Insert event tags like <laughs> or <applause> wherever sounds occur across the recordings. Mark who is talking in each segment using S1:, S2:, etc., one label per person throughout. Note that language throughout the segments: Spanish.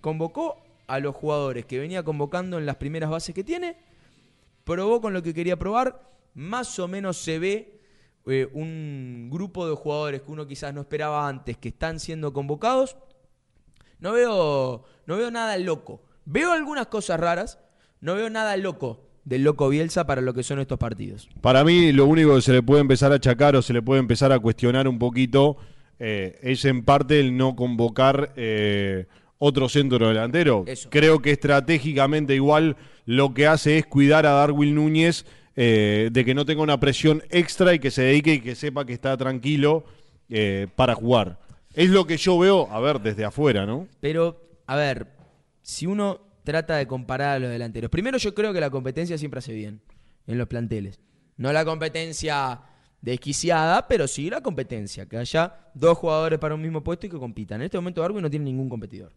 S1: Convocó a los jugadores que venía convocando en las primeras bases que tiene, probó con lo que quería probar, más o menos se ve eh, un grupo de jugadores que uno quizás no esperaba antes, que están siendo convocados. No veo, no veo nada loco. Veo algunas cosas raras, no veo nada loco del loco Bielsa para lo que son estos partidos.
S2: Para mí, lo único que se le puede empezar a achacar o se le puede empezar a cuestionar un poquito eh, es en parte el no convocar eh, otro centro delantero.
S1: Eso.
S2: Creo que estratégicamente igual lo que hace es cuidar a Darwin Núñez eh, de que no tenga una presión extra y que se dedique y que sepa que está tranquilo eh, para jugar. Es lo que yo veo, a ver, desde afuera, ¿no?
S1: Pero, a ver, si uno trata de comparar a los delanteros, primero yo creo que la competencia siempre hace bien en los planteles. No la competencia desquiciada, pero sí la competencia. Que haya dos jugadores para un mismo puesto y que compitan. En este momento Darwin no tiene ningún competidor.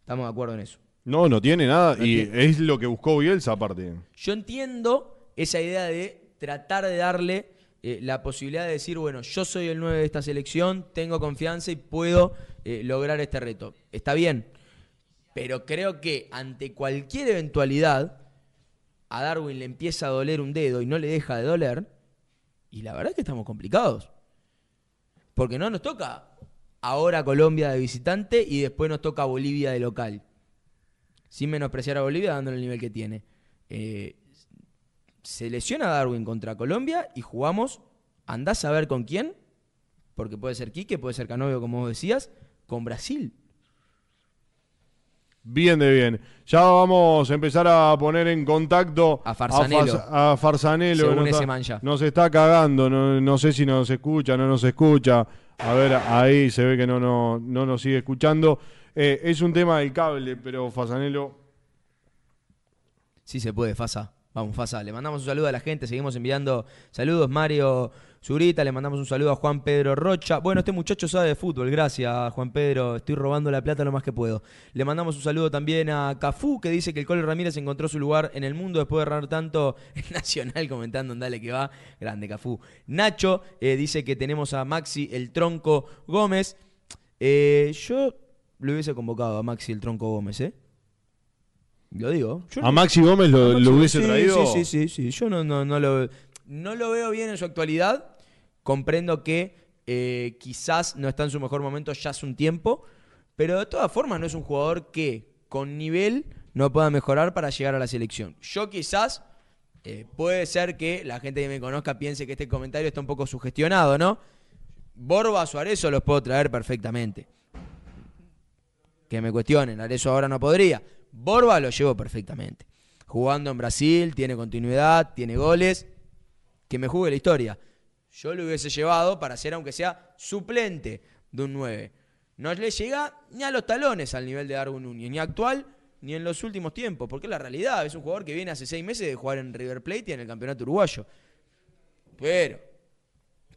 S1: Estamos de acuerdo en eso.
S2: No, no tiene nada
S1: No
S2: y
S1: tiene.
S2: es lo que buscó Bielsa aparte.
S1: Yo entiendo esa idea de tratar de darle eh, la posibilidad de decir, bueno, yo soy el 9 de esta selección, tengo confianza y puedo eh, lograr este reto. Está bien, pero creo que ante cualquier eventualidad, a Darwin le empieza a doler un dedo y no le deja de doler, y la verdad es que estamos complicados. Porque no nos toca ahora Colombia de visitante y después nos toca Bolivia de local. Sin menospreciar a Bolivia dándole el nivel que tiene. Eh, se lesiona Darwin contra Colombia y jugamos, andás a ver con quién, porque puede ser Quique, puede ser Canovio, como vos decías, con Brasil.
S2: Bien de bien. Ya vamos a empezar a poner en contacto
S1: A Farzanelo.
S2: A, Farzanelo.
S1: Según
S2: Nos
S1: ese
S2: está-
S1: man ya.
S2: Nos está cagando. No, no sé si nos escucha, no nos escucha. A ver, ahí se ve que no, no, no nos sigue escuchando. Eh, es un tema del cable, pero Farzanelo.
S1: Sí se puede, Fasa. Vamos, Fasa. Le mandamos un saludo a la gente. Seguimos enviando saludos. Mario Zurita, le mandamos un saludo a Juan Pedro Rocha. Bueno, este muchacho sabe de fútbol. Gracias, Juan Pedro. Estoy robando la plata lo más que puedo. Le mandamos un saludo también a Cafú, que dice que el Colo Ramírez encontró su lugar en el mundo después de errar tanto <laughs> en Nacional comentando en Dale que va. Grande, Cafú. Nacho eh, dice que tenemos a Maxi el Tronco Gómez. Eh, yo lo hubiese convocado a Maxi el Tronco Gómez, ¿eh? Lo digo. Yo
S2: A Maxi Gómez lo,
S1: a Maxi
S2: lo hubiese
S1: sí,
S2: traído.
S1: Sí, sí, sí, sí. Yo no, no, no, lo, no lo veo bien en su actualidad. Comprendo que eh, quizás no está en su mejor momento ya hace un tiempo. Pero de todas formas no es un jugador que con nivel no pueda mejorar para llegar a la selección. Yo quizás, eh, puede ser que la gente que me conozca piense que este comentario está un poco sugestionado, ¿no? Borba, Suárez los puedo traer perfectamente. Que me cuestionen, Arezo ahora no podría. Borba lo llevo perfectamente. Jugando en Brasil, tiene continuidad, tiene goles. Que me juegue la historia. Yo lo hubiese llevado para ser, aunque sea suplente de un 9. No le llega ni a los talones al nivel de Darwin Núñez, ni actual ni en los últimos tiempos, porque es la realidad. Es un jugador que viene hace seis meses de jugar en River Plate y en el campeonato uruguayo. Pero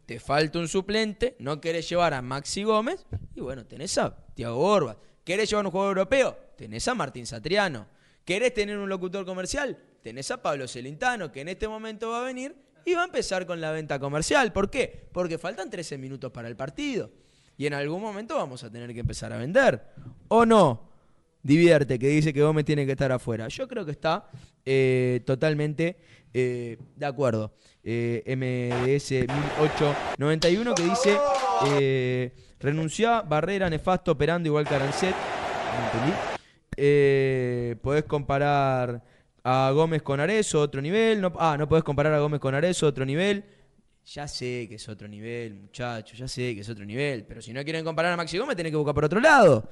S1: te falta un suplente, no querés llevar a Maxi Gómez, y bueno, tenés a Tiago Borba. ¿Querés llevar un jugador europeo? Tenés a Martín Satriano. ¿Querés tener un locutor comercial? Tenés a Pablo Celintano, que en este momento va a venir y va a empezar con la venta comercial. ¿Por qué? Porque faltan 13 minutos para el partido. Y en algún momento vamos a tener que empezar a vender. ¿O no? Divierte, que dice que Gómez tiene que estar afuera. Yo creo que está eh, totalmente eh, de acuerdo. Eh, MDS 1891 que dice eh, renuncia Barrera, nefasto, operando igual que Arancet. Podés comparar a Gómez con Arezo, otro nivel. No, ah, no podés comparar a Gómez con Arezo, otro nivel. Ya sé que es otro nivel, muchachos, ya sé que es otro nivel. Pero si no quieren comparar a Maxi Gómez, tienen que buscar por otro lado.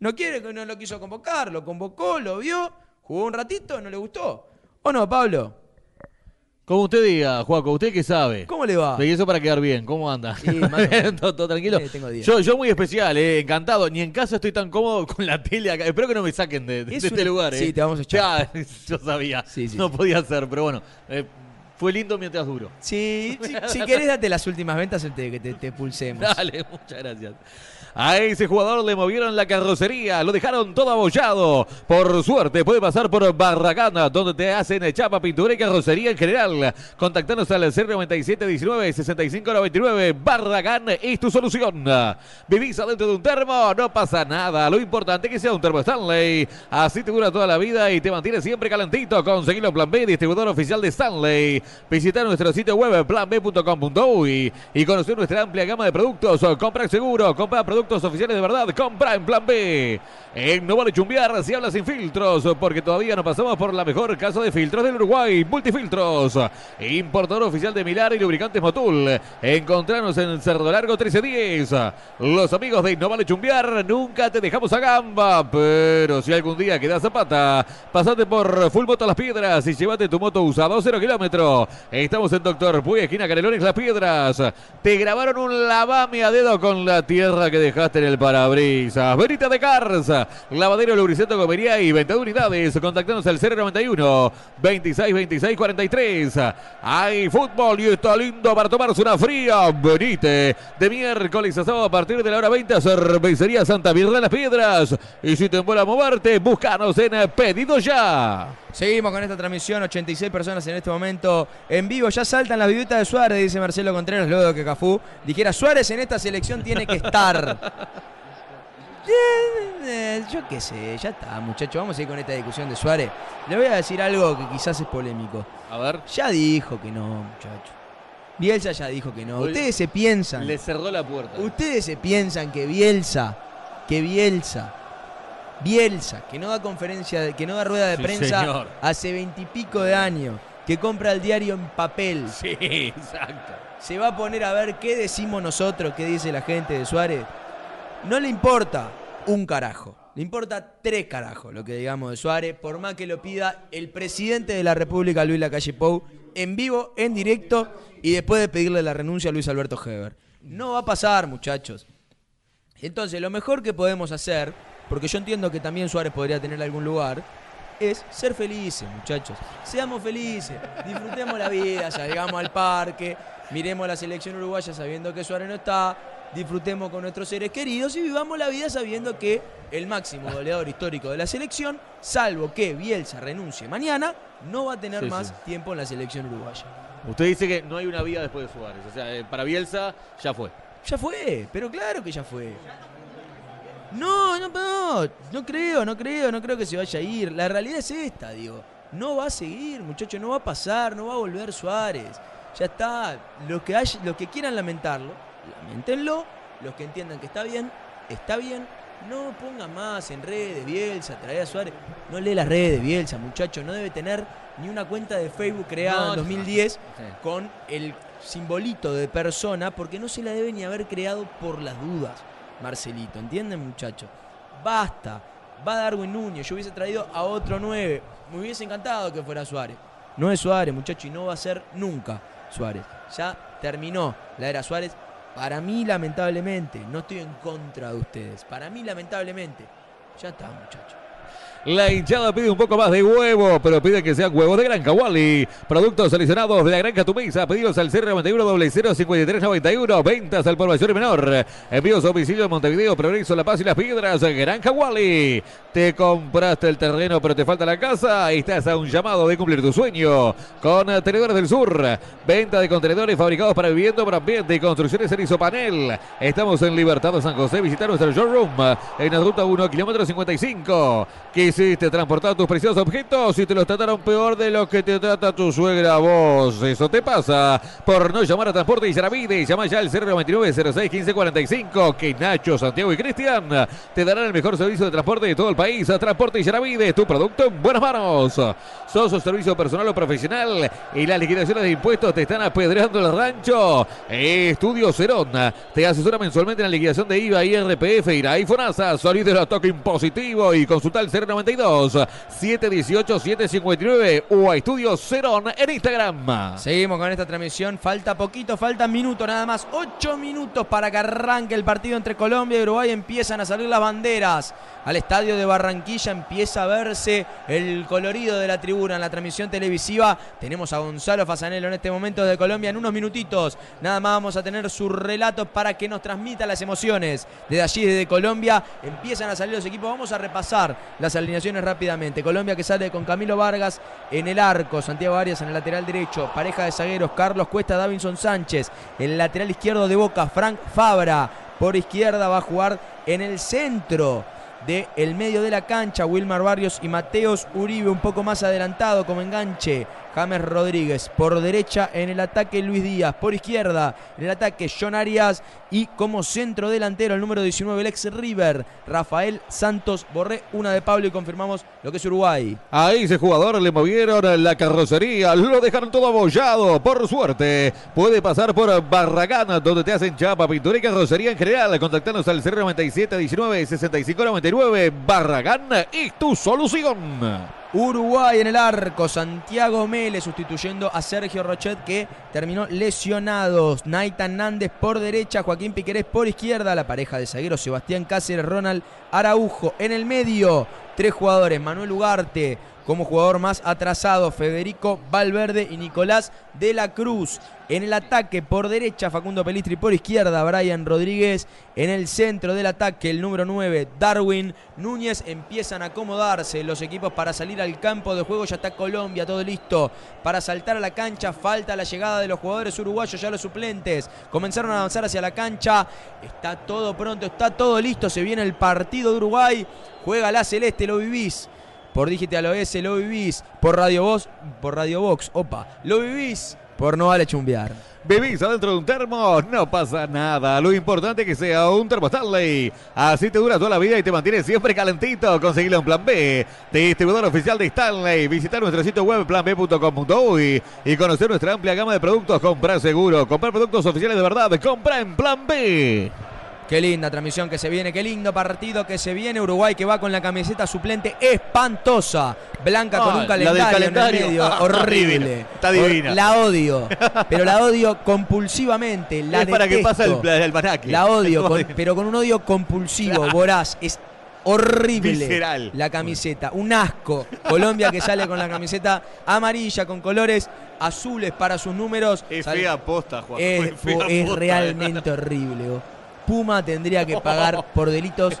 S1: No quiere, no lo quiso convocar, lo convocó, lo vio, jugó un ratito, no le gustó. ¿O no, Pablo?
S3: Como usted diga, Juaco, ¿usted qué sabe?
S1: ¿Cómo le va?
S3: Y eso para quedar bien, ¿cómo anda?
S1: Sí, <laughs>
S3: todo, todo tranquilo.
S1: Eh, tengo
S3: yo, yo muy especial, eh, encantado. Ni en casa estoy tan cómodo <laughs> con la tele acá. Espero que no me saquen de, de
S1: Es
S3: este
S1: un-
S3: lugar.
S1: sí,
S3: eh.
S1: te vamos a echar.
S3: Ya, <laughs> yo sabía.
S1: Sí, sí,
S3: no
S1: sí.
S3: podía ser, pero bueno. Fue lindo mientras duró.
S1: Sí, si, si querés date las últimas ventas antes que te, te pulsemos.
S3: Dale, muchas gracias. A ese jugador le movieron la carrocería, lo dejaron todo abollado. Por suerte puede pasar por Barragana, donde te hacen chapa, pintura y carrocería en general. Contactanos al 09719 6599. Barragán es tu solución. Vivís adentro de un termo, no pasa nada. Lo importante es que sea un termo Stanley. Así te dura toda la vida y te mantiene siempre calentito. Conseguilo en Plan B, distribuidor oficial de Stanley. Visita nuestro sitio web planb.com.uy y conocer nuestra amplia gama de productos. Compra seguro, compra productos oficiales de verdad. Compra en Plan B. En No Vale Chumbiar si habla sin filtros, porque todavía no pasamos por la mejor casa de filtros del Uruguay. Multifiltros. Importador oficial de Milar y lubricantes Motul. Encontranos en Cerdo Largo 1310. Los amigos de No Vale Chumbiar nunca te dejamos a gamba, pero si algún día quedas zapata, pasate por Full Moto Las Piedras y llévate tu moto usada a 0 kilómetros. Estamos en Doctor Puy, esquina Canelones Las Piedras. Te grabaron un lavame a dedo con la tierra que dejaste en el parabrisas. Verita de Carza, lavadero lubricento comería y venta de unidades. Contactanos al 091 26 26 43. Hay fútbol y está lindo para tomarse una fría. Venite de miércoles a sábado a partir de la hora 20 a Cervecería Santa Virgen las Piedras. Y si te embola moverte, búscanos en Pedido Ya.
S1: Seguimos con esta transmisión, 86 personas en este momento en vivo. Ya saltan las vivitas de Suárez, dice Marcelo Contreras, luego de que Cafú dijera Suárez en esta selección tiene que estar. <laughs> Eh, Yo qué sé, ya está, muchachos. Vamos a ir con esta discusión de Suárez. Le voy a decir algo que quizás es polémico.
S3: A ver.
S1: Ya dijo que no, muchachos. Bielsa ya dijo que no. Ustedes se piensan.
S3: Le cerró la puerta.
S1: Ustedes se piensan que Bielsa, que Bielsa, Bielsa, que no da conferencia, de- que no da rueda de
S3: Sí,
S1: prensa
S3: señor.
S1: hace veintipico de años, que compra el diario en papel,
S3: Sí, exacto.
S1: se va a poner a ver qué decimos nosotros, qué dice la gente de Suárez. No le importa un carajo. Le importa tres carajos lo que digamos de Suárez, por más que lo pida el presidente de la República, Luis Lacalle Pou, en vivo, en directo, y después de pedirle la renuncia a Luis Alberto Heber. No va a pasar, muchachos. Entonces, lo mejor que podemos hacer, porque yo entiendo que también Suárez podría tener algún lugar, es ser felices, muchachos. Seamos felices, disfrutemos la vida, salgamos al parque, miremos la selección uruguaya sabiendo que Suárez no está, disfrutemos con nuestros seres queridos y vivamos la vida sabiendo que el máximo goleador histórico de la selección, salvo que Bielsa renuncie mañana, no va a tener
S3: Sí,
S1: más
S3: sí.
S1: tiempo en la selección uruguaya.
S3: Usted dice que no hay una vida después de Suárez. O sea, eh, para Bielsa ya fue.
S1: Ya fue, pero claro que ya fue. No, no, no, no creo, no creo, no creo que se vaya a ir. La realidad es esta, digo. No va a seguir, muchachos, no va a pasar, no va a volver Suárez. Ya está. Los que, hay- los que quieran lamentarlo, lamentenlo. Los que entiendan que está bien, está bien. No pongan más en redes, Bielsa, trae a Suárez. No lee las redes de Bielsa, muchachos. No debe tener ni una cuenta de Facebook creada
S3: No,
S1: en 2010
S3: Sí.
S1: con el simbolito de persona porque no se la debe ni haber creado por las dudas, Marcelito. ¿Entienden, muchachos? Basta. Va Darwin Núñez. Yo hubiese traído a otro 9. Me hubiese encantado que fuera Suárez. No es Suárez, muchachos, y no va a ser nunca Suárez. Ya terminó la era Suárez. Para mí, lamentablemente, no estoy en contra de ustedes. Para mí, lamentablemente, ya está, muchachos.
S3: La hinchada pide un poco más de huevo, pero pide que sean huevos de Granja Wally. Productos seleccionados de la Granja Tu Mesa. Pedidos al 091 005391. Ventas al por mayor y menor. Envíos a domicilio en Montevideo, Progreso, La Paz y Las Piedras. Granja Wally. Te compraste el terreno, pero te falta la casa. Estás a un llamado de cumplir tu sueño. Con Tenedores del Sur. Venta de contenedores fabricados para vivienda, para ambiente y construcciones en Isopanel. Estamos en Libertad de San José. Visita nuestro showroom en la ruta 1, kilómetro 55. Quisiste transportar tus preciosos objetos y te los trataron peor de lo que te trata tu suegra a vos. Eso te pasa por no llamar a Transporte y Yaravide. Llama ya al 099 06 15 45 que Nacho, Santiago y Cristian te darán el mejor servicio de transporte de todo el país. Transporte y Yaravide, tu producto en buenas manos. Sos un servicio personal o profesional y las liquidaciones de impuestos te están apedreando el rancho. Estudio Cerón te asesora mensualmente en la liquidación de IVA, IRPF, IRA y FONASA. Salí del ataque impositivo y consulta el 092 718 759 o a Estudio Cerón en Instagram.
S1: Seguimos con esta transmisión. Falta poquito, faltan minutos nada más. Ocho minutos para que arranque el partido entre Colombia y Uruguay. Empiezan a salir las banderas. Al estadio de Barranquilla empieza a verse el colorido de la tribuna en la transmisión televisiva. Tenemos a Gonzalo Fasanelo en este momento de Colombia. En unos minutitos nada más vamos a tener su relato para que nos transmita las emociones. Desde allí, desde Colombia, empiezan a salir los equipos. Vamos a repasar las alineaciones rápidamente. Colombia que sale con Camilo Vargas en el arco, Santiago Arias en el lateral derecho, pareja de zagueros, Carlos Cuesta, Davinson Sánchez, el lateral izquierdo de Boca, Frank Fabra, por izquierda va a jugar en el centro del el medio de la cancha, Wilmar Barrios y Mateos Uribe un poco más adelantado como enganche. James Rodríguez por derecha en el ataque Luis Díaz, por izquierda en el ataque John Arias y como centro delantero el número 19 el ex River Rafael Santos Borré, una de Pablo y confirmamos lo que es Uruguay.
S3: Ahí ese jugador le movieron la carrocería, lo dejaron todo abollado, por suerte puede pasar por Barragán donde te hacen chapa, pintura y carrocería en general, contactanos al 097 19 65 99 Barragán es tu solución.
S1: Uruguay en el arco, Santiago Mele sustituyendo a Sergio Rochet que terminó lesionados. Naitan Nández por derecha, Joaquín Piquerés por izquierda, la pareja de zagueros Sebastián Cáceres, Ronald Araujo en el medio. Tres jugadores, Manuel Ugarte como jugador más atrasado, Federico Valverde y Nicolás de la Cruz. En el ataque por derecha, Facundo Pelistri por izquierda, Brian Rodríguez. En el centro del ataque, el número 9, Darwin Núñez. Empiezan a acomodarse los equipos para salir al campo de juego. Ya está Colombia, todo listo para saltar a la cancha. Falta la llegada de los jugadores uruguayos, ya los suplentes. Comenzaron a avanzar hacia la cancha. Está todo pronto, está todo listo. Se viene el partido de Uruguay. Juega la Celeste, lo vivís por Digital OS, lo vivís, por Radio Voz, por Radio Box, opa, lo vivís, por No Vale Chumbear.
S3: Bebís adentro de un termo, no pasa nada. Lo importante es que sea un termo Stanley. Así te dura toda la vida y te mantiene siempre calentito. Conseguirlo en Plan B, distribuidor oficial de Stanley. Visitar nuestro sitio web planb.com.uy y conocer nuestra amplia gama de productos. Comprar seguro, comprar productos oficiales de verdad. Compra en Plan B.
S1: Qué linda transmisión que se viene, qué lindo partido que se viene. Uruguay que va con la camiseta suplente espantosa. Blanca con un calendario, en el medio. <laughs> horrible.
S3: Está divina.
S1: La odio. Pero la odio compulsivamente. La
S3: es para que pase el, el
S1: La odio, <laughs> pero con un odio compulsivo, voraz. Es horrible
S3: Visceral.
S1: la camiseta, un asco. Colombia que sale con la camiseta amarilla con colores azules para sus números.
S3: Es fea posta, Juan.
S1: Es, <laughs> es realmente horrible. Puma tendría que pagar <laughs> por delitos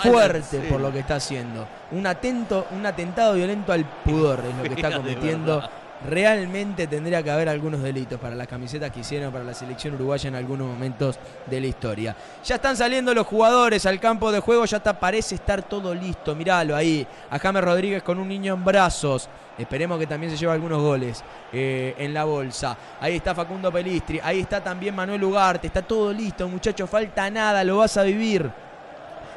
S1: fuertes por lo que está haciendo. Un atento, un atentado violento al pudor es lo que está cometiendo. Realmente tendría que haber algunos delitos para las camisetas que hicieron para la selección uruguaya en algunos momentos de la historia. Ya están saliendo los jugadores al campo de juego, ya está, parece estar todo listo. Míralo ahí, a James Rodríguez con un niño en brazos. Esperemos que también se lleve algunos goles eh, en la bolsa. Ahí está Facundo Pelistri, ahí está también Manuel Ugarte. Está todo listo, muchachos, falta nada, lo vas a vivir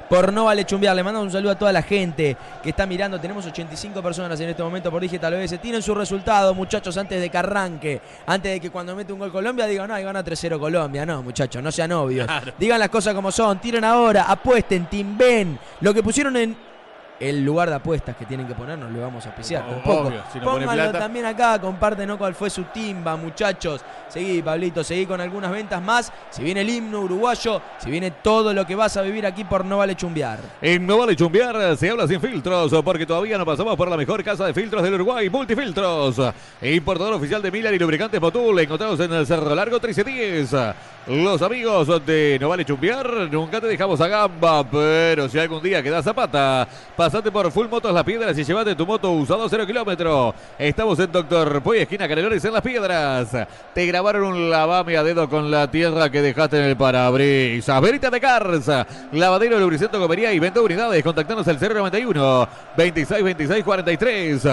S1: por no vale chumbear. Le mandamos un saludo a toda la gente que está mirando. Tenemos 85 personas en este momento por Digital OS. Tienen su resultado, muchachos, antes de que arranque. Antes de que cuando mete un gol Colombia digan, no, ahí gana 3-0 Colombia. No, muchachos, no sean obvios. Digan las cosas como son. Tiren ahora, apuesten, timben. Lo que pusieron en el lugar de apuestas que tienen que poner, no le vamos a auspiciar tampoco. Pónganlo también acá, compártenos cuál fue su timba, muchachos. Seguí, Pablito, seguí con algunas ventas más. Si viene el himno uruguayo, si viene todo lo que vas a vivir aquí por No Vale Chumbear.
S3: En No Vale Chumbear se habla sin filtros, porque todavía no pasamos por la mejor casa de filtros del Uruguay, Multifiltros. Importador oficial de Miller y lubricantes Motul, encontrados en el Cerro Largo 1310. Los amigos de No Vale Chumbear, nunca te dejamos a gamba, pero si algún día queda zapata, Pasate por Full Motos Las Piedras y llévate tu moto usado 0 kilómetro. Estamos en Doctor Puy, esquina Canelones en Las Piedras. Te grabaron un lavame a dedo con la tierra que dejaste en el parabrisas. Verita de Cars, lavadero, lubricento, comería y venta unidades. Contactanos al 091 26 26 43.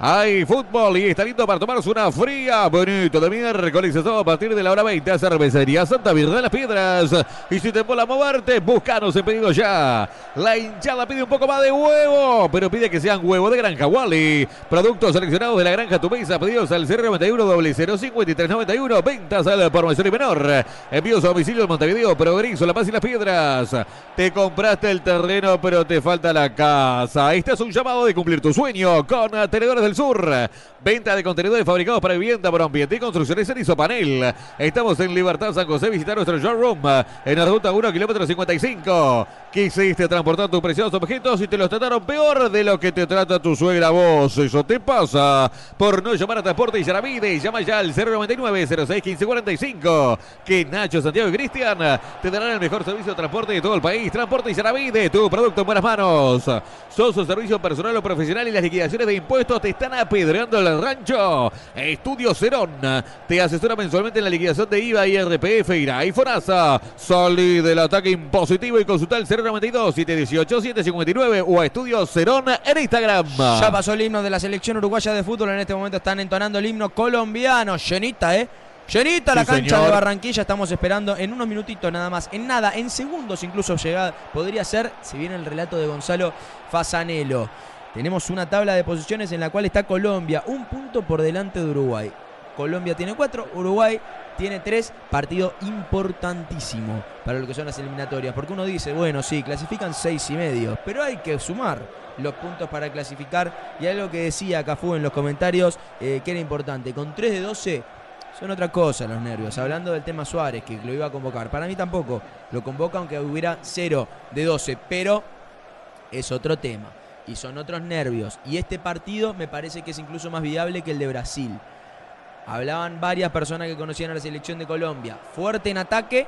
S3: Hay fútbol y está lindo para tomarse una fría, bonito de miércoles. a partir de la hora 20 a Cervecería Santa Virgen de las Piedras. Y si te mola moverte, búscanos en pedido ya. La hinchada pide un poco más de vuelo huevo, pero pide que sean huevo de granja Wally. Productos seleccionados de la granja Tu Mesa, pedidos al 091 005391, ventas al por mayor y menor. Envíos a domicilio en Montevideo, Progreso, La Paz y Las Piedras. Te compraste el terreno, pero te falta la casa. Este es un llamado de cumplir tu sueño con Tenedores del Sur. Venta de contenedores fabricados para vivienda, por ambiente y construcciones en Isopanel. Estamos en Libertad San José. Visita nuestro showroom en la ruta 1, kilómetro 55. Quisiste transportar tus preciosos objetos y te los trataron peor de lo que te trata tu suegra vos. Eso te pasa por no llamar a Transporte y Yaravide. Llama ya al 099 06 1545. Que Nacho, Santiago y Cristian te darán el mejor servicio de transporte de todo el país. Transporte y Yaravide, tu producto en buenas manos. Sos su servicio personal o profesional y las liquidaciones de impuestos te están apedreando el rancho. Estudio Cerón te asesora mensualmente en la liquidación de IVA, IRPF, IRA y FONASA. Salí del ataque impositivo y consulta el 092 718 759 o a Estudio Cerón en Instagram.
S1: Ya pasó el himno de la selección uruguaya de fútbol. En este momento están entonando el himno colombiano. Llenita, ¿eh? Llenita la cancha
S2: señor.
S1: de Barranquilla. Estamos esperando en unos minutitos nada más. En nada, en segundos incluso llegada. Podría ser, si viene el relato de Gonzalo Fasanelo. Tenemos una tabla de posiciones en la cual está Colombia, un punto por delante de Uruguay. Colombia tiene cuatro, Uruguay tiene tres. Partido importantísimo para lo que son las eliminatorias. Porque uno dice, bueno, sí, clasifican seis y medio, pero hay que sumar los puntos para clasificar. Y algo que decía Cafú en los comentarios eh, que era importante. Con 3 de 12 son otra cosa los nervios. Hablando del tema Suárez, que lo iba a convocar. Para mí tampoco lo convoca, aunque hubiera 0 de 12. Pero es otro tema. Y son otros nervios. Y este partido me parece que es incluso más viable que el de Brasil. Hablaban varias personas que conocían a la selección de Colombia. Fuerte en ataque,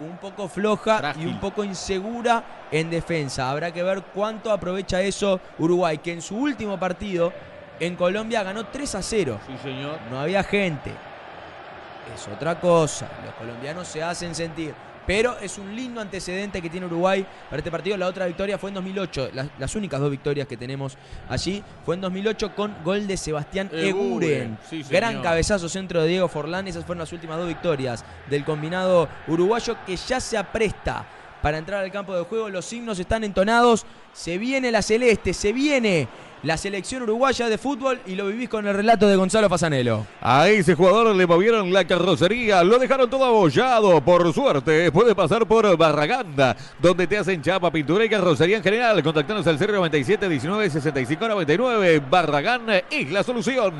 S1: un poco floja y un poco insegura en defensa. Habrá que ver cuánto aprovecha eso Uruguay, que en su último partido en Colombia ganó 3 a 0.
S3: Sí, señor.
S1: No había gente. Es otra cosa. Los colombianos se hacen sentir. Pero es un lindo antecedente que tiene Uruguay para este partido. La otra victoria fue en 2008. Las, las únicas dos victorias que tenemos allí fue en 2008 con gol de Sebastián
S3: Eguren. Sí.
S1: Gran cabezazo centro de Diego Forlán. Esas fueron las últimas dos victorias del combinado uruguayo que ya se apresta para entrar al campo de juego. Los signos están entonados. Se viene la celeste, se viene la selección uruguaya de fútbol y lo vivís con el relato de Gonzalo Fasanelo.
S3: A ese jugador le movieron la carrocería, lo dejaron todo abollado. Por suerte, puede pasar por Barraganda, donde te hacen chapa, pintura y carrocería en general. Contactanos al 097 19 65 99. Barragán es la solución.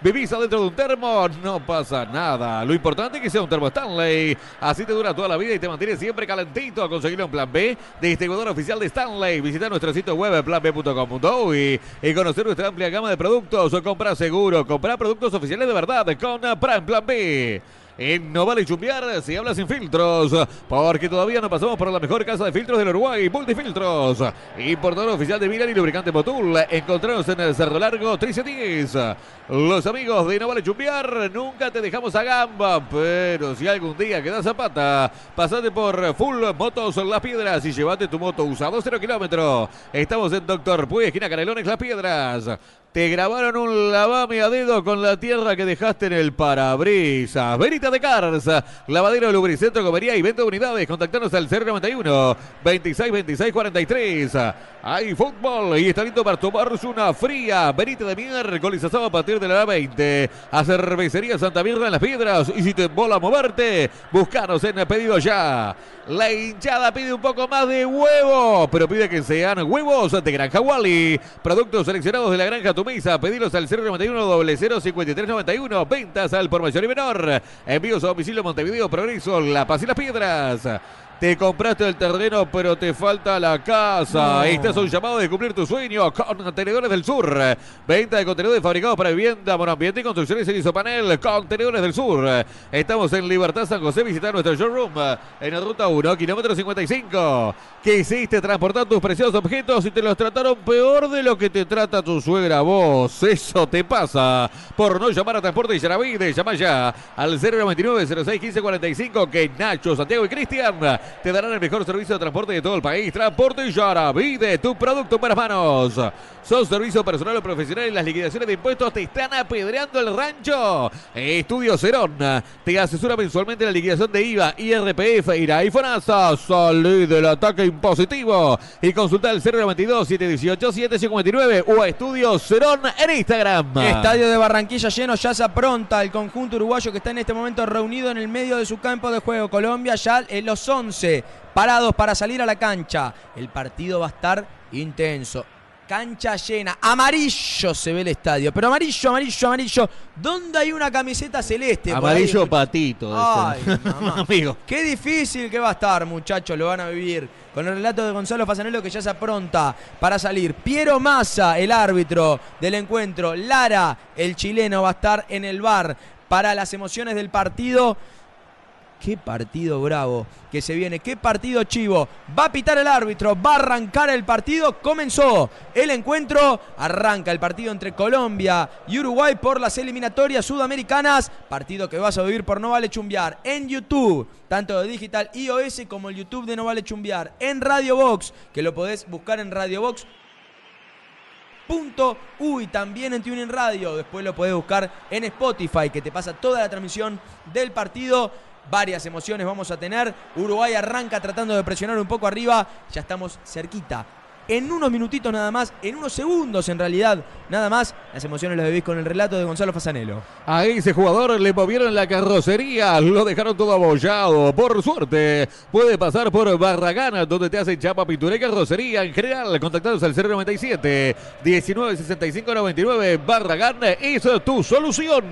S3: Vivís adentro de un termo, no pasa nada. Lo importante es que sea un termo Stanley. Así te dura toda la vida y te mantiene siempre calentito. A conseguirlo en Plan B, de distribuidor oficial de Stanley. Visita nuestro sitio web planb.com.uy y conocer nuestra amplia gama de productos. O comprar seguro, comprar productos oficiales de verdad con Prime Plan B. En No Vale Chumbear se habla sin filtros, porque todavía no pasamos por la mejor casa de filtros del Uruguay, Multifiltros. Importador oficial de Milan y lubricante Motul. Encontrarnos en el Cerro Largo 1310. Los amigos de No Vale Chumbear, nunca te dejamos a gamba, pero si algún día quedas a pata, pasate por Full Motos Las Piedras y llévate tu moto usado 0 kilómetros. Estamos en Doctor Puy, esquina Canelones Las Piedras. Te grabaron un lavame a dedo con la tierra que dejaste en el parabrisas. Verita de Cars, lavadero, lubricentro, comería y venta de unidades. Contactanos al 091 26 26 43. Hay fútbol y está lindo para tomarse una fría. Verita de miércoles a sábado a partir de la hora 20. A Cervecería Santa Mirra en las Piedras. Y si te mola moverte, buscanos en pedido ya. La hinchada pide un poco más de huevo, pero pide que sean huevos de Granja Wally. Productos seleccionados de la Granja Tu Mesa. Al 091 005391. Ventas al por mayor y menor. Envíos a domicilio Montevideo, Progreso, La Paz y las Piedras. Te compraste el terreno, pero te falta la casa.
S1: No.
S3: Este es un llamado de cumplir tu sueño con Contenedores del Sur. Venta de contenedores fabricados para vivienda, monoambiente y construcciones en Isopanel. Contenedores del Sur. Estamos en Libertad San José. Visita nuestro showroom en la ruta 1, kilómetro 55. ¿Qué hiciste? Transportar tus preciosos objetos y te los trataron peor de lo que te trata tu suegra vos. Eso te pasa por no llamar a Transporte y Yaravide. Llama ya al 099 06 15 45 que Nacho, Santiago y Cristian te darán el mejor servicio de transporte de todo el país. Transporte Yaravide, tu producto buenas manos. ¿Sos servicio personal o profesional y las liquidaciones de impuestos te están apedreando el rancho? Estudio Cerón te asesora mensualmente la liquidación de IVA, IRPF, IRA y FONASA. Salí del ataque impositivo y consulta el 092-718-759 o a Estudio Cerón en Instagram.
S1: Estadio de Barranquilla lleno, ya se apronta el conjunto uruguayo que está en este momento reunido en el medio de su campo de juego. Colombia ya en los 11 parados para salir a la cancha. El partido va a estar intenso. Cancha llena, amarillo se ve el estadio, pero amarillo, amarillo, amarillo. ¿Dónde hay una camiseta celeste?
S3: Amarillo patito.
S1: Ay, <laughs> mamá.
S3: Amigo.
S1: Qué difícil que va a estar, muchachos, lo van a vivir. Con el relato de Gonzalo Fasanelo que ya se apronta para salir. Piero Massa, el árbitro del encuentro. Lara, el chileno, va a estar en el bar para las emociones del partido. Qué partido bravo que se viene, qué partido chivo. Va a pitar el árbitro, va a arrancar el partido. Comenzó el encuentro, arranca el partido entre Colombia y Uruguay por las eliminatorias sudamericanas. Partido que vas a vivir por No Vale Chumbear en YouTube, tanto de Digital iOS como el YouTube de No Vale Chumbear. En Radio Box, que lo podés buscar en Radio Box Punto Uy, también en TuneIn Radio. Después lo podés buscar en Spotify, que te pasa toda la transmisión del partido. Varias emociones vamos a tener. Uruguay arranca tratando de presionar un poco arriba. Ya estamos cerquita. En unos minutitos nada más, en unos segundos en realidad, nada más, las emociones las vivís con el relato de Gonzalo Fasanelo.
S3: A ese jugador le movieron la carrocería, lo dejaron todo abollado. Por suerte, puede pasar por Barragana, donde te hacen chapa, pintura y carrocería. En general, contactados al 097 1965 99. Barragana es tu solución.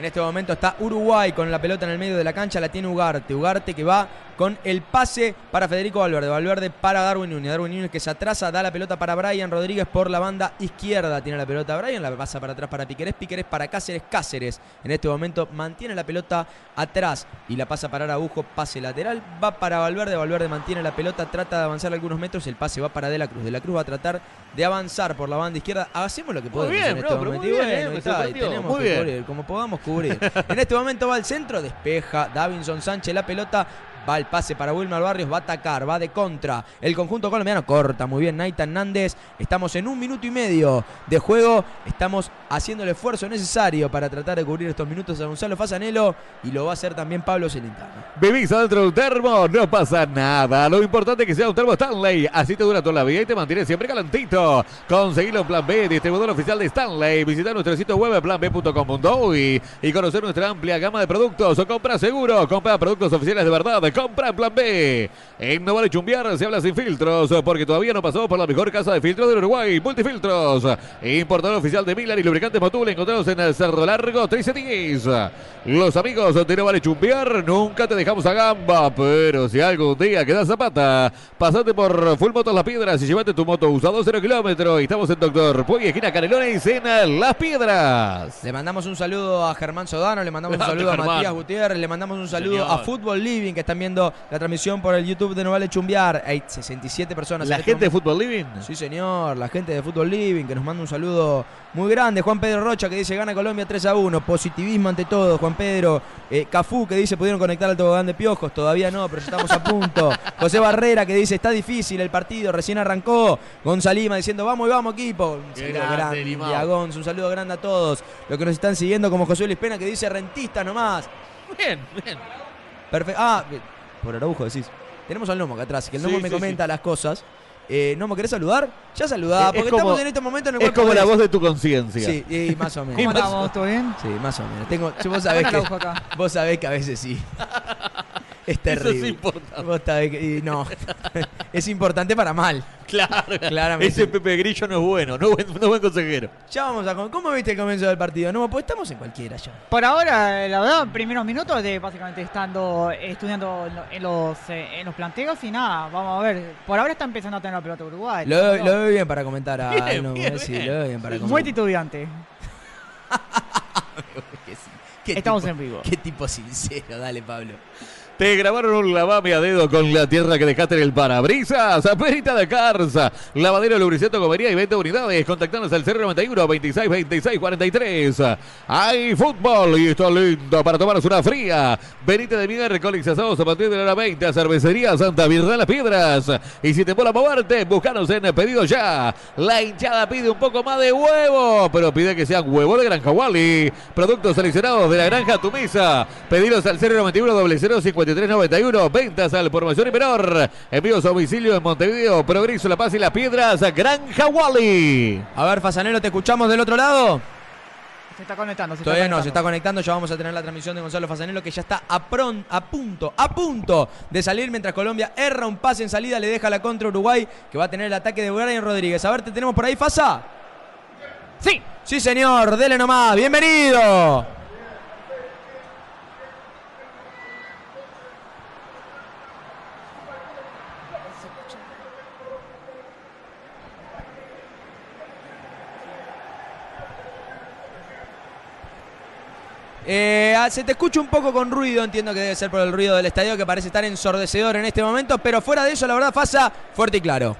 S1: En este momento está Uruguay con la pelota en el medio de la cancha, la tiene Ugarte. Ugarte que va con el pase para Federico Valverde. Valverde para Darwin Núñez. Darwin Núñez que se atrasa, da la pelota para Brian Rodríguez por la banda izquierda. Tiene la pelota Brian, la pasa para atrás para Piquerés. Piquerés para Cáceres. Cáceres en este momento mantiene la pelota atrás y la pasa para Araujo. Pase lateral, va para Valverde. Valverde mantiene la pelota, trata de avanzar algunos metros. El pase va para De la Cruz. De la Cruz va a tratar de avanzar por la banda izquierda. Hacemos lo que podemos
S3: bien,
S1: en este
S3: bro, pero
S1: momento.
S3: muy
S1: Y
S3: bien,
S1: bueno,
S3: eh,
S1: está, y tenemos
S3: Muy
S1: que como podamos en este momento va al centro, despeja Davinson Sánchez la pelota. Va el pase para Wilmar Barrios, va a atacar, va de contra. El conjunto colombiano corta muy bien Naitan Nández. Estamos en un minuto y medio de juego. Estamos haciendo el esfuerzo necesario para tratar de cubrir estos minutos a Gonzalo Fasanelo y lo va a hacer también Pablo Celentano.
S3: Bebís adentro de un termo, no pasa nada. Lo importante es que sea un termo Stanley. Así te dura toda la vida y te mantiene siempre calentito. Conseguilo en Plan B, distribuidor oficial de Stanley. Visita nuestro sitio web planb.com.uy y conocer nuestra amplia gama de productos. O compra seguro, compra productos oficiales de verdad. Compra en Plan B. En No Vale Chumbiar se habla sin filtros porque todavía no pasó por la mejor casa de filtros del Uruguay. Multifiltros. Importador oficial de Milan y lubricantes Motul encontrados en el Cerro Largo 1310. Los amigos de No Vale Chumbiar nunca te dejamos a gamba, pero si algún día quedas zapata, pasate por Full Motos Las Piedras y llévate tu moto usado 0 kilómetros. Estamos en Doctor Puey, esquina Canelones en Las Piedras.
S1: Le mandamos un saludo a Germán Sodano, le mandamos un saludo a
S3: Germán.
S1: Matías Gutiérrez, le mandamos un saludo
S3: Señor.
S1: a Fútbol Living que están viendo la transmisión por el YouTube de No Vale Chumbear. Hay 67 personas.
S3: La
S1: este
S3: gente de. Fútbol Living.
S1: Sí, señor, la gente de Fútbol Living que nos manda un saludo muy grande. Juan Pedro Rocha que dice gana Colombia 3 a 1. Positivismo ante todo, Juan Pedro. Eh, Cafú que dice pudieron conectar al tobogán de piojos. Todavía no, pero ya estamos a punto. <laughs> José Barrera que dice está difícil el partido, recién arrancó. Gonzalima diciendo vamos y vamos, equipo. Un saludo
S3: grande,
S1: grande, a Gonz, un saludo grande a todos los que nos están siguiendo, como José Luis Pena que dice rentista nomás.
S3: Bien, bien.
S1: Perfecto. Ah, por Araujo decís. Tenemos al Nomo acá atrás, que el
S3: Sí,
S1: Nomo me
S3: sí,
S1: comenta las cosas. Eh, Nomo, ¿querés saludar? Ya saludá,
S3: Es-
S1: porque
S3: es como-
S1: estamos en este momento en el
S3: Es como la voz de tu conciencia.
S1: Sí, y más o menos.
S4: ¿Cómo andamos? ¿Todo bien?
S1: Sí, más o menos. Tengo, vos sabés que, vos sabés que a veces sí. <laughs> Es
S3: Eso
S1: terrible.
S3: es importante.
S1: Y no. <laughs> es importante para mal.
S3: Claro.
S1: Claramente.
S3: Ese Pepe Grillo no es bueno, no es buen, no es buen consejero.
S1: Ya vamos a. ¿Cómo viste el comienzo del partido? No, pues estamos en cualquiera ya.
S4: Por ahora, la verdad, primeros minutos de básicamente estando estudiando en lo- en los, eh, en los planteos y nada, vamos a ver. Por ahora está empezando a tener la pelota Uruguay.
S1: Lo, veo- lo veo bien para comentar a
S3: Bien,
S1: eh, sí,
S3: bien.
S1: lo veo bien para
S4: Muy
S1: comentar.
S4: titubeante. <laughs>
S1: Sí. Qué
S4: Estamos
S1: tipo-
S4: en vivo.
S1: Qué tipo sincero, dale Pablo.
S3: Te grabaron un lavame a dedo con la tierra que dejaste en el parabrisas. Perita de Carza. Lavadero, lubricento, comería y 20 unidades. Contactanos al 091 26 26 43. Hay fútbol y esto es lindo para tomarnos una fría. Venite de miércoles a sábados a partir de la hora 20 a Cervecería Santa Virgen las Piedras. Y si te mola moverte, búscanos en Pedido Ya. La hinchada pide un poco más de huevo, pero pide que sean huevos de Granja Wally. Productos seleccionados de la Granja Tu Mesa. Pedidos al 091 005391. Ventas al por mayor y menor. Envíos a domicilio en Montevideo, Progreso, La Paz y Las Piedras. Granja Wally.
S1: A ver, Fasanelo, ¿te escuchamos del otro lado?
S4: Se está conectando. Se
S1: Todavía
S4: está
S1: no, se está conectando. Ya vamos a tener la transmisión de Gonzalo Fasanelo que ya está a, pron- a punto, a punto de salir mientras Colombia erra un pase en salida. Le deja la contra Uruguay que va a tener el ataque de Brian Rodríguez. A ver, ¿te tenemos por ahí, Fasa?
S4: Sí.
S1: Sí, señor. Dele nomás. Bienvenido. Eh, ah, se te escucha un poco con ruido, entiendo que debe ser por el ruido del estadio que parece estar ensordecedor en este momento, pero fuera de eso, la verdad, Fasa, fuerte y claro.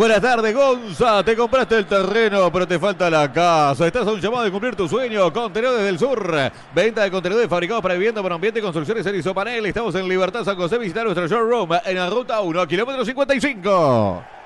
S3: Buenas tardes, Gonza. Te compraste el terreno, pero te falta la casa. Estás a un llamado de cumplir tu sueño. Contenedores del Sur. Venta de contenedores fabricados para vivienda, para ambiente, construcciones en Isopanel. Estamos en Libertad San José. Visita nuestro showroom en la ruta 1, kilómetro 55.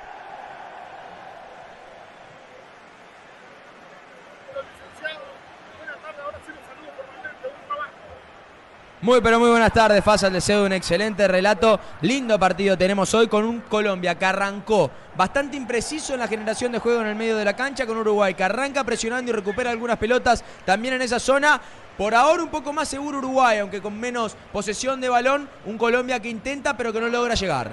S1: Muy pero muy buenas tardes, Fasa, les deseo un excelente relato. Lindo partido tenemos hoy con un Colombia que arrancó bastante impreciso en la generación de juego en el medio de la cancha con Uruguay, que arranca presionando y recupera algunas pelotas también en esa zona. Por ahora un poco más seguro Uruguay, aunque con menos posesión de balón. Un Colombia que intenta pero que no logra llegar.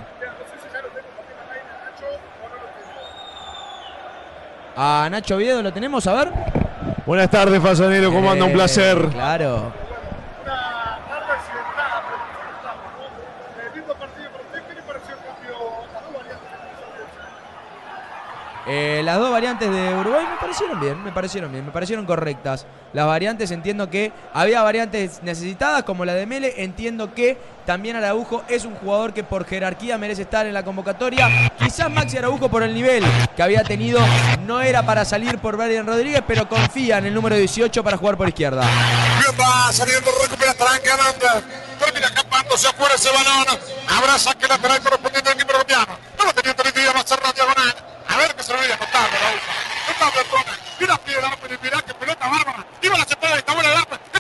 S1: A Nacho Viedo lo tenemos, a ver.
S2: Buenas tardes, Fasanero. ¿Cómo anda? Un
S1: Eh,
S2: placer.
S1: Claro.
S5: una tarde accidentada, pero aquí estamos, ¿no? Eh, lindo partido para usted. ¿Qué le pareció el cambio, las dos variantes que hizo Bielsa?
S1: Eh, las dos variantes de Uruguay me parecieron bien, me parecieron bien, me parecieron correctas. Las variantes entiendo que había variantes necesitadas como la de Mele, entiendo que también Araujo es un jugador que por jerarquía merece estar en la convocatoria. Quizás Maxi Araujo por el nivel que había tenido no era para salir por Brian Rodríguez, pero confía en el número 18 para jugar por izquierda.
S5: Bien va saliendo, recupera. Termina escapándose afuera ese balón. Habrá saque lateral correspondiente al equipo colombiano. No lo tenía permitido más cerrar diagonal. A ver que se lo veía notable, Raúl. Notable, Tona. Mira mirá que pelota bárbara. Iba la está buena el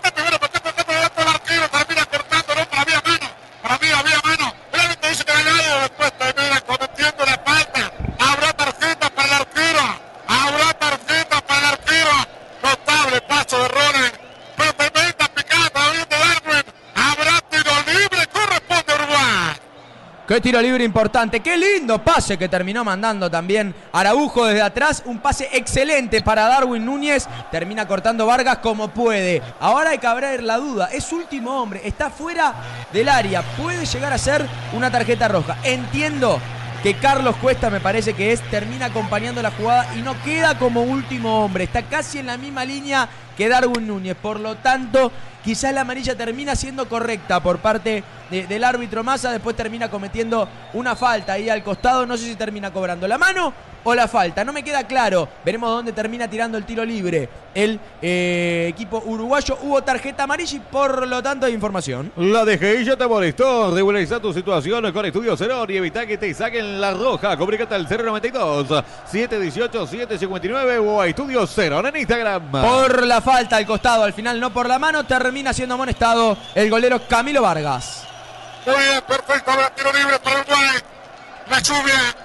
S1: Qué tiro libre importante, qué lindo pase que terminó mandando también Araujo desde atrás. Un pase excelente para Darwin Núñez. Termina cortando Vargas como puede. Ahora hay que abrir la duda. Es último hombre, está fuera del área. Puede llegar a ser una tarjeta roja. Entiendo que Carlos Cuesta me parece que es, termina acompañando la jugada y no queda como último hombre. Está casi en la misma línea que Darwin Núñez. Por lo tanto, quizás la amarilla termina siendo correcta por parte de- del árbitro Massa. Después termina cometiendo una falta ahí al costado. No sé si termina cobrando la mano o la falta. No me queda claro. Veremos dónde termina tirando el tiro libre el eh, equipo uruguayo. Hubo tarjeta amarilla y por lo tanto hay información.
S3: La DGI ya te molestó. Regulariza tu situación con Estudio Cerón y evita que te saquen la roja. Comunícate al 092 718 759 o a Estudio Cerón en Instagram.
S1: Por la falta al costado, al final no por la mano, termina siendo amonestado el golero Camilo Vargas.
S5: Muy bien, perfecto. Tiro libre para Uruguay. La lluvia.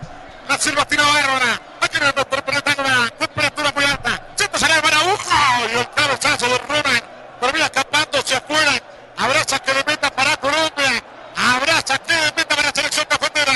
S5: La Silva tira bárbara. Aquí no está penetrando una temperatura muy alta. Siento sale para Araujo. Y el cabezazo de Rubén. Termina escapándose afuera. Habrá saque de meta para Colombia. Habrá saque de meta para la selección cafetera.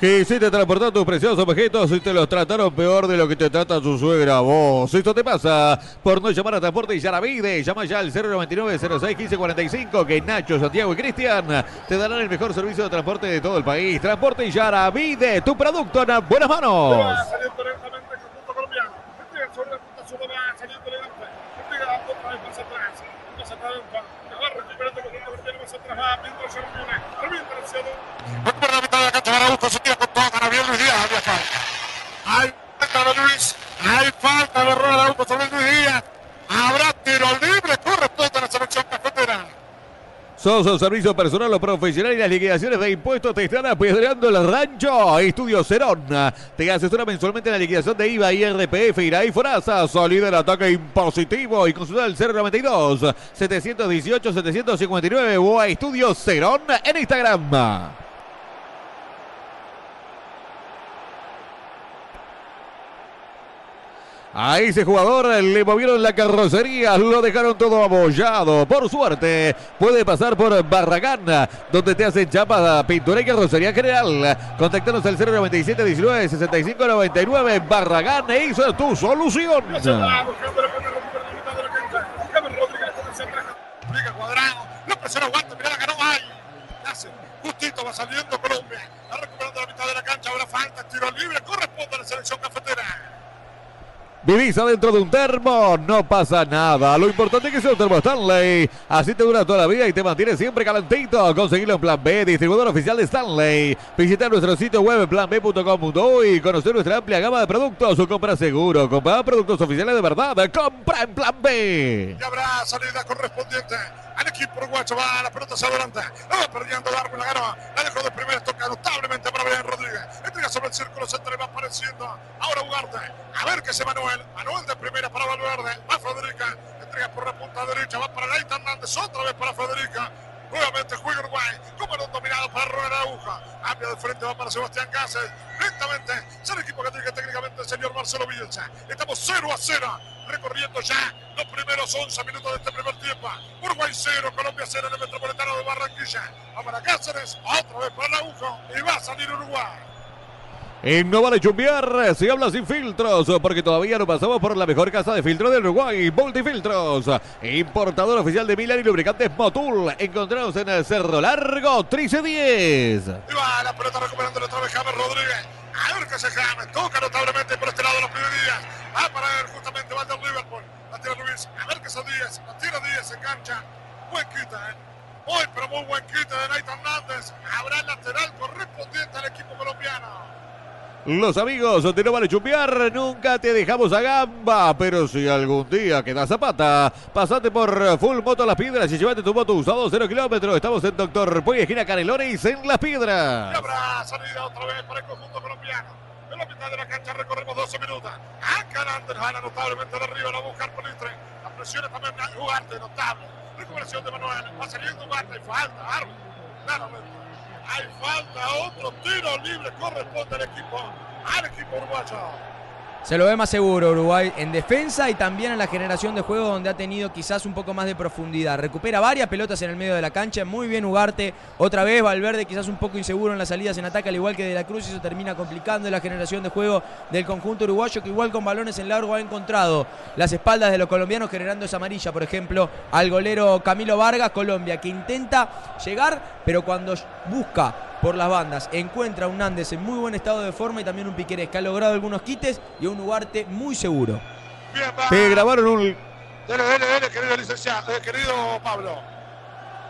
S3: Quisiste transportar tus preciosos objetos y te los trataron peor de lo que te trata su suegra vos. Esto te pasa por no llamar a Transporte y Yaravide. Llama ya al 099 06 1545 que Nacho, Santiago y Cristian te darán el mejor servicio de transporte de todo el país. Transporte y Yaravide, tu producto en buenas manos.
S5: Saliendo lentamente el conjunto colombiano. Entrega sobre la punta sur, va saliendo elegante. Entrega otra vez más atrás. Más atrás. Va recuperando el conjunto colombiano más atrás. Va mientras se reúne. Revienta el cielo. Recupera la mitad de la cancha. Araujo se con todo. Gabriel Luis Díaz. Había falta. Hay falta de Luis. Hay falta de error Araujo sobre Luis Díaz. Habrá tiro libre. Corresponde a la selección cafetera.
S3: Sos servicio personal o profesional y las liquidaciones de impuestos te están apedreando el rancho. Estudio Cerón te asesora mensualmente en la liquidación de IVA, IRPF, IRAI, FORASA. Salida del ataque impositivo y consulta el 092 718 759 o a Estudio Cerón en Instagram. A ese jugador le movieron la carrocería, lo dejaron todo abollado. Por suerte, puede pasar por Barragán, donde te hacen chapa, pintura y carrocería general. Contactanos al 097 19 65 99. Barragán hizo tu solución.
S5: Justito va saliendo Colombia. Va recuperando la mitad de la cancha. Ahora falta. Tiro libre. Corresponde a la selección cafetera.
S3: Vivís adentro de un termo, no pasa nada. Lo importante es que sea un termo Stanley. Así te dura toda la vida y te mantiene siempre calentito. Conseguirlo en Plan B, distribuidor oficial de Stanley. Visita nuestro sitio web planb.com.do y conocer nuestra amplia gama de productos. Compra seguro, compra productos oficiales de verdad. Compra en Plan B.
S5: Y habrá salida correspondiente al equipo uruguayo. Va la pelota hacia adelante. La va perdiendo Darwin. La ganó. La dejó de primera. Toca notablemente para Brian Rodríguez. Entrega sobre el círculo central y va apareciendo. Ahora Ugarte. A ver qué se Manuel. Manuel de primera para Valverde. Va Federica. Entrega por la punta derecha. Va para Leita Hernández. Otra vez para Federica. Nuevamente juega Uruguay. Como un dominado para Ronald Aguja. Cambia de frente. Va para Sebastián Cáceres. Lentamente. Es el equipo que tiene técnicamente el señor Marcelo Bielsa. Estamos 0 a 0. Recorriendo ya los primeros 11 minutos de este primer tiempo. Uruguay 0, Colombia 0 en el Metropolitano de Barranquilla. Va para Cáceres. Otra vez para Aguja. Y va a salir Uruguay.
S3: En No Vale Chumbiar se habla sin filtros, porque todavía no pasamos por la mejor casa de filtro de Uruguay, Multifiltros. Importador oficial de Milan y lubricantes Motul. Encontrados en el Cerro Largo, 1310.
S5: Y va la pelota recuperando otra vez James Rodríguez. A ver qué se James. Toca notablemente por este lado los primeros días. Va para él justamente, va del Liverpool. La tira Luis. A ver qué son Díaz. La tira Díaz en cancha. Buen quita, ¿eh? Muy, pero muy buen quita de Nathan Hernández. Habrá el lateral correspondiente al equipo colombiano.
S3: Los amigos de No Vale Chumbiar nunca te dejamos a gamba, pero si algún día quedas zapata, pasate por Full Moto Las Piedras y llévate tu moto usado 0 kilómetros. Estamos en Doctor Puy, esquina Canelones, en Las
S5: Y
S3: Piedras.
S5: habrá salida otra vez para el conjunto colombiano. En la mitad de la cancha recorremos 12 minutos. Anca Hernández gana notablemente de arriba, la buscar por Litre. La presión es también de Ugarte, notable. Recuperación de Manuel. Va saliendo Ugarte, hay falta, árbitro. Claramente. Hay falta, otro tiro libre corresponde al equipo, al equipo uruguayo.
S1: Se lo ve más seguro Uruguay en defensa y también en la generación de juego donde ha tenido quizás un poco más de profundidad. Recupera varias pelotas en el medio de la cancha, muy bien Ugarte. Otra vez Valverde quizás un poco inseguro en las salidas en ataque al igual que De la Cruz y eso termina complicando la generación de juego del conjunto uruguayo que igual con balones en largo ha encontrado las espaldas de los colombianos generando esa amarilla, por ejemplo, al golero Camilo Vargas, Colombia, que intenta llegar, pero cuando busca por las bandas. Encuentra a un Nández en muy buen estado de forma y también un Piquerés que ha logrado algunos quites y a un Ugarte muy seguro.
S5: Bien.
S3: Te grabaron un,
S5: Dele, dele, dele, querido licenciado, eh, querido Pablo.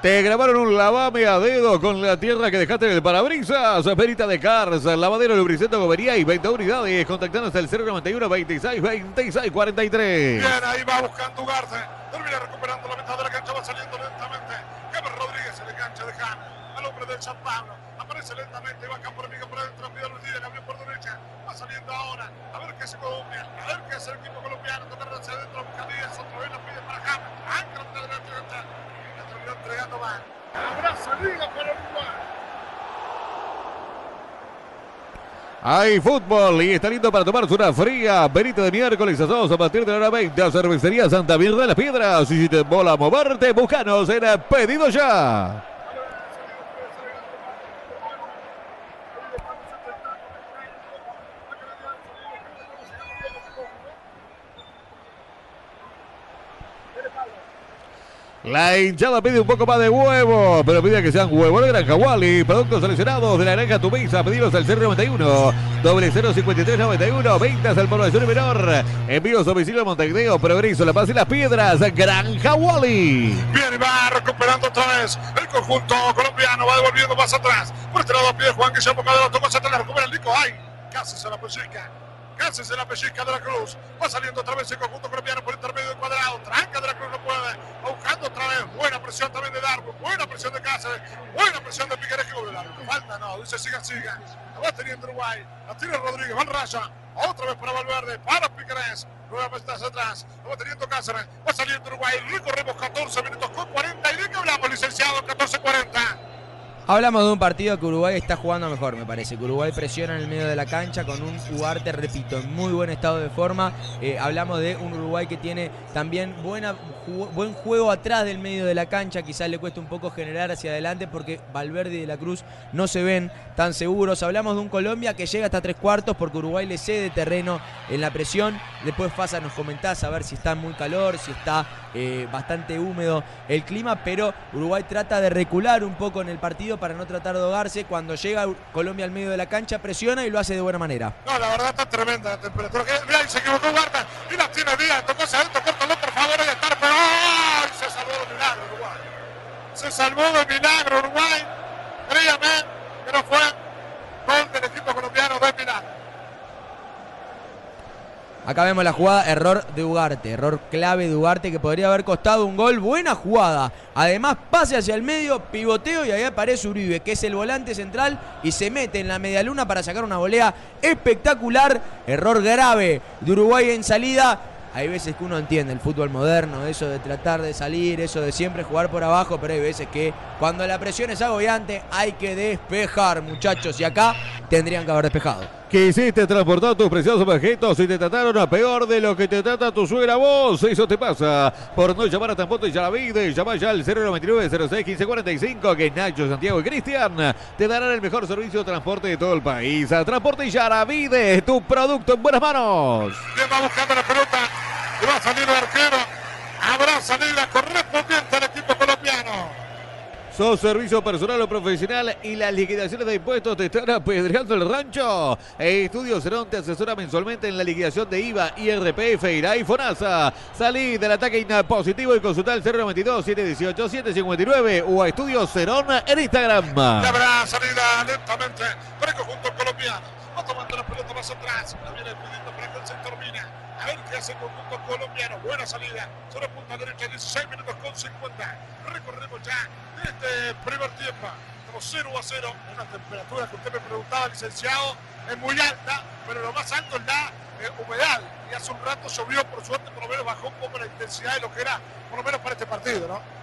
S3: te grabaron un lavame a dedo con la tierra que dejaste en el parabrisas. Perita de Cars, lavadero lubricento gobería y 20 unidades. Contactanos al 091 26 26 43.
S5: Bien, ahí va buscando Ugarte. Termina recuperando la mitad de la cancha, va saliendo lentamente. James Rodríguez en la cancha de James. Al hombre del San Pablo. Aparece lentamente, va campo enemigo por adentro. Pide Luis Díaz, abrió por derecha. Va saliendo ahora. A ver qué hace Colombia. A ver qué hace el equipo colombiano. Tocar hacia adentro, busca Díaz. Otra vez la pide para James. Ancla de la cancha. La terminó entregando mal. Habrá salida para Uruguay.
S3: Hay fútbol y está lindo para tomarse una fría. Benito de miércoles a todos a partir de la hora 20 a Cervecería Santa Mirna de las Piedras. Y si te mola moverte, búscanos en Pedido Ya. La hinchada pide un poco más de huevo, pero pide que sean huevos de Granja Wally. Productos seleccionados de la Granja Tumisa. Pedidos al 091 doble 053 91. Ventas al población menor. Envíos a domicilio Montevideo, Progreso, La Paz y las Piedras. Granja Wally.
S5: Bien, y va recuperando otra vez el conjunto colombiano. Va devolviendo más atrás. Por este lado pide Juan Guillermo Cadero. Tocó se la recupera el Nico. ¡Ay! Casi se la pellizca. Casi se la pellizca de la Cruz. Va saliendo otra vez el conjunto colombiano por intermedio del cuadrado. Tranca de la Cruz no puede. Buscando otra vez. Buena presión también de Darwin. Buena presión de Cáceres. Buena presión de Piqueres que. Falta no. Dice siga, siga. La va teniendo Uruguay. La tiene Rodríguez. Va en raya. Otra vez para Valverde. Para Piqueres. Nuevamente hacia atrás. La va teniendo Cáceres. Va saliendo Uruguay. Recorremos 14 minutos con 40. ¿Y de qué hablamos, licenciado? 14-40.
S1: Hablamos de un partido que Uruguay está jugando mejor, me parece. Que Uruguay presiona en el medio de la cancha con un Ugarte, repito, en muy buen estado de forma. Eh, hablamos de un Uruguay que tiene también buena, buen juego atrás del medio de la cancha. Quizás le cuesta un poco generar hacia adelante porque Valverde y De la Cruz no se ven tan seguros. Hablamos de un Colombia que llega hasta tres cuartos porque Uruguay le cede terreno en la presión. Después Fasa nos comentás a ver si está muy calor, si está eh, bastante húmedo el clima, pero Uruguay trata de recular un poco en el partido para no tratar de ahogarse. Cuando llega Colombia al medio de la cancha, presiona y lo hace de buena manera.
S5: No, la verdad está tremenda la temperatura. Que, se equivocó Huerta. Y la tiene Díaz. Tocó adentro. Córtalo, por favor. Ahí está. Pero se salvó de milagro Uruguay. Se salvó de milagro Uruguay. Créame que no fue gol del equipo colombiano de milagro.
S1: Acá vemos la jugada, error de Ugarte, error clave de Ugarte que podría haber costado un gol. Buena jugada. Además, pase hacia el medio, pivoteo y ahí aparece Uribe, que es el volante central y se mete en la medialuna para sacar una volea espectacular. Error grave de Uruguay en salida. Hay veces que uno entiende el fútbol moderno, eso de tratar de salir, eso de siempre jugar por abajo, pero hay veces que cuando la presión es agobiante hay que despejar, muchachos. Y acá tendrían que haber despejado.
S3: Quisiste transportar tus preciosos objetos y te trataron a peor de lo que te trata tu suegra vos. Eso te pasa por no llamar a Transporte y Yaravide. Llama ya al 099 06 1545 que Nacho, Santiago y Cristian te darán el mejor servicio de transporte de todo el país. A Transporte y Yaravide, tu producto en buenas manos.
S5: Bien, va buscando la pelota. Y va a salir el arquero. Habrá salida correspondiente al equipo colombiano.
S3: Sos servicio personal o profesional y las liquidaciones de impuestos te están apedreando el rancho. Estudio Cerón te asesora mensualmente en la liquidación de IVA, IRPF, IRA y FONASA. Salí del ataque positivo y consulta el 092 718 759 o a Estudio Cerón en Instagram.
S5: Y habrá salida lentamente para el conjunto colombiano. Va tomando la pelota más atrás. La viene pidiendo para que el sector mina. A ver qué hace el conjunto colombiano. Buena salida. Sobre punta derecha, 16 minutos con 50. Recorremos ya este primer tiempo. Estamos 0 a 0. Una temperatura que usted me preguntaba, licenciado, es muy alta, pero lo más alto es la eh, humedad. Y hace un rato llovió, por suerte, por lo menos bajó un poco la intensidad de lo que era, por lo menos para este partido, ¿no?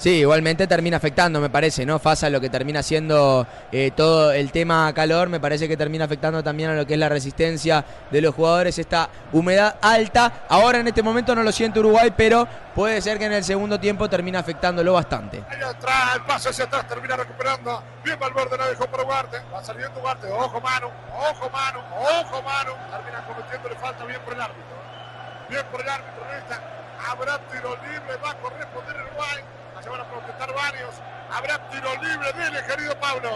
S1: Sí, igualmente termina afectando, me parece, ¿no? Fasa lo que termina siendo eh, todo el tema calor, me parece que termina afectando también a lo que es la resistencia de los jugadores, esta humedad alta. Ahora en este momento no lo siente Uruguay, pero puede ser que en el segundo tiempo termine afectándolo bastante.
S5: Ahí atrás, el pase hacia atrás, termina recuperando. Bien Valverde la dejó para Ugarte. Va saliendo Ugarte. Ojo, mano. Ojo, mano. Ojo, mano. Termina cometiéndole falta bien por el árbitro. Bien por el árbitro. Esta. Habrá tiro libre. Va a corresponder Uruguay. Se van a protestar varios. Habrá tiro libre. Dile, querido Pablo.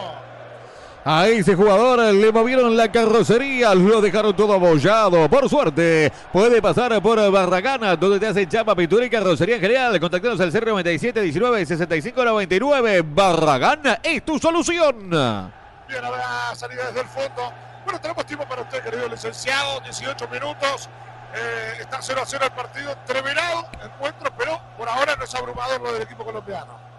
S3: A ese jugador le movieron la carrocería, lo dejaron todo abollado. Por suerte, puede pasar por Barragana, donde te hacen chapa, pintura y carrocería en general. Contactanos al 097 19 65 99. Barragana es tu solución.
S5: Bien, habrá salida desde el fondo. Bueno, tenemos tiempo para usted, querido licenciado. 18 minutos. Eh, está 0 a 0 el partido. Tremerado encuentro, pero por ahora no es abrumador lo del equipo colombiano.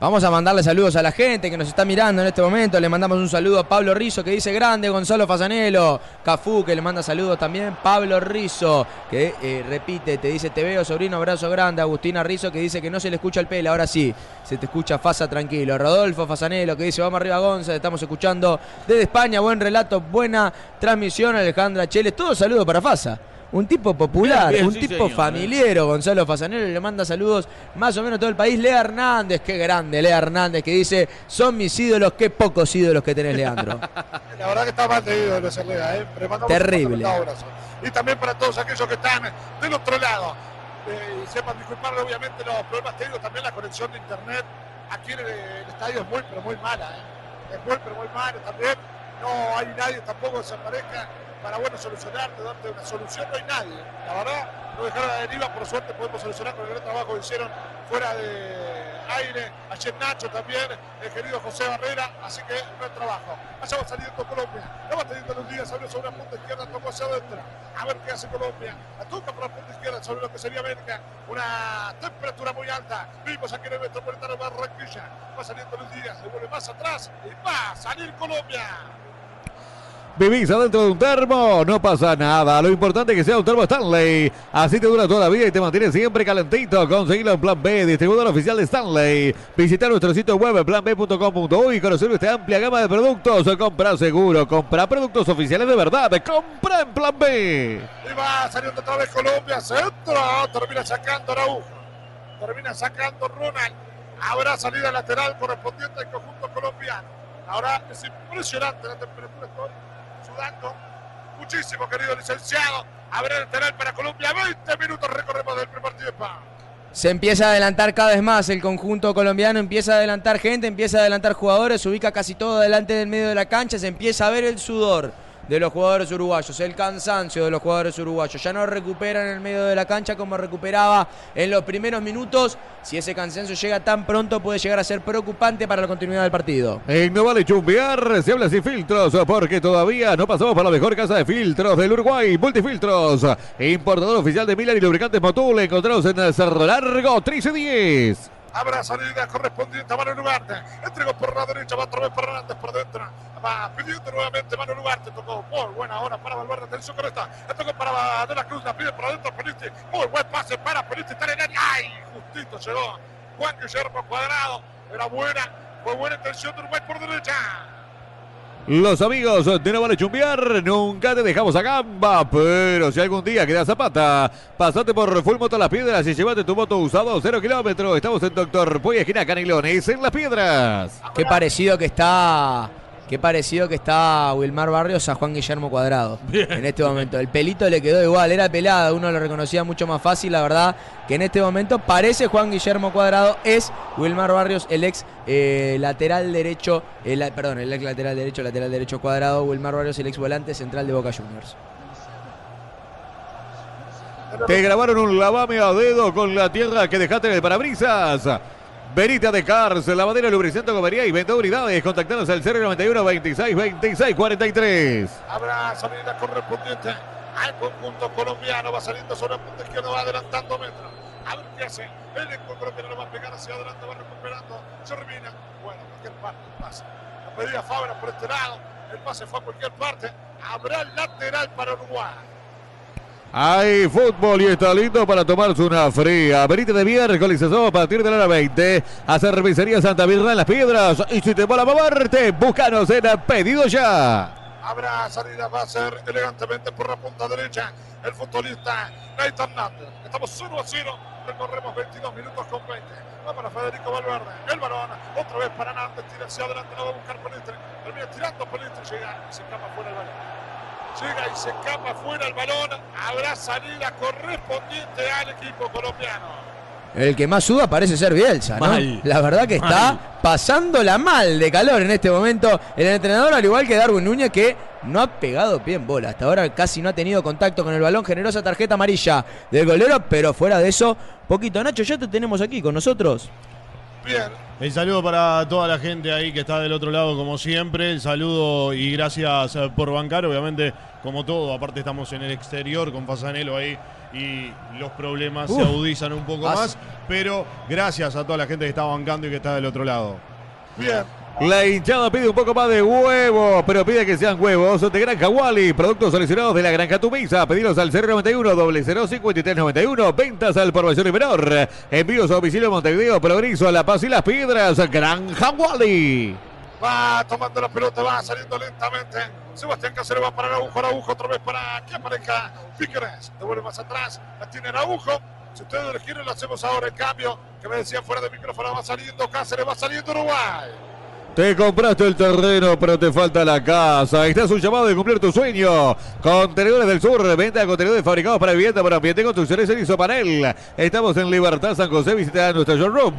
S1: Vamos a mandarle saludos a la gente que nos está mirando en este momento. Le mandamos un saludo a Pablo Rizo que dice grande, Gonzalo Fasanelo, Cafú que le manda saludos también, Pablo Rizo que eh, repite, te dice te veo sobrino, abrazo grande, Agustina Rizo que dice que no se le escucha el pelo, ahora sí, se te escucha Fasa tranquilo. Rodolfo Fasanelo que dice vamos arriba Gonza, estamos escuchando desde España, buen relato, buena transmisión, Alejandra Cheles, todo saludo para Fasa. Un tipo popular,
S3: Bien, bien,
S1: un
S3: sí,
S1: tipo
S3: señor,
S1: familiero, Gonzalo Fasanero, le manda saludos más o menos todo el país. Lea Hernández, qué grande, Lea Hernández, que dice, son mis ídolos, qué pocos ídolos que tenés, Leandro. <laughs>
S5: La verdad que está mal de ídolo ese Lega, ¿eh? Pero mandamos un
S1: Terrible.
S5: abrazo. Y también para todos aquellos que están del otro lado. eh, y sepan disculparle obviamente los problemas técnicos, también la conexión de internet aquí en el, el estadio es muy pero muy mala, ¿eh? es muy pero muy mala también, no hay nadie tampoco que se aparezca para bueno solucionarte, darte una solución, no hay nadie, la verdad, no dejar la deriva, por suerte podemos solucionar con el gran trabajo que hicieron fuera de aire, ayer Nacho también, el querido José Barrera, así que es trabajo. Allá va saliendo Colombia, la va teniendo los días, abrió sobre la punta izquierda, tocó hacia adentro, a ver qué hace Colombia, la toca por la punta izquierda sobre lo que sería América, una temperatura muy alta, vimos aquí en el Metropolitano Barranquilla, va saliendo los días, se vuelve más atrás y va a salir Colombia.
S3: Vivís adentro de un termo, no pasa nada. Lo importante es que sea un termo Stanley. Así te dura toda la vida y te mantiene siempre calentito. Conseguilo en Plan B, distribuidor oficial de Stanley. Visita nuestro sitio web planb.com.uy y conocer nuestra amplia gama de productos. Compra seguro, compra productos oficiales de verdad. Compra en Plan B.
S5: Y va saliendo otra vez Colombia, centro, termina sacando Araujo, termina sacando Ronald. Habrá salida lateral correspondiente al conjunto colombiano. Ahora es impresionante la temperatura, muchísimo, querido licenciado. Habrá lateral para Colombia, 20 minutos recorremos del primer tiempo.
S1: Se empieza a adelantar cada vez más el conjunto colombiano, empieza a adelantar gente, empieza a adelantar jugadores, se ubica casi todo delante del medio de la cancha, se empieza a ver el sudor de los jugadores uruguayos, el cansancio de los jugadores uruguayos. Ya no recuperan en el medio de la cancha como recuperaba en los primeros minutos. Si ese cansancio llega tan pronto puede llegar a ser preocupante para la continuidad del partido.
S3: En no vale chumbear, se habla sin filtros, porque todavía no pasamos por la mejor casa de filtros del Uruguay, Multifiltros, importador oficial de Milan y lubricantes Motul, encontrados en Cerro Largo, 1310.
S5: Habrá salida correspondiente a Manuel Ugarte. Entregó por la derecha, va otra vez para Hernández por dentro. Va pidiendo nuevamente Manuel Ugarte. Tocó muy buena hora para Valverde. Atención con esta. Tocó para De la Cruz. La pide por adentro Pelisti. Muy buen pase para Pelisti. Está en el. ¡Ay! Justito llegó Juan Guillermo Cuadrado. Era buena. Fue buena intención de Uruguay por derecha.
S3: Los amigos de No Vale Chumbear, nunca te dejamos a gamba, pero si algún día queda zapata, pasate por Full Moto Las Piedras y llévate tu moto usado 0 kilómetros. Estamos en Doctor Puy, esquina Canelones, en Las Piedras.
S1: Qué parecido que está. Qué parecido que está Wilmar Barrios a Juan Guillermo Cuadrado <laughs> en este momento. El pelito le quedó igual, era pelada, uno lo reconocía mucho más fácil, la verdad, que en este momento parece Juan Guillermo Cuadrado, es Wilmar Barrios, el ex eh, lateral derecho, el, perdón, el ex lateral derecho, lateral derecho Cuadrado, Wilmar Barrios, el ex volante central de Boca Juniors.
S3: Te grabaron un lavame a dedo con la tierra que dejaste en el parabrisas. Verita de Cars, lavadero, lubricante, comería y venta unidades. Contactanos al 091 26 26 43.
S5: Habrá salida correspondiente al conjunto colombiano. Va saliendo sobre la punta izquierda, va adelantando metros. A ver qué hace. El equipo colombiano lo va a pegar hacia adelante, va recuperando. Termina. Bueno, cualquier parte el pase. La pedía Fabra por este lado. El pase fue a cualquier parte. Habrá lateral para Uruguay.
S3: Hay fútbol y está lindo para tomarse una fría. Verita de miércoles a partir de la hora 20 a Cervecería Santa Virgen en Las Piedras. Y si te mola moverte, búscanos en Pedido Ya.
S5: Habrá salida, va a ser elegantemente por la punta derecha el futbolista Nathan Hernández. Estamos 0 a 0, recorremos 22 minutos con 20. Va para Federico Valverde, el balón, otra vez para Hernández, tira hacia adelante, lo va a buscar Pelistri. Termina tirando Pelistri, llega se escapa fuera el balón. Llega y se escapa fuera el balón. Habrá salida correspondiente al equipo colombiano.
S1: El que más suda parece ser Bielsa, ¿no?
S6: Mal.
S1: La verdad que está
S6: Mal.
S1: pasándola mal de calor en este momento. El entrenador, al igual que Darwin Núñez, que no ha pegado pie en bola. Hasta ahora casi no ha tenido contacto con el balón. Generosa tarjeta amarilla del golero, pero fuera de eso, poquito. Nacho, ya te tenemos aquí con nosotros.
S5: Bien,
S2: El saludo para toda la gente ahí que está del otro lado, como siempre. El saludo y gracias eh, por bancar, obviamente, como todo. Aparte, estamos en el exterior con Fasanelo ahí y los problemas se agudizan un poco más. Pero gracias a toda la gente que está bancando y que está del otro lado.
S5: bien.
S3: La hinchada pide un poco más de huevo, pero pide que sean huevos de Granja Wally. Productos seleccionados de la Granja Tumisa. Pedidos al 091 005391. Ventas al por mayor y menor. Envíos a domicilio Montevideo, Progreso, La Paz y Las Piedras. Granja Wally.
S5: Va tomando la pelota, va saliendo lentamente. Sebastián Cáceres va para Araujo, Araujo otra vez para que aparezca Piqueres. Devuelve más atrás, la tiene Araujo. Si ustedes lo quieren, lo hacemos ahora. En cambio, que me decían fuera de micrófono, va saliendo Cáceres, va saliendo Uruguay.
S3: Te compraste el terreno, pero te falta la casa. Estás un llamado de cumplir tu sueño. Contenedores del Sur, venta de contenedores fabricados para vivienda, para ambiente, construcciones en Isopanel. Estamos en Libertad, San José. Visita nuestro showroom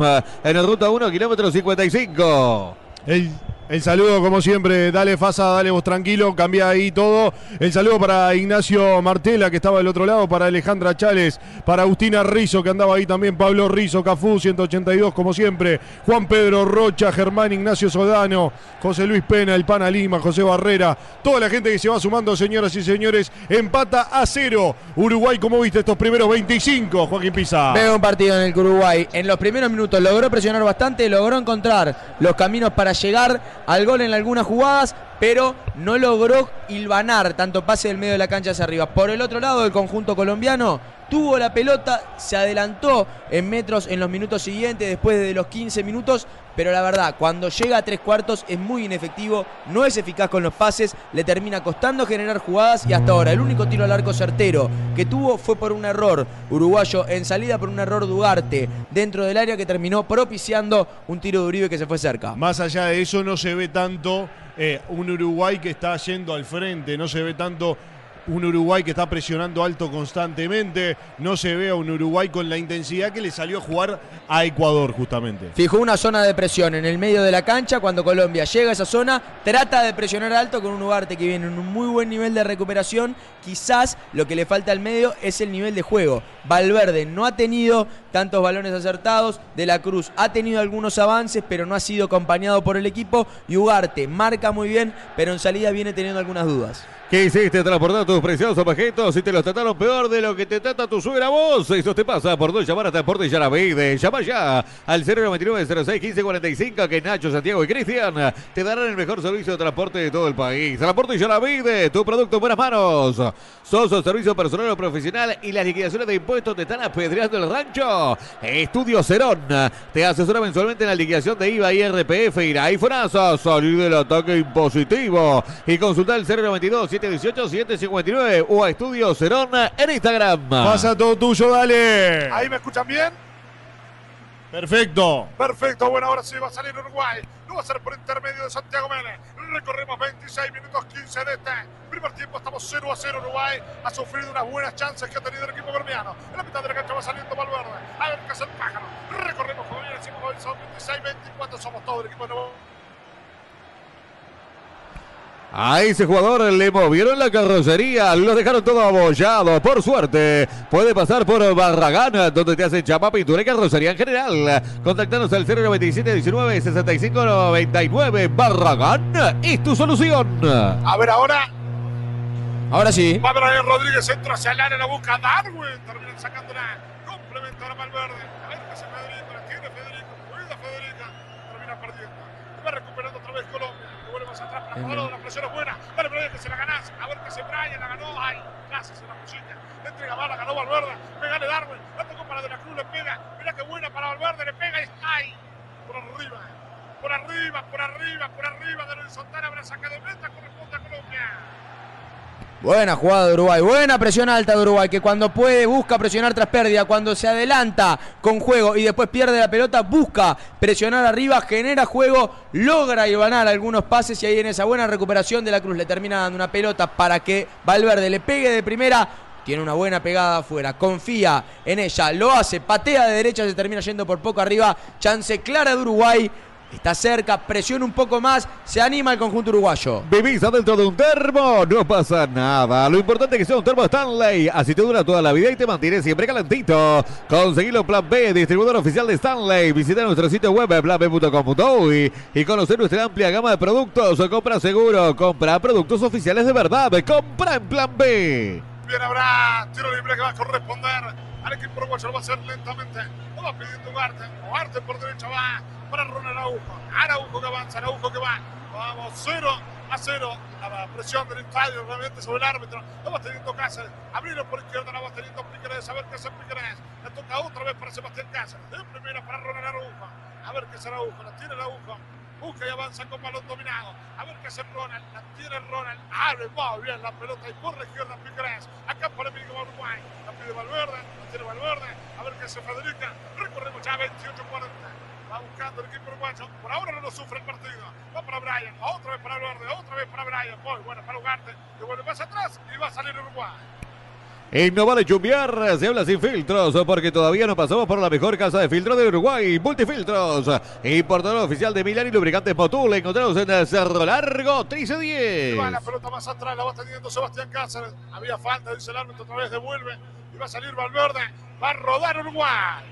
S3: en el ruta 1, kilómetro 55.
S2: El, el saludo, como siempre, dale Fasa, dale vos tranquilo, cambia ahí todo. El saludo para Ignacio Martela, que estaba del otro lado, para Alejandra Chales, para Agustina Rizo, que andaba ahí también, Pablo Rizo, Cafú, 182, como siempre, Juan Pedro Rocha, Germán Ignacio Sodano, José Luis Pena, El Pana Lima, José Barrera, toda la gente que se va sumando, señoras y señores, empata a cero. Uruguay, ¿cómo viste estos primeros 25, Joaquín Pisa?
S1: Veo un partido en el Uruguay en los primeros minutos logró presionar bastante, logró encontrar los caminos para llegar al gol en algunas jugadas, pero no logró hilvanar tanto pase del medio de la cancha hacia arriba. Por el otro lado, el conjunto colombiano tuvo la pelota, se adelantó en metros en los minutos siguientes, después de los 15 minutos, pero la verdad, cuando llega a tres cuartos es muy inefectivo, no es eficaz con los pases, le termina costando generar jugadas y hasta ahora el único tiro al arco certero que tuvo fue por un error uruguayo en salida, por un error Dugarte dentro del área que terminó propiciando un tiro de Uribe que se fue cerca.
S2: Más allá de eso, no se ve tanto eh, un Uruguay que está yendo al frente, no se ve tanto un Uruguay que está presionando alto constantemente, no se ve a un Uruguay con la intensidad que le salió a jugar a Ecuador justamente.
S1: Fijó una zona de presión en el medio de la cancha. Cuando Colombia llega a esa zona, trata de presionar alto con un Ugarte que viene en un muy buen nivel de recuperación. Quizás lo que le falta al medio es el nivel de juego. Valverde no ha tenido tantos balones acertados. De la Cruz ha tenido algunos avances, pero no ha sido acompañado por el equipo. Y Ugarte marca muy bien, pero en salida viene teniendo algunas dudas.
S3: ¿Qué hiciste transportar tus preciosos objetos y te los trataron peor de lo que te trata tu suegra vos? Eso te pasa por no llamar a Transporte Yaravide. Llama ya al 099 06 1545 que Nacho, Santiago y Cristian te darán el mejor servicio de transporte de todo el país. Transporte Yaravide, tu producto en buenas manos. Sos servicio personal o profesional y las liquidaciones de impuestos te están apedreando el rancho. Estudio Cerón te asesora mensualmente en la liquidación de IVA y RPF. Ir a iPhoneazo, salir del ataque impositivo y consultar el 092 718 759 o a Estudio Cerón en Instagram.
S2: Pasa todo tuyo, dale.
S5: Ahí me escuchan bien.
S2: Perfecto.
S5: Perfecto, bueno, ahora sí va a salir Uruguay. No va a ser por intermedio de Santiago Mene. Recorremos 26 minutos 15 de este primer tiempo. Estamos 0 a 0. Uruguay ha sufrido unas buenas chances que ha tenido el equipo colombiano. En la mitad de la cancha va saliendo Valverde. A ver qué hace el pájaro. Recorremos, como bien decimos, hoy son 26, 24. Somos todo el equipo de Nuevo.
S3: A ese jugador le movieron la carrocería, lo dejaron todo abollado. Por suerte, puede pasar por Barragán, donde te hacen chapa, pintura y carrocería en general. Contactanos al 097 19 65 99. Barragán es tu solución.
S5: A ver ahora.
S1: Ahora sí.
S5: Va Brian Rodríguez, entra hacia el área, la busca Darwin. Terminan sacándola. Complementa a Valverde. A ver qué hace Federico. La tiene Federico. Cuida Federica. Termina perdiendo. Va recuperando otra vez Colombia. Que jugador. La presión es buena. Dale, Brian, que se la ganás. A ver qué hace Brian. La ganó. Ay, casi se la pusilla. Le entrega más, la ganó Valverde. Pegale Darwin. La tocó para De la Cruz. Le pega. Mira qué buena para Valverde. Le pega y ¡ay! Por arriba. Por arriba, por arriba, por arriba de Luis Santana. Habrá saque de meta. Corresponde a Colombia.
S1: Buena jugada de Uruguay, buena presión alta de Uruguay, que cuando puede busca presionar tras pérdida, cuando se adelanta con juego y después pierde la pelota, busca presionar arriba, genera juego, logra ganar algunos pases y ahí en esa buena recuperación de la Cruz le termina dando una pelota para que Valverde le pegue de primera. Tiene una buena pegada afuera, confía en ella, lo hace, patea de derecha, se termina yendo por poco arriba, chance clara de Uruguay, está cerca, presiona un poco más, se anima el conjunto uruguayo.
S3: Vivís adentro de un termo, no pasa nada. Lo importante es que sea un termo Stanley. Así te dura toda la vida y te mantiene siempre calentito. Conseguilo en Plan B, distribuidor oficial de Stanley. Visita nuestro sitio web planb.com.uy y conocer nuestra amplia gama de productos. Compra seguro, compra productos oficiales de verdad. Compra en Plan B.
S5: Bien, habrá tiro libre que va a corresponder al equipo uruguayo. Lo va a hacer lentamente. Va pidiendo Ugarte. Ugarte por derecha va para Ronald Araujo. Araujo que avanza, Araujo que va. Vamos, 0 a 0. La presión del estadio realmente sobre el árbitro. Lo va teniendo Cáceres. Abrirlo por izquierda, la va teniendo Piquerés. A ver qué hace Piquerés. Le toca otra vez para Sebastián Cáceres. De primera para Ronald Araujo. A ver qué hace Araujo. La tiene Araujo. Busca y avanza con balón dominado. A ver qué hace Ronald. La tiene Ronald. Abre, va bien la pelota y por la izquierda Piquerés. Acá para el Uruguay. Pide Valverde. La tiene Valverde. A ver qué hace Federica. Recorremos ya 28-40. Va buscando el equipo uruguayo. Por ahora no lo sufre el partido. Va para Brian. Otra vez para Verde. Otra vez para Brian. Muy bueno para Ugarte. Devuelve más atrás y va a salir Uruguay.
S3: Y no vale chumbear, se habla sin filtros, porque todavía no pasamos por la mejor casa de filtro de Uruguay, Multifiltros. Importador oficial de Milán y lubricantes Motul, encontramos en Cerro Largo, 13-10.
S5: Y va la pelota más atrás, la va teniendo Sebastián Cáceres. Había falta, dice el árbitro, otra vez devuelve. Y va a salir Valverde. Va a rodar Uruguay.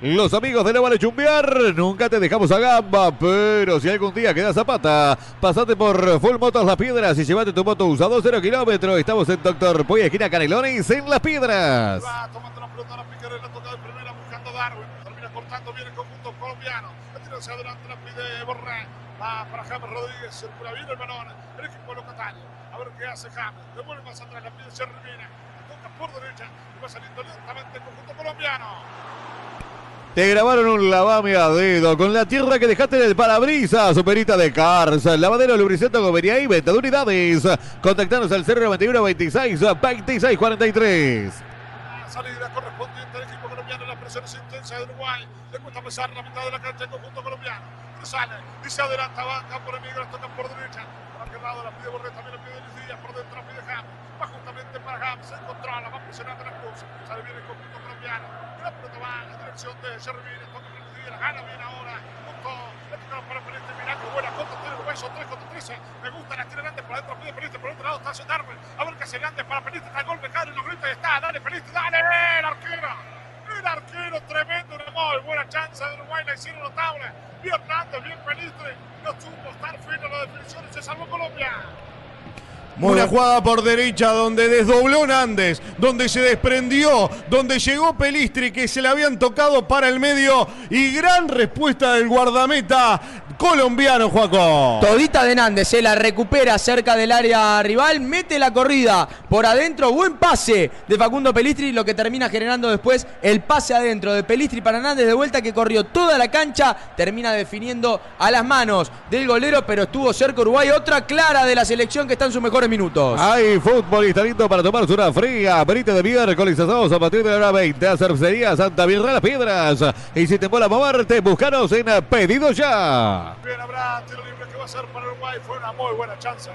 S3: Los amigos de No Vale Chumbear, nunca te dejamos a gamba, pero si algún día queda zapata, pasate por Full Motos Las Piedras y llévate tu moto usado 0 kilómetros. Estamos en Doctor Poy, esquina Canelones, en Las Piedras.
S5: Va tomando la pelota, la piquera, la toca de primera buscando Darwin. Termina cortando bien el conjunto colombiano. La tira hacia adelante, la pide Borré. Va para James Rodríguez, circula bien el balón. El equipo local. A ver qué hace James. Devuelve más atrás, la pide Servina. Por derecha y va saliendo lentamente el conjunto colombiano.
S3: Te grabaron un lavame a dedo con la tierra que dejaste en el parabrisas, superita de Cars, lavadero lubricento gomería y venta de unidades. Contactanos al 091 26 26 43.
S5: La salida correspondiente al equipo colombiano. La presión es intensa de Uruguay. Le cuesta pesar la mitad de la cancha el conjunto colombiano. Sale y se adelanta, banca por el Miguel, toca por derecha. Para aquel lado la pide Borré, también la pide Luis Díaz, por dentro pide James. Justamente para James, se controla, va presionando la cruz. Sale bien el conjunto colombiano. La pelota va en dirección de Servini, toca Díaz, la gana bien ahora. Junto, le toca para Peliste, mirá qué buena contra, tiene Uruguay, son 3 contra 13. Me gusta, la tira grande por adentro, pide Peliste, por otro lado está Darwin. A ver qué hace grande para Peliste, está el gol, me cae, lo grita y está, dale Peliste, dale, el arquero. El arquero tremendo, una muy buena chance de Uruguay, la hicieron notable. Bien Hernández, bien Peliste, no supo estar fino la definición y se salvó Colombia.
S2: Una jugada por derecha donde desdobló Nández, donde se desprendió, donde llegó Pelistri que se le habían tocado para el medio y gran respuesta del guardameta colombiano, Juaco.
S1: Todita de Nández, se la recupera cerca del área rival, mete la corrida por adentro, buen pase de Facundo Pelistri, lo que termina generando después el pase adentro de Pelistri para Nández de vuelta que corrió toda la cancha, termina definiendo a las manos del golero, pero estuvo cerca Uruguay, otra clara de la selección que está en sus mejores minutos.
S3: Hay fútbol y está listo para tomarse una fría. Benítez de miércoles asados a partir de la hora 20. A Cervecería Santa Las Piedras. Y si te mola moverte, búscanos en Pedido Ya.
S5: Bien, habrá tiro libre que va a ser para Uruguay. Fue una muy buena chance. ¿eh?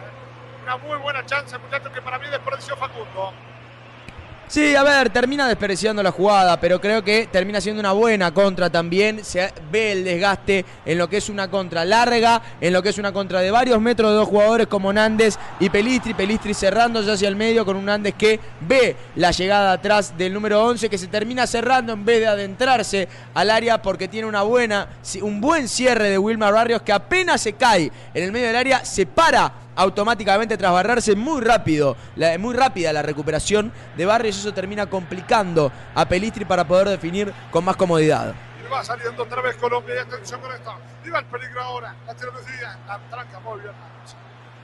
S5: Una muy buena chance, muchachos, que para mí desperdició Facundo.
S1: Sí, a ver, termina desperdiciando la jugada, pero creo que termina siendo una buena contra también. Se ve el desgaste en lo que es una contra larga, en lo que es una contra de varios metros de dos jugadores como Nández y Pelistri. Pelistri cerrando ya hacia el medio con un Nández que ve la llegada atrás del número 11 que se termina cerrando en vez de adentrarse al área porque tiene una buena, un buen cierre de Wilmar Barrios que apenas se cae en el medio del área, se para automáticamente tras barrarse muy rápido, la- muy rápida la recuperación de Barrios, eso termina complicando a Pelistri para poder definir con más comodidad.
S5: Y va saliendo otra vez Colombia y atención con esto. Y va el peligro ahora. La Díaz. La tranca muy bien.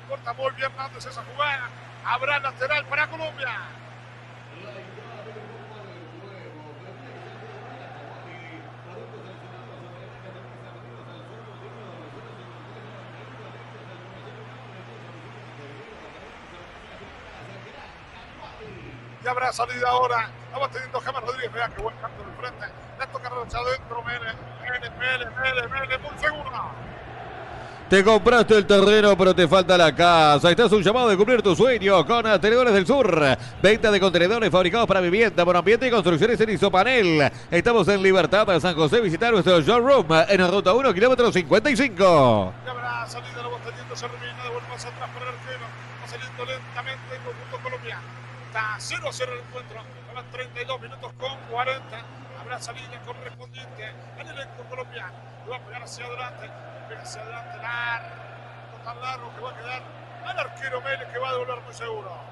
S5: Corta muy bien Nández esa jugada. Habrá lateral para Colombia. Y habrá salida ahora. Va teniendo James Rodríguez. Vea qué buen cambio de frente. Le toca hacia adentro. Mele, Mele, Mele, Mele. Muy seguro.
S3: Te compraste el terreno, pero te falta la casa. Estás un llamado de cumplir tu sueño con Tenedores del Sur. Venta de contenedores fabricados para vivienda, por ambiente y construcciones en Isopanel. Estamos en Libertad, San José. Visitar nuestro showroom en la ruta 1, kilómetro 55.
S5: Y habrá salida. La Servina. Devuelve más atrás para el arquero. Va saliendo lentamente el conjunto colombiano. Está 0 a 0 el encuentro. Habrá 32 minutos con 40. Habrá salida correspondiente al elenco colombiano. Le va a pegar hacia adelante. Pega hacia adelante largo. Tan largo que va a quedar al arquero Mele que va a devolver muy seguro.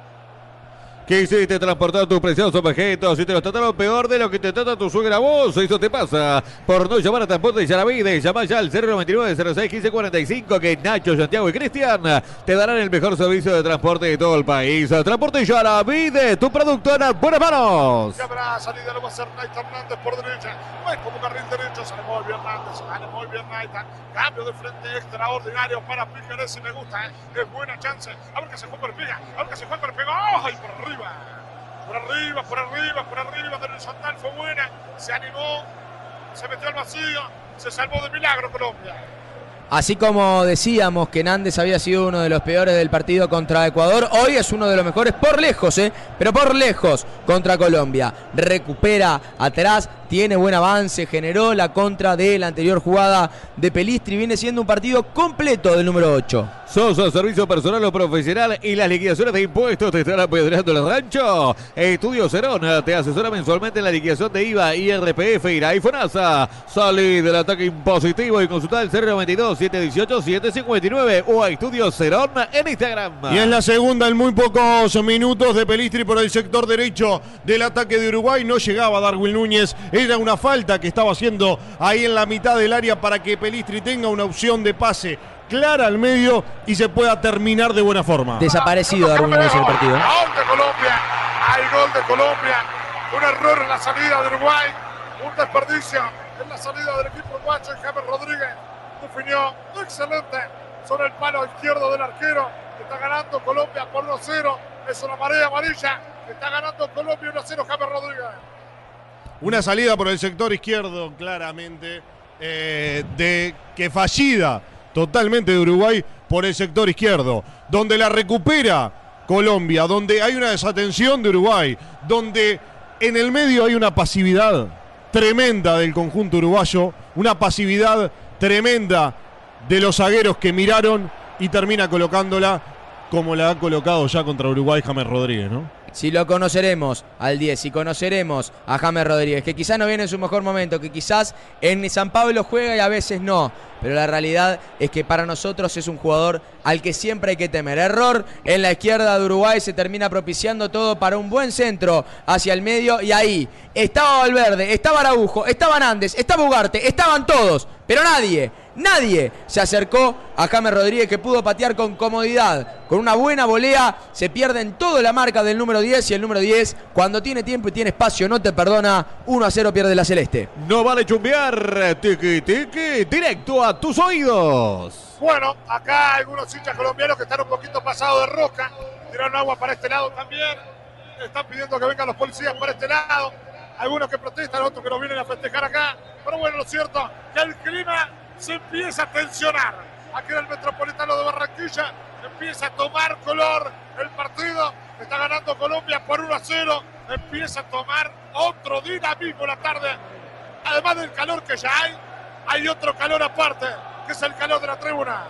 S3: Quisiste transportar tus preciosos objetos y te los trataron peor de lo que te trata tu suegra vos. Eso te pasa por no llamar a Transporte Yaravide. Llama ya al 099 06 15 45 que Nacho, Santiago y Cristian te darán el mejor servicio de transporte de todo el país. Transporte Yaravide, tu producto en buenas manos.
S5: Y habrá salida, lo va a hacer Nathan Hernández por derecha. No es como carril derecho, sale muy bien Hernández, sale muy bien Nathan. Cambio de frente extraordinario para Piqueres si me gusta, ¿eh? es buena chance. A que se fue por Piga, a que se fue por Piga. ¡Ay, por arriba! Por arriba, por arriba, por arriba del horizontal fue buena. Se animó, se metió al vacío. Se salvó de milagro Colombia.
S1: Así como decíamos que Nández había sido uno de los peores del partido contra Ecuador, hoy es uno de los mejores por lejos, ¿eh? pero por lejos contra Colombia. Recupera atrás, tiene buen avance, generó la contra de la anterior jugada de Pelistri. Viene siendo un partido completo del número 8.
S3: Sosa, servicio personal o profesional y las liquidaciones de impuestos te están apedreando el rancho. Estudio Cerón te asesora mensualmente en la liquidación de IVA, IRPF, IRA y FONASA. Salí del ataque impositivo y consulta el 092 718 759 o a Estudio Cerón en Instagram.
S2: Y es la segunda en muy pocos minutos de Pelistri por el sector derecho del ataque de Uruguay. No llegaba Darwin Núñez. Era una falta que estaba haciendo ahí en la mitad del área para que Pelistri tenga una opción de pase clara al medio y se pueda terminar de buena forma.
S1: Desaparecido Darwin Núñez en el partido.
S5: Gol de Colombia. Hay gol de Colombia. Un error en la salida de Uruguay. Un desperdicio en la salida del equipo uruguayo. Y James Rodríguez definió excelente sobre el palo izquierdo del arquero. Está ganando Colombia por 1-0. Es una marea amarilla. Está ganando Colombia 1-0 James Rodríguez.
S2: Una salida por el sector izquierdo, claramente, eh, de que fallida totalmente de Uruguay por el sector izquierdo, donde la recupera Colombia, donde hay una desatención de Uruguay, donde en el medio hay una pasividad tremenda del conjunto uruguayo, una pasividad tremenda de los zagueros que miraron y termina colocándola como la ha colocado ya contra Uruguay James Rodríguez, ¿no?
S1: Si lo conoceremos al 10, si conoceremos a James Rodríguez, que quizás no viene en su mejor momento, que quizás en San Pablo juega y a veces no, pero la realidad es que para nosotros es un jugador al que siempre hay que temer. Error en la izquierda de Uruguay, se termina propiciando todo para un buen centro hacia el medio y ahí estaba Valverde, estaba Araujo, estaba Nández, estaba Ugarte, estaban todos, pero nadie, nadie se acercó a James Rodríguez que pudo patear con comodidad, con una buena volea, se pierde en toda la marca del número 10 y el número 10 cuando tiene tiempo y tiene espacio no te perdona, 1 a 0 pierde la Celeste.
S3: No vale chumbear, tiki tiki, directo a tus oídos.
S5: Bueno, acá algunos hinchas colombianos que están un poquito pasados de rosca. Tiraron agua para este lado también. Están pidiendo que vengan los policías para este lado. Algunos que protestan, otros que no vienen a festejar acá. Pero bueno, lo cierto que el clima se empieza a tensionar. Aquí en el Metropolitano de Barranquilla empieza a tomar color el partido. Está ganando Colombia por 1 a 0. Empieza a tomar otro dinamismo la tarde. Además del calor que ya hay, hay otro calor aparte, que es el calor de la tribuna.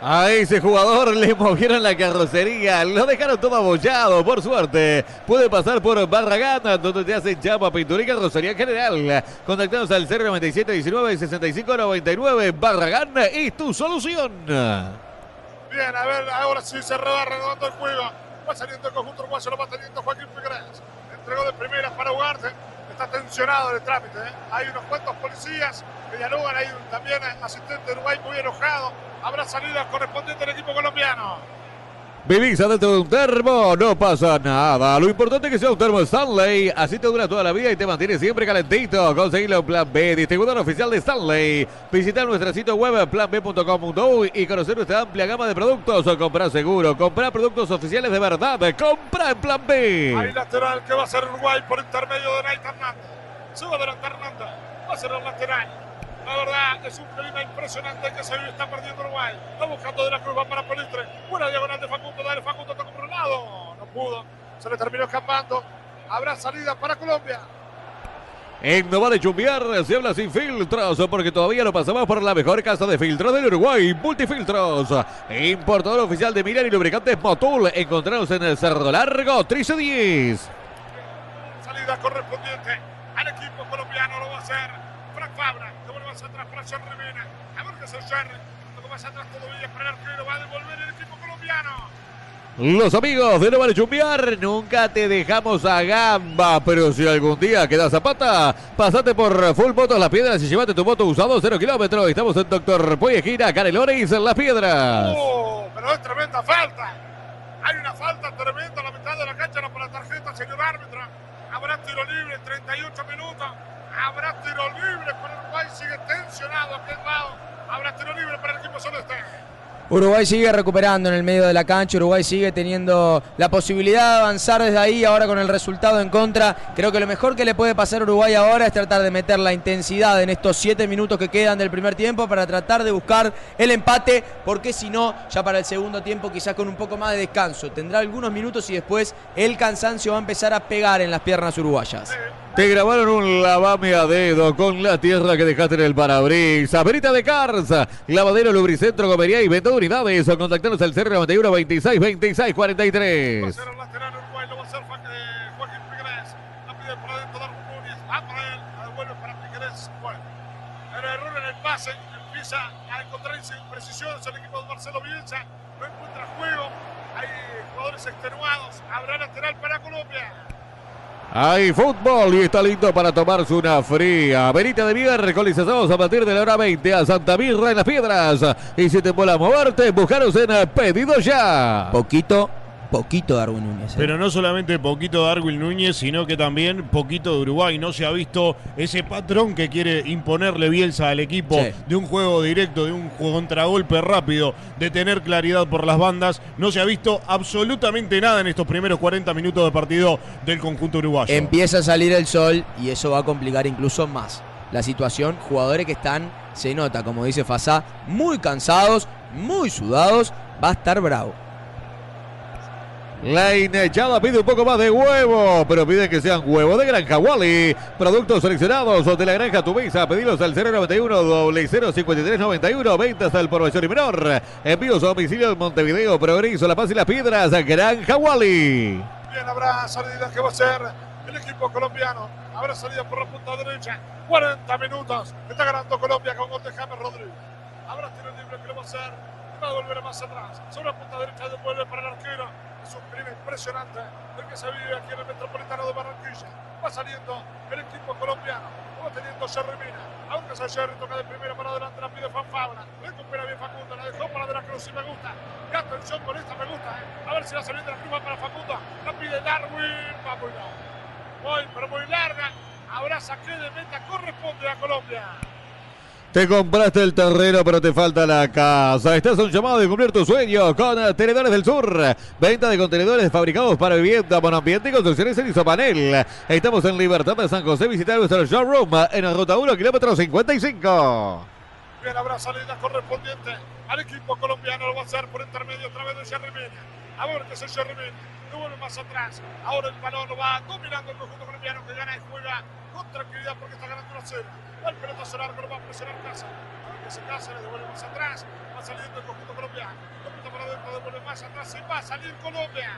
S3: A ese jugador le movieron la carrocería, lo dejaron todo abollado, por suerte. Puede pasar por Barragán, donde te hacen chapa, pintura y carrocería general. Contactanos al 097 19 65 99. Barragán es tu solución.
S5: Bien, a ver, ahora sí se va redondo el juego. Va saliendo el conjunto uruguayo, lo va teniendo Joaquín Figueres. Entregó de primera para Ugarte. Está tensionado el trámite. ¿eh? Hay unos cuantos policías que dialogan. Hay también asistente de Uruguay muy enojado. Habrá salida correspondiente del equipo colombiano.
S3: Vivís adentro de un termo, no pasa nada. Lo importante es que sea un termo Stanley. Así te dura toda la vida y te mantiene siempre calentito. Conseguilo en Plan B, distribuidor oficial de Stanley. Visita nuestro sitio web planb.com.uy y conocer nuestra amplia gama de productos. O comprar seguro, comprar productos oficiales de verdad. Compra en Plan B.
S5: Hay lateral que va a ser Uruguay por intermedio de Nate Hernández. Va adelante Hernández. Va a ser el lateral. La verdad es un clima impresionante que se está perdiendo Uruguay. Va buscando de la cruz, va para Politre. Buena diagonal de Facundo. Dale, Facundo tocó por un lado. No pudo. Se le terminó escapando. Habrá salida para Colombia.
S3: En No Vale Chumbiar se habla sin filtros porque todavía no pasamos por la mejor casa de filtros del Uruguay, Multifiltros. Importador oficial de Milan y lubricantes Motul. Encontrados en el Cerro Largo, 1310.
S5: Salida correspondiente al equipo colombiano. Lo va a hacer hacia atrás para Jerry Mina. A ver qué es el Jerry. Tocó más atrás todavía para el arquero. Va a devolver el equipo colombiano.
S3: Los amigos de No Vale Chumbiar, nunca te dejamos a gamba, pero si algún día quedas a pata, pasate por Full Motos Las Piedras y llévate tu moto usado 0 kilómetros. Estamos en Doctor Pueyejira, Canelones, en Las Piedras.
S5: Oh, pero es tremenda falta. Hay una falta tremenda a la mitad de la cancha, no por la tarjeta, señor árbitro. Habrá tiro libre, 38 minutos. Habrá tiro libre, pero Uruguay sigue tensionado aquí al lado. Habrá tiro libre para el equipo celeste.
S1: Uruguay sigue recuperando en el medio de la cancha, Uruguay sigue teniendo la posibilidad de avanzar desde ahí, ahora con el resultado en contra. Creo que lo mejor que le puede pasar a Uruguay ahora es tratar de meter la intensidad en estos siete minutos que quedan del primer tiempo para tratar de buscar el empate, porque si no, ya para el segundo tiempo quizás con un poco más de descanso, tendrá algunos minutos y después el cansancio va a empezar a pegar en las piernas uruguayas.
S3: Te grabaron un lavame a dedo con la tierra que dejaste en el parabrisas. Verita de Carza, lavadero, lubricentro, comería y venta de unidades. O contactanos al 091 26 26 43.
S5: Va a ser el lateral Uruguay, lo va a hacer Fa- eh, Joaquín Figueres. La pide por adentro Darwin Núñez. Va para él, la devuelve para Figueres. Bueno, el error en el pase. Empieza a encontrar imprecisiones el equipo de Marcelo Bielsa. No encuentra juego. Hay jugadores extenuados. Habrá lateral para Colombia.
S3: Hay fútbol y está listo para tomarse una fría. Verita de miércoles sábados a partir de la hora 20 a Santa Mirra en las Piedras. Y si te mola moverte, buscaros en Pedido Ya.
S1: Poquito, poquito Darwin Núñez. ¿eh?
S2: Pero no solamente poquito de Darwin Núñez, sino que también poquito de Uruguay. No se ha visto ese patrón que quiere imponerle Bielsa al equipo
S1: Sí.
S2: de un juego directo, de un contragolpe rápido, de tener claridad por las bandas. No se ha visto absolutamente nada en estos primeros 40 minutos de partido del conjunto uruguayo.
S1: Empieza a salir el sol y eso va a complicar incluso más la situación. Jugadores que están, se nota, como dice Fasá, muy cansados, muy sudados. Va a estar bravo.
S3: La hinchada pide un poco más de huevo, pero pide que sean huevos de Granja Wally. Productos seleccionados de la Granja Tubisa. Pedidos al 091 053 91. Ventas al por mayor y menor. Envíos a domicilio en Montevideo, Progreso, La Paz y Las Piedras. Granja Wally.
S5: Bien, habrá salida que va a ser el equipo colombiano. Habrá salida por la punta derecha. 40 minutos. Está ganando Colombia con gol de James Rodríguez. Habrá tiro libre que lo va a hacer. Va a volver más atrás. Sobre la punta derecha devuelve para el arquero. Es un clima impresionante el que se vive aquí en el Metropolitano de Barranquilla. Va saliendo el equipo colombiano. Lo va teniendo Jerry Mina. Aunque se Jerry toca de primera para adelante. La pide Fanfabra. Recupera bien Facundo. La dejó para De la Cruz y me gusta. Y atención con esta me gusta. ¿eh? A ver si la saliendo la Cruz para Facundo. La pide Darwin. Va muy no. Muy, pero muy larga. Habrá saque de meta. Corresponde a Colombia.
S3: Te compraste el terreno, pero te falta la casa. Estás un llamado de cumplir tu sueño con Tenedores del Sur. Venta de contenedores fabricados para vivienda, monoambiente y construcciones en isopanel. Estamos en Libertad de San José. Visitar nuestro showroom en la ruta 1, kilómetro 55.
S5: Bien, habrá salida correspondiente al equipo colombiano. Lo va a hacer por intermedio otra vez de Jerry Mina. A ver qué es el Jerry Mina. Devuelve más atrás. Ahora el balón lo va dominando el conjunto colombiano que gana y juega con tranquilidad porque está ganando la cero. El pelotazo largo lo va a presionar Casa. A ver qué se Casa, le devuelve más atrás. Va saliendo el conjunto colombiano. Compita para adentro, devuelve más atrás y va a salir Colombia.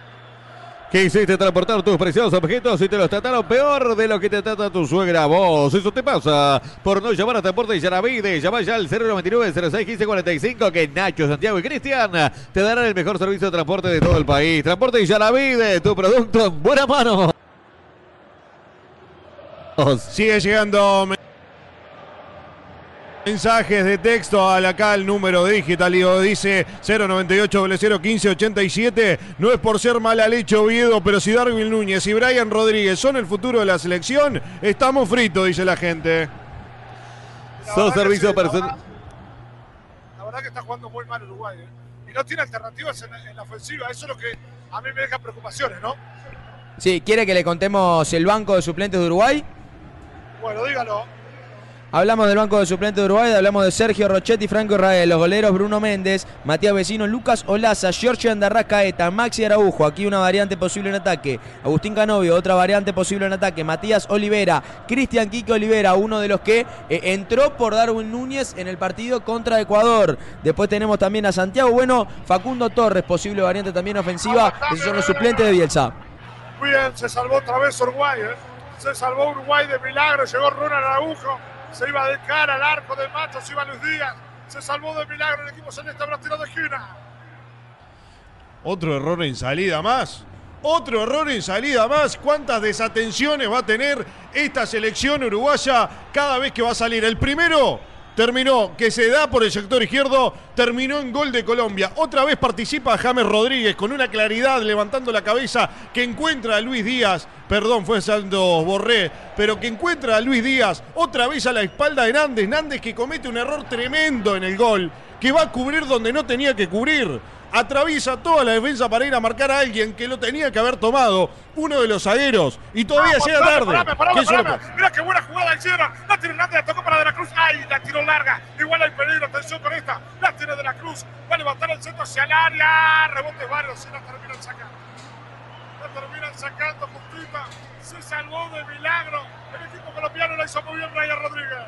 S3: Quisiste transportar tus preciosos objetos y te los trataron peor de lo que te trata tu suegra vos. Eso te pasa por no llamar a Transporte Yaravide. Llama ya al 099 06 15 45 que Nacho, Santiago y Cristian te darán el mejor servicio de transporte de todo el país. Transporte Yaravide, tu producto en buena mano.
S2: Sigue llegando mensajes de texto al acá el número digital y dice 098 015 87 no es por ser mala leche Oviedo pero si Darwin Núñez y Brian Rodríguez son el futuro de la selección estamos fritos dice la gente
S5: La
S3: Sos
S5: verdad que
S3: servicio personal.
S5: verdad- La verdad que está jugando muy mal Uruguay. ¿eh? Y no tiene alternativas en, en la ofensiva. Eso es lo que a mí me deja preocupaciones, ¿no?
S1: Sí, ¿quiere que le contemos el banco de suplentes de Uruguay?
S5: Bueno, dígalo.
S1: Hablamos del banco de suplentes de Uruguay, hablamos de Sergio Rochetti, Franco Israel, los goleros Bruno Méndez, Matías Vecino, Lucas Olaza, Giorgio Andarrascaeta, Maxi Araujo, aquí una variante posible en ataque, Agustín Canovio, otra variante posible en ataque, Matías Olivera, Cristian Quique Olivera, uno de los que eh, entró por Darwin Núñez en el partido contra Ecuador. Después tenemos también a Santiago Bueno, Facundo Torres, posible variante también ofensiva, esos son los suplentes de Bielsa.
S5: Bien, se salvó otra vez Uruguay. ¿eh? Se salvó Uruguay de milagro. Llegó Ronald Araujo. Se iba de cara al arco de Macho. Se iba Luis Díaz. Se salvó de milagro el equipo celeste. Tiro de esquina.
S2: otro error en salida más otro error en salida más cuántas desatenciones va a tener esta selección uruguaya cada vez que va a salir el primero terminó, que se da por el sector izquierdo, terminó en gol de Colombia. Otra vez participa James Rodríguez con una claridad, levantando la cabeza, que encuentra a Luis Díaz, perdón, fue Santos Borré, pero que encuentra a Luis Díaz otra vez a la espalda de Nández. Nández que comete un error tremendo en el gol. que va a cubrir donde no tenía que cubrir. Atraviesa toda la defensa para ir a marcar a alguien que lo tenía que haber tomado, uno de los zagueros, y todavía
S5: Vamos,
S2: llega tarde.
S5: parame, parame,
S2: ¿Qué
S5: parame.
S2: pasa?
S5: Mira qué buena jugada hicieron. La tiene Hernández, la tocó para De la Cruz. ¡Ay! La tiró larga. Igual hay peligro. Atención con esta. La tiene De la Cruz. Va a levantar el centro hacia el área. Rebote varios. Y la terminan sacando. La terminan sacando justita. Se salvó de milagro. El equipo colombiano la hizo muy bien Brian Rodríguez.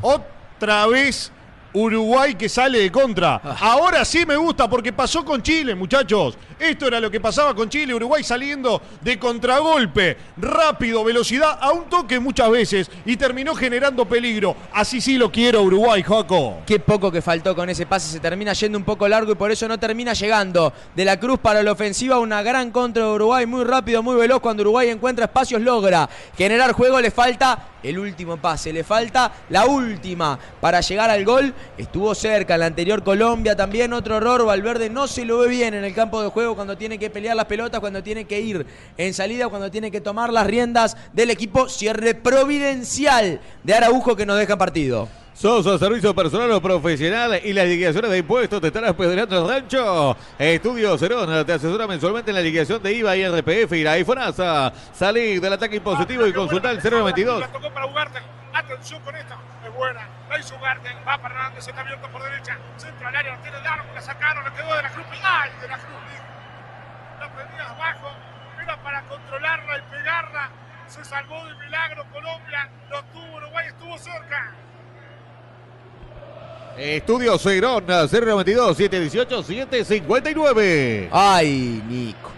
S2: Otra vez Uruguay que sale de contra.
S1: Ah.
S2: Ahora sí me gusta porque pasó con Chile, muchachos. Esto era lo que pasaba con Chile. Uruguay saliendo de contragolpe. Rápido, velocidad, a un toque muchas veces. Y terminó generando peligro. Así sí lo quiero Uruguay, Jaco.
S1: Qué poco que faltó con ese pase, se termina yendo un poco largo y por eso no termina llegando. De la Cruz para la ofensiva, una gran contra de Uruguay, muy rápido, muy veloz. Cuando Uruguay encuentra espacios, logra generar juego. Le falta el último pase, le falta la última para llegar al gol. Estuvo cerca en la anterior Colombia también, otro error. Valverde no se lo ve bien en el campo de juego cuando tiene que pelear las pelotas, cuando tiene que ir en salida, cuando tiene que tomar las riendas del equipo. Cierre providencial de Araujo que nos deja partido.
S3: Sosa, servicio personal o profesional y las liquidaciones de impuestos te estarás apedreando el rancho. Estudio Cerón te asesora mensualmente en la liquidación de IVA y RPF y la IFONASA. Salí del ataque impositivo y consulta el 092.
S5: La tocó para Ugarte. Atención con esta. Es buena. La hizo Ugarte. Va para Hernández. Está abierto por derecha. Centro al área. Tiene largo. La sacaron. Le quedó de la cruz. ¡Ay! De la cruz. La tenía abajo. Era para controlarla y pegarla. Se salvó de milagro Colombia. Lo tuvo Uruguay. Estuvo cerca.
S3: Estudio Cerón 092 718 759.
S1: Ay, Nico.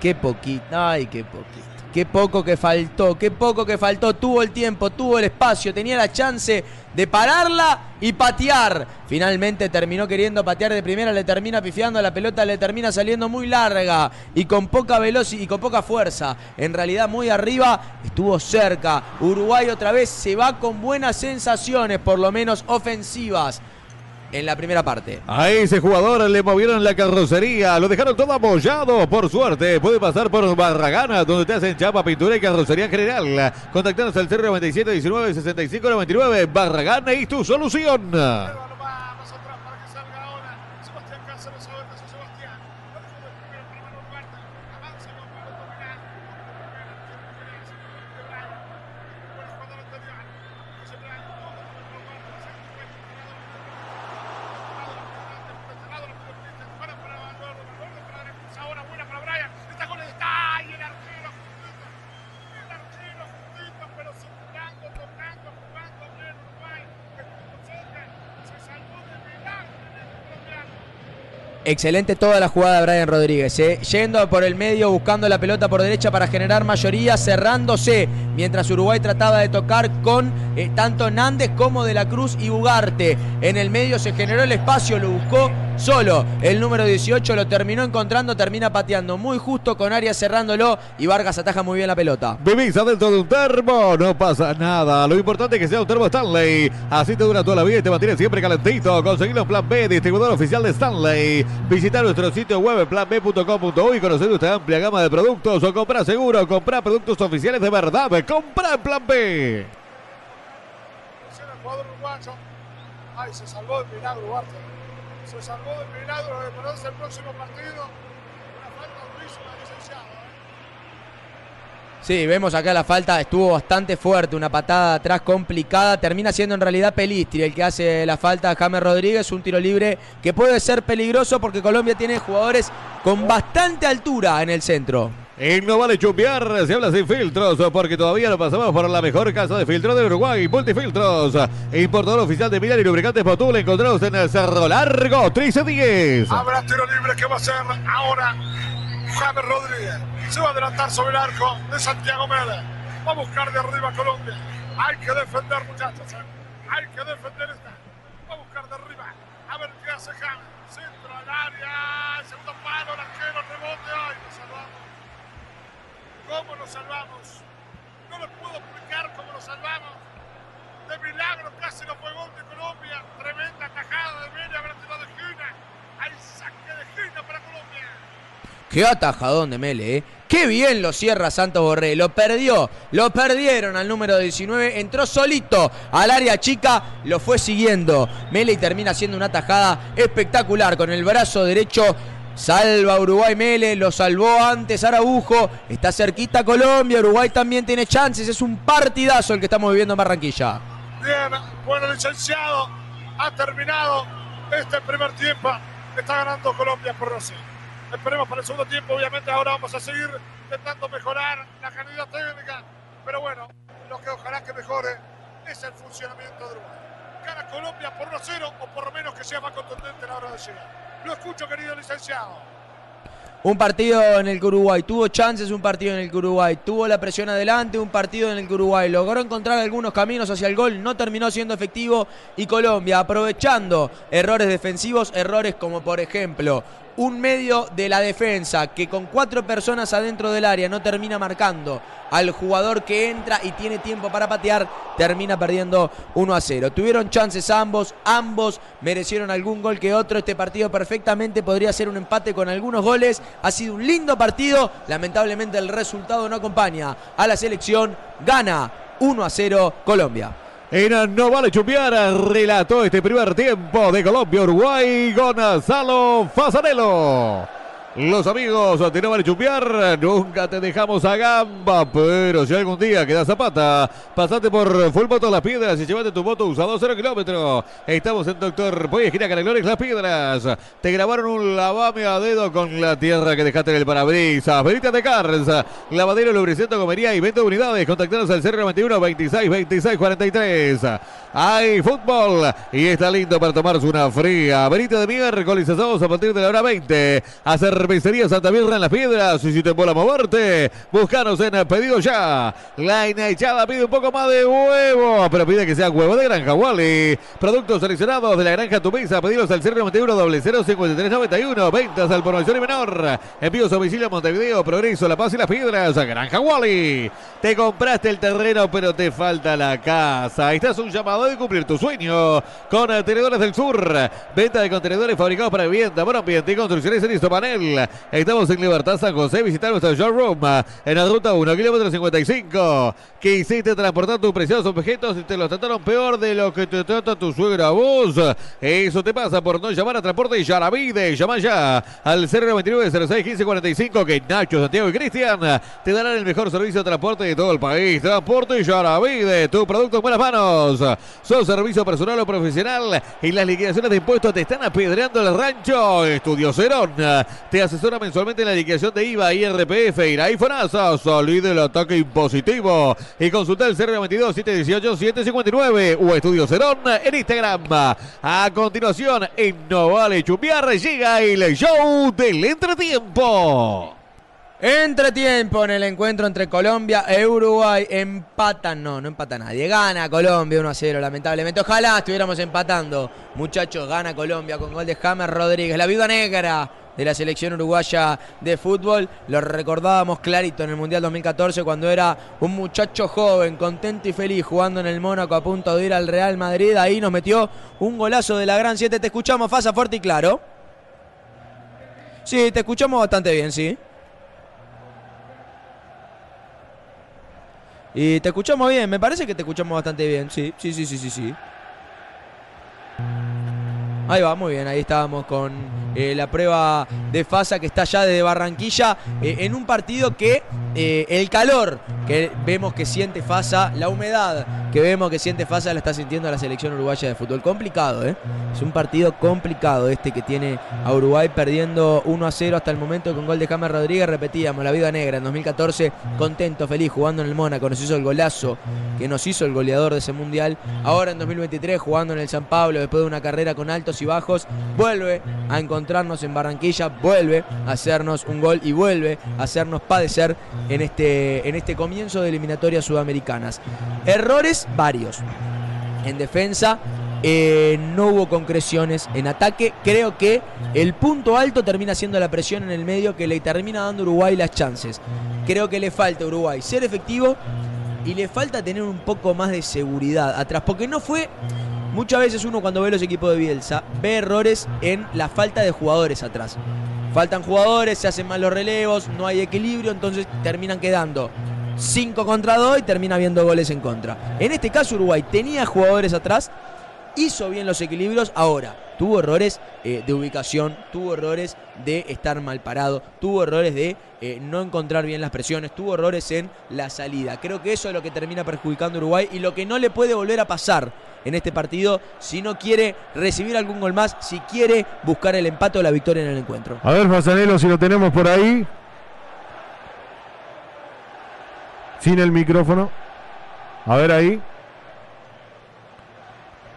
S1: Qué poquito, ay, qué poquito. Qué poco que faltó, qué poco que faltó. Tuvo el tiempo, tuvo el espacio, tenía la chance de pararla y patear. Finalmente terminó queriendo patear de primera, le termina pifiando, la pelota le termina saliendo muy larga y con poca velocidad y con poca fuerza. En realidad muy arriba, estuvo cerca. Uruguay otra vez se va con buenas sensaciones, por lo menos ofensivas, en la primera parte.
S3: A ese jugador le movieron la carrocería, lo dejaron todo apoyado. Por suerte, puede pasar por Barragana, donde te hacen chapa, pintura y carrocería en general. Contactanos al 097 19 65 99. Barragana y tu solución.
S5: Llévalo más, más atrás para que salga ahora. Sebastián Cáceres. A ver qué hace Sebastián. La dejó de primera para Manu Ugarte. Avanza con Pablo Dominán. Buena jugada anterior. José Blanco. Todo con Pablo Ugarte. Se encuentra. Para para Valverde, Valverde para la cruz, ahora buena para Brian, está con el está y el arquero justito, el arquero justito, pero circulando, tocando, jugando bien Uruguay, estuvo cerca, se salvó de milagro en el colombiano.
S1: Excelente toda la jugada de Brian Rodríguez, ¿eh? yendo por el medio, buscando la pelota por derecha para generar mayoría, cerrándose, mientras Uruguay trataba de tocar con eh, tanto Nández como De la Cruz y Ugarte. En el medio se generó el espacio, lo buscó solo. El número 18 lo terminó encontrando, termina pateando muy justo con Arias cerrándolo y Vargas ataja muy bien la pelota.
S3: Vivís adentro de un termo, no pasa nada. Lo importante es que sea un termo Stanley. Así te dura toda la vida y te mantiene siempre calentito. Conseguilo en Plan B, distribuidor oficial de Stanley. Visita nuestro sitio web planb.com.uy y conocer nuestra amplia gama de productos. O comprar seguro, comprar productos oficiales de verdad. Compra en Plan B.
S5: Ay, se salvó de milagro, Duarte. Se salvó de milagro de perderse el próximo partido. Una falta durísima, licenciado. ¿eh?
S1: Sí, vemos acá la falta, estuvo bastante fuerte, una patada atrás complicada, termina siendo en realidad Pelistri el que hace la falta a James Rodríguez, un tiro libre que puede ser peligroso porque Colombia tiene jugadores con bastante altura en el centro.
S3: Y no vale chumbear, se habla sin filtros, porque todavía lo pasamos por la mejor casa de filtro de Uruguay, Multifiltros. Importador oficial de Milan y lubricantes Motul, encontrados en el Cerro Largo, 1310.
S5: Habrá tiro libre que va a ser ahora James Rodríguez. Se va a adelantar sobre el arco de Santiago Mele. Va a buscar de arriba a Colombia. Hay que defender, muchachos. ¿eh? Hay que defender esta. Va a buscar de arriba. A ver qué hace James. Centro al área. Segundo palo, el arquero, rebote. Ay, nos salvamos. ¿Cómo nos salvamos? No les puedo explicar cómo nos salvamos. De milagro casi no fue gol de Colombia. Tremenda tajada de Mele. Habrá tirado de esquina. Hay saque de esquina para Colombia.
S1: Qué atajadón de Mele, ¿eh? Qué bien lo cierra Santos Borré. Lo perdió. Lo perdieron al número 19. Entró solito al área chica. Lo fue siguiendo. Mele termina haciendo una tajada espectacular con el brazo derecho. Salva Uruguay Mele, lo salvó antes Araujo, está cerquita Colombia, Uruguay también tiene chances, es un partidazo el que estamos viviendo en Barranquilla.
S5: Bien, bueno, licenciado, ha terminado este primer tiempo. Está ganando Colombia por Rossi. Esperemos para el segundo tiempo, obviamente ahora vamos a seguir intentando mejorar la calidad técnica, pero bueno, lo que ojalá que mejore es el funcionamiento de Uruguay. Gana Colombia por 1-0 o por lo menos que sea más contundente a la hora de llegar. Lo escucho, querido licenciado.
S1: Un partido en el Uruguay tuvo chances, un partido en el Uruguay tuvo la presión adelante, un partido en el Uruguay logró encontrar algunos caminos hacia el gol, no terminó siendo efectivo y Colombia aprovechando errores defensivos, errores como por ejemplo un medio de la defensa que con cuatro personas adentro del área no termina marcando al jugador que entra y tiene tiempo para patear, termina perdiendo 1 a 0. Tuvieron chances ambos, ambos merecieron algún gol que otro. Este partido perfectamente podría ser un empate con algunos goles. Ha sido un lindo partido, lamentablemente el resultado no acompaña a la selección. Gana 1 a 0 Colombia.
S3: En No Vale Chumbiar relató este primer tiempo de Colombia-Uruguay Gonzalo Fasanelo. Los amigos de No Vale Chumbiar, nunca te dejamos a gamba, pero si algún día queda zapata, pasate por Full Moto Las Piedras y llévate tu moto usado 0 kilómetros. Estamos en Doctor Voy esquina Canelores Las Piedras. Te grabaron un lavame a dedo con la tierra que dejaste en el parabrisas. Verita de Cars, lavadero, lubricante, comería y venta de unidades. Contactanos al 091 26 26 43. Hay fútbol y está lindo para tomarse una fría. Verita de miércoles asados a partir de la hora 20. A Cervecería Santa Birra en las Piedras. Y si te mola moverte, búscanos en Pedido Ya. La hinchada pide un poco más de huevo, pero pide que sea huevo de granja Wally. Productos seleccionados de la granja Tu Mesa. Pedidos al 091 005391. Ventas al por mayor y menor. Envíos a domicilio a Montevideo, Progreso, La Paz y las Piedras. Granja Wally. Te compraste el terreno, pero te falta la casa. Estás un llamado de cumplir tu sueño con Tenedores del Sur. Venta de contenedores fabricados para vivienda, buen ambiente y construcciones en Istopanel. Estamos en Libertad San José. Visitar nuestro showroom en la ruta 1, kilómetro 55. Que hiciste transportar tus preciosos objetos y te los trataron peor de lo que te trata tu suegra vos. Eso te pasa por no llamar a Transporte Yaravide. Llama ya al 099 06 15 45 que Nacho, Santiago y Cristian te darán el mejor servicio de transporte de todo el país. Transporte Yaravide, tu producto en buenas manos. Son servicio personal o profesional y las liquidaciones de impuestos te están apedreando el rancho. Estudio Cerón te asesora mensualmente en la liquidación de IVA, IRPF, IRA y FONASA. Salí del ataque impositivo y consulta el 092 718 759 o Estudio Cerón en Instagram. A continuación, en No Vale Chumbiar llega el show del entretiempo.
S1: Entretiempo en el encuentro entre Colombia e Uruguay. Empatan, no, no empata nadie. Gana Colombia 1 a 0, lamentablemente. Ojalá estuviéramos empatando. Muchachos, gana Colombia con gol de James Rodríguez, la viuda negra de la selección uruguaya de fútbol. Lo recordábamos clarito en el Mundial 2014 cuando era un muchacho joven, contento y feliz jugando en el Mónaco a punto de ir al Real Madrid. Ahí nos metió un golazo de la Gran 7. Te escuchamos, Fasa, fuerte y claro. Sí, te escuchamos bastante bien, sí. Y te escuchamos bien, me parece que te escuchamos bastante bien, sí, sí, sí, sí, sí, sí. Ahí va, muy bien, ahí estábamos con eh, la prueba de Fasa que está ya desde Barranquilla eh, en un partido que eh, el calor que vemos que siente Fasa, la humedad que vemos que siente Fasa la está sintiendo la selección uruguaya de fútbol. Complicado, ¿eh? Es un partido complicado este que tiene a Uruguay perdiendo 1 a 0 hasta el momento con gol de James Rodríguez. Repetíamos, la vida negra en 2014, contento, feliz, jugando en el Mónaco, nos hizo el golazo que nos hizo el goleador de ese mundial. Ahora en 2023, jugando en el San Pablo, después de una carrera con altos y bajos, vuelve a en Barranquilla, vuelve a hacernos un gol y vuelve a hacernos padecer en este, en este comienzo de eliminatorias sudamericanas. Errores varios. En defensa eh, no hubo concreciones. En ataque creo que el punto alto termina siendo la presión en el medio que le termina dando Uruguay las chances. Creo que le falta a Uruguay ser efectivo y le falta tener un poco más de seguridad atrás. Porque no fue Muchas veces uno cuando ve los equipos de Bielsa ve errores en la falta de jugadores atrás. Faltan jugadores, se hacen mal los relevos, no hay equilibrio, entonces terminan quedando 5 contra 2 y termina habiendo goles en contra. En este caso Uruguay tenía jugadores atrás, hizo bien los equilibrios, ahora tuvo errores eh, de ubicación, tuvo errores de estar mal parado, tuvo errores de eh, no encontrar bien las presiones, tuvo errores en la salida. Creo que eso es lo que termina perjudicando a Uruguay y lo que no le puede volver a pasar en este partido si no quiere recibir algún gol más, si quiere buscar el empate o la victoria en el encuentro.
S2: A ver, Fasanelo, si lo tenemos por ahí. Sin el micrófono. A ver ahí.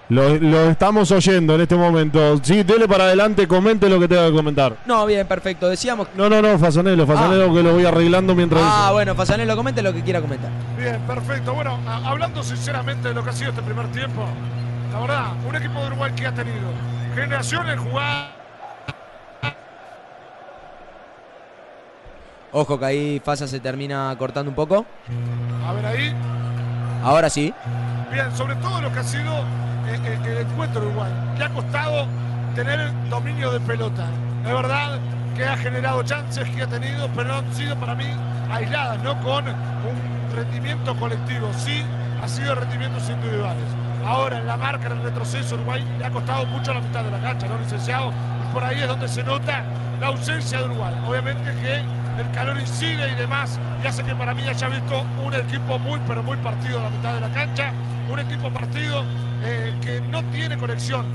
S2: Lo, lo estamos oyendo en este momento. Sí, dele para adelante, comente lo que tenga que comentar.
S1: No, bien, perfecto. Decíamos...
S2: No, no, no, Fasanelo, Fasanelo que lo voy arreglando mientras...
S1: Ah, bueno, Fasanelo, comente lo que quiera comentar.
S5: Bien, perfecto. Bueno, a- hablando sinceramente de lo que ha sido este primer tiempo, la verdad, un equipo de Uruguay que ha tenido generación en jugada.
S1: Ojo que ahí Fasa se termina cortando un poco.
S5: A ver ahí.
S1: Ahora sí.
S5: Bien, sobre todo lo que ha sido eh, eh, el encuentro Uruguay, que ha costado tener el dominio de pelota. Es verdad que ha generado chances que ha tenido, pero no han sido para mí aisladas, no con un rendimiento colectivo. Sí, ha sido rendimientos individuales. Ahora en la marca, en el retroceso, Uruguay le ha costado mucho la mitad de la cancha, ¿no, licenciado? Y por ahí es donde se nota la ausencia de Uruguay. Obviamente que el calor incide y demás, y hace que para mí haya visto un equipo muy, pero muy partido en la mitad de la cancha, un equipo partido que no tiene conexión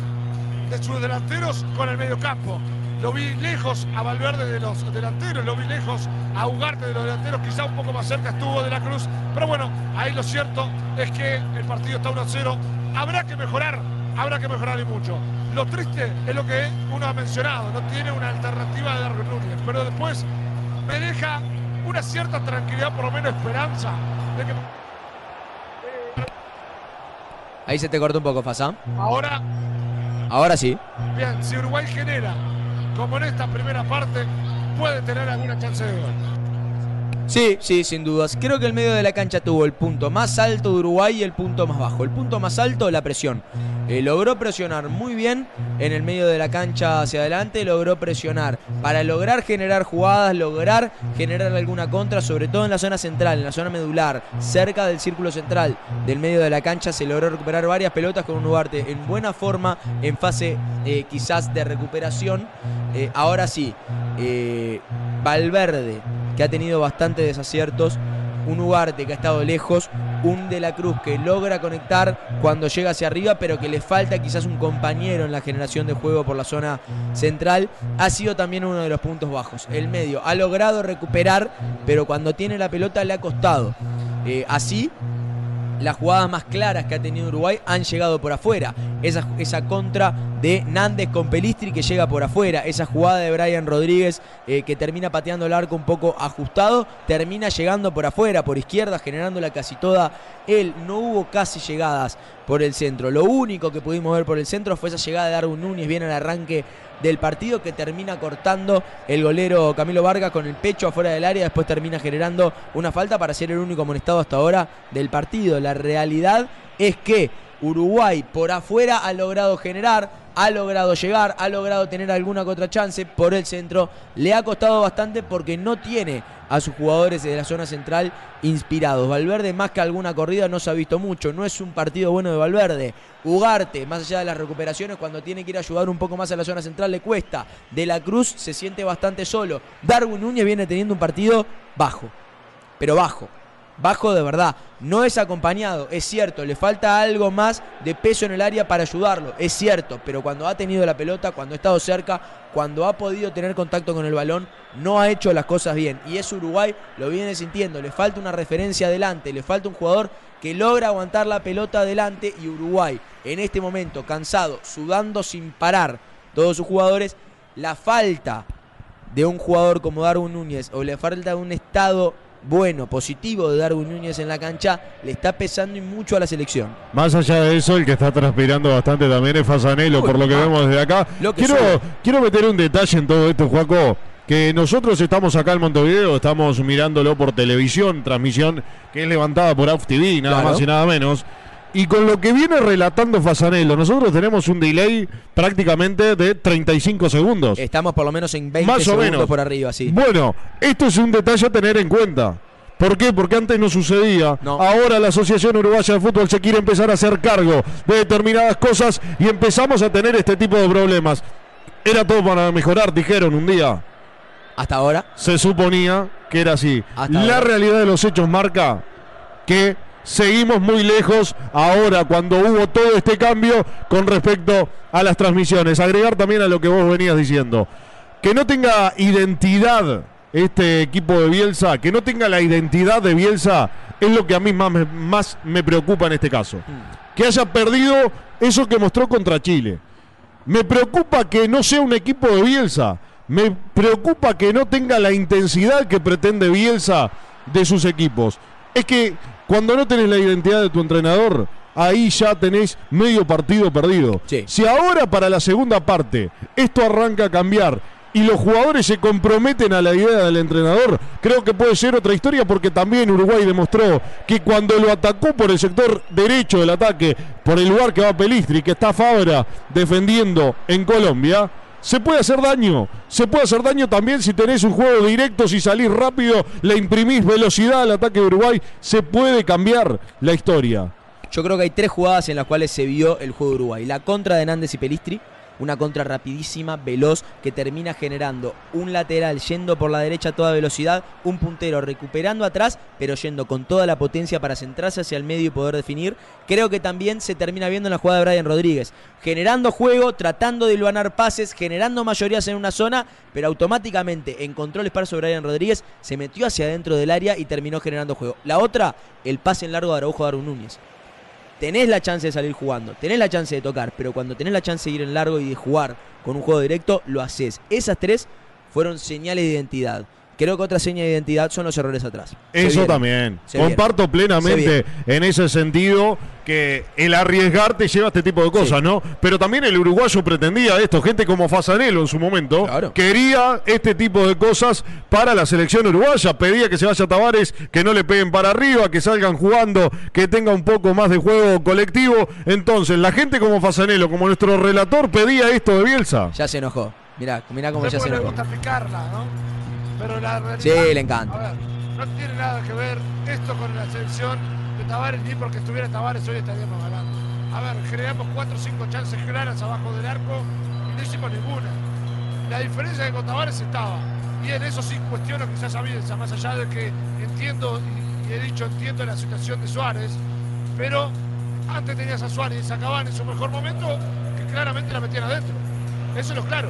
S5: de sus delanteros con el medio campo. Lo vi lejos a Valverde de los delanteros, lo vi lejos a Ugarte de los delanteros, quizá un poco más cerca estuvo de la Cruz, pero bueno, ahí lo cierto es que el partido está 1-0, habrá que mejorar, habrá que mejorar y mucho. Lo triste es lo que uno ha mencionado, no tiene una alternativa de Darwin Núñez, pero después me deja una cierta tranquilidad, por lo menos esperanza, de que
S1: Ahí se te cortó un poco, Fasa.
S5: ahora
S1: Ahora sí.
S5: Bien, si Uruguay genera, como en esta primera parte, puede tener alguna chance de gol.
S1: Sí, sí, sin dudas. Creo que el medio de la cancha tuvo el punto más alto de Uruguay y el punto más bajo. El punto más alto, la presión. Eh, logró presionar muy bien en el medio de la cancha hacia adelante, logró presionar para lograr generar jugadas, lograr generar alguna contra, sobre todo en la zona central, en la zona medular, cerca del círculo central del medio de la cancha, se logró recuperar varias pelotas con un Ugarte en buena forma, en fase eh, quizás de recuperación. Eh, ahora sí, Valverde, que ha tenido desaciertos, un Ugarte que ha estado lejos, un De la Cruz que logra conectar cuando llega hacia arriba, pero que le falta quizás un compañero en la generación de juego por la zona central, ha sido también uno de los puntos bajos. El medio ha logrado recuperar, pero cuando tiene la pelota le ha costado. Eh, así, las jugadas más claras que ha tenido Uruguay han llegado por afuera. Esa, esa contra de Nández con Pelistri que llega por afuera. Esa jugada de Brian Rodríguez eh, que termina pateando el arco un poco ajustado. Termina llegando por afuera, por izquierda, generándola casi toda él. No hubo casi llegadas por el centro. Lo único que pudimos ver por el centro fue esa llegada de Darwin Núñez bien al arranque del partido que termina cortando el golero Camilo Vargas con el pecho afuera del área, después termina generando una falta para ser el único amonestado hasta ahora del partido. La realidad es que Uruguay por afuera ha logrado generar, ha logrado llegar, ha logrado tener alguna contra chance por el centro. Le ha costado bastante porque no tiene a sus jugadores de la zona central inspirados. Valverde más que alguna corrida no se ha visto mucho, no es un partido bueno de Valverde. Ugarte, más allá de las recuperaciones, cuando tiene que ir a ayudar un poco más a la zona central le cuesta. De la Cruz se siente bastante solo. Darwin Núñez viene teniendo un partido bajo, pero bajo. Bajo de verdad, no es acompañado, es cierto, le falta algo más de peso en el área para ayudarlo, es cierto, pero cuando ha tenido la pelota, cuando ha estado cerca, cuando ha podido tener contacto con el balón, no ha hecho las cosas bien. Y es Uruguay, lo viene sintiendo, le falta una referencia adelante, le falta un jugador que logra aguantar la pelota adelante y Uruguay, en este momento, cansado, sudando sin parar, todos sus jugadores, la falta de un jugador como Darwin Núñez o le falta de un estado bueno, positivo de Darwin Núñez en la cancha, le está pesando y mucho a la selección.
S2: Más allá de eso, el que está transpirando bastante también es Fasanelo, por lo que
S1: ah,
S2: vemos desde acá.
S1: lo
S2: Quiero, quiero meter un detalle en todo esto, Juaco. Que nosotros estamos acá en Montevideo, estamos mirándolo por televisión, transmisión que es levantada por AUF TV, nada
S1: Claro.
S2: más y nada menos. Y con lo que viene relatando Fasanelo, nosotros tenemos un delay prácticamente de 35 segundos.
S1: Estamos por lo menos en 20
S2: Más o
S1: segundos
S2: menos.
S1: por arriba, sí.
S2: Bueno, esto es un detalle a tener en cuenta. ¿Por qué? Porque antes no sucedía.
S1: No.
S2: Ahora la Asociación Uruguaya de Fútbol se quiere empezar a hacer cargo de determinadas cosas y empezamos a tener este tipo de problemas. Era todo para mejorar, dijeron un día.
S1: Hasta ahora.
S2: Se suponía que era así.
S1: Hasta
S2: la
S1: ahora.
S2: realidad de los hechos marca que seguimos muy lejos ahora cuando hubo todo este cambio con respecto a las transmisiones. Agregar también a lo que vos venías diciendo. Que no tenga identidad este equipo de Bielsa, que no tenga la identidad de Bielsa, es lo que a mí más me, más me preocupa en este caso. Que haya perdido eso que mostró contra Chile. Me preocupa que no sea un equipo de Bielsa. Me preocupa que no tenga la intensidad que pretende Bielsa de sus equipos. Es que cuando no tenés la identidad de tu entrenador, ahí ya tenés medio partido perdido.
S1: Sí.
S2: Si ahora para la segunda parte esto arranca a cambiar y los jugadores se comprometen a la idea del entrenador, creo que puede ser otra historia porque también Uruguay demostró que cuando lo atacó por el sector derecho del ataque, por el lugar que va Pelistri, que está Fabra defendiendo en Colombia, se puede hacer daño. Se puede hacer daño también si tenés un juego directo, si salís rápido, le imprimís velocidad al ataque de Uruguay, se puede cambiar la historia.
S1: Yo creo que hay tres jugadas en las cuales se vio el juego de Uruguay. La contra de Nández y Pelistri, una contra rapidísima, veloz, que termina generando un lateral yendo por la derecha a toda velocidad, un puntero recuperando atrás, pero yendo con toda la potencia para centrarse hacia el medio y poder definir. Creo que también se termina viendo en la jugada de Brian Rodríguez, generando juego, tratando de iluanar pases, generando mayorías en una zona, pero automáticamente encontró el espacio Brian Rodríguez, se metió hacia adentro del área y terminó generando juego. La otra, el pase en largo de Araujo a Darwin Núñez tenés la chance de salir jugando, tenés la chance de tocar, pero cuando tenés la chance de ir en largo y de jugar con un juego directo, lo haces. Esas tres fueron señales de identidad. Creo que otra señal de identidad son los errores atrás. Se
S2: Eso también.
S1: Se
S2: Comparto plenamente en ese sentido que el arriesgar te lleva a este tipo de cosas,
S1: Sí.
S2: ¿no? Pero también el uruguayo pretendía esto, gente como Fasanelo en su momento,
S1: Claro.
S2: quería este tipo de cosas para la selección uruguaya, pedía que se vaya Tavares, que no le peguen para arriba, que salgan jugando, que tenga un poco más de juego colectivo. Entonces, la gente como Fasanelo, como nuestro relator, pedía esto de Bielsa.
S1: Ya se enojó. Mirá, mirá cómo ya se
S5: le
S1: enojó.
S5: gusta picarla, ¿no? Pero la realidad.
S1: Sí, le encanta.
S5: Ver, no tiene nada que ver esto con la selección de Tavares, ni porque estuviera Tavares hoy estaríamos ganando. A ver, creamos cuatro o cinco chances claras abajo del arco y no hicimos ninguna. La diferencia es que con Tavares estaba. Y en eso sí cuestiono quizás a Bielsa, más allá de que entiendo y, y he dicho entiendo la situación de Suárez, pero antes tenías a Suárez y sacaban en su mejor momento que claramente la metían adentro. Eso es lo claro.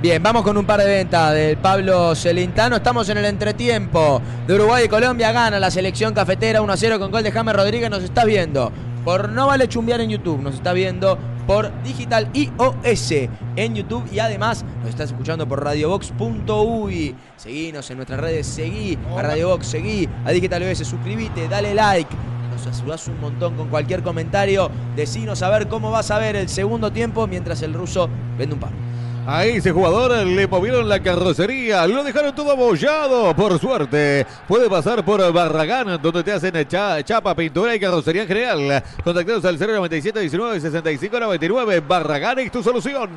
S1: Bien, vamos con un par de ventas del Pablo Celintano. Estamos en el entretiempo de Uruguay y Colombia. Gana la selección cafetera 1 a 0 con gol de James Rodríguez. Nos está viendo por No Vale Chumbear en YouTube. Nos está viendo por Digital iOS en YouTube. Y además nos estás escuchando por radiobox.uy. Seguinos en nuestras redes. Seguí a Radiobox, seguí a Digital iOS. Suscríbete, dale like. Nos ayudás un montón con cualquier comentario. Decinos a ver cómo vas a ver el segundo tiempo mientras el ruso vende un par.
S3: A ese jugador le movieron la carrocería, lo dejaron todo abollado. Por suerte, puede pasar por Barragán, donde te hacen cha- chapa, pintura y carrocería en general. Contactados al 097 19 65 99. Barragán es tu solución.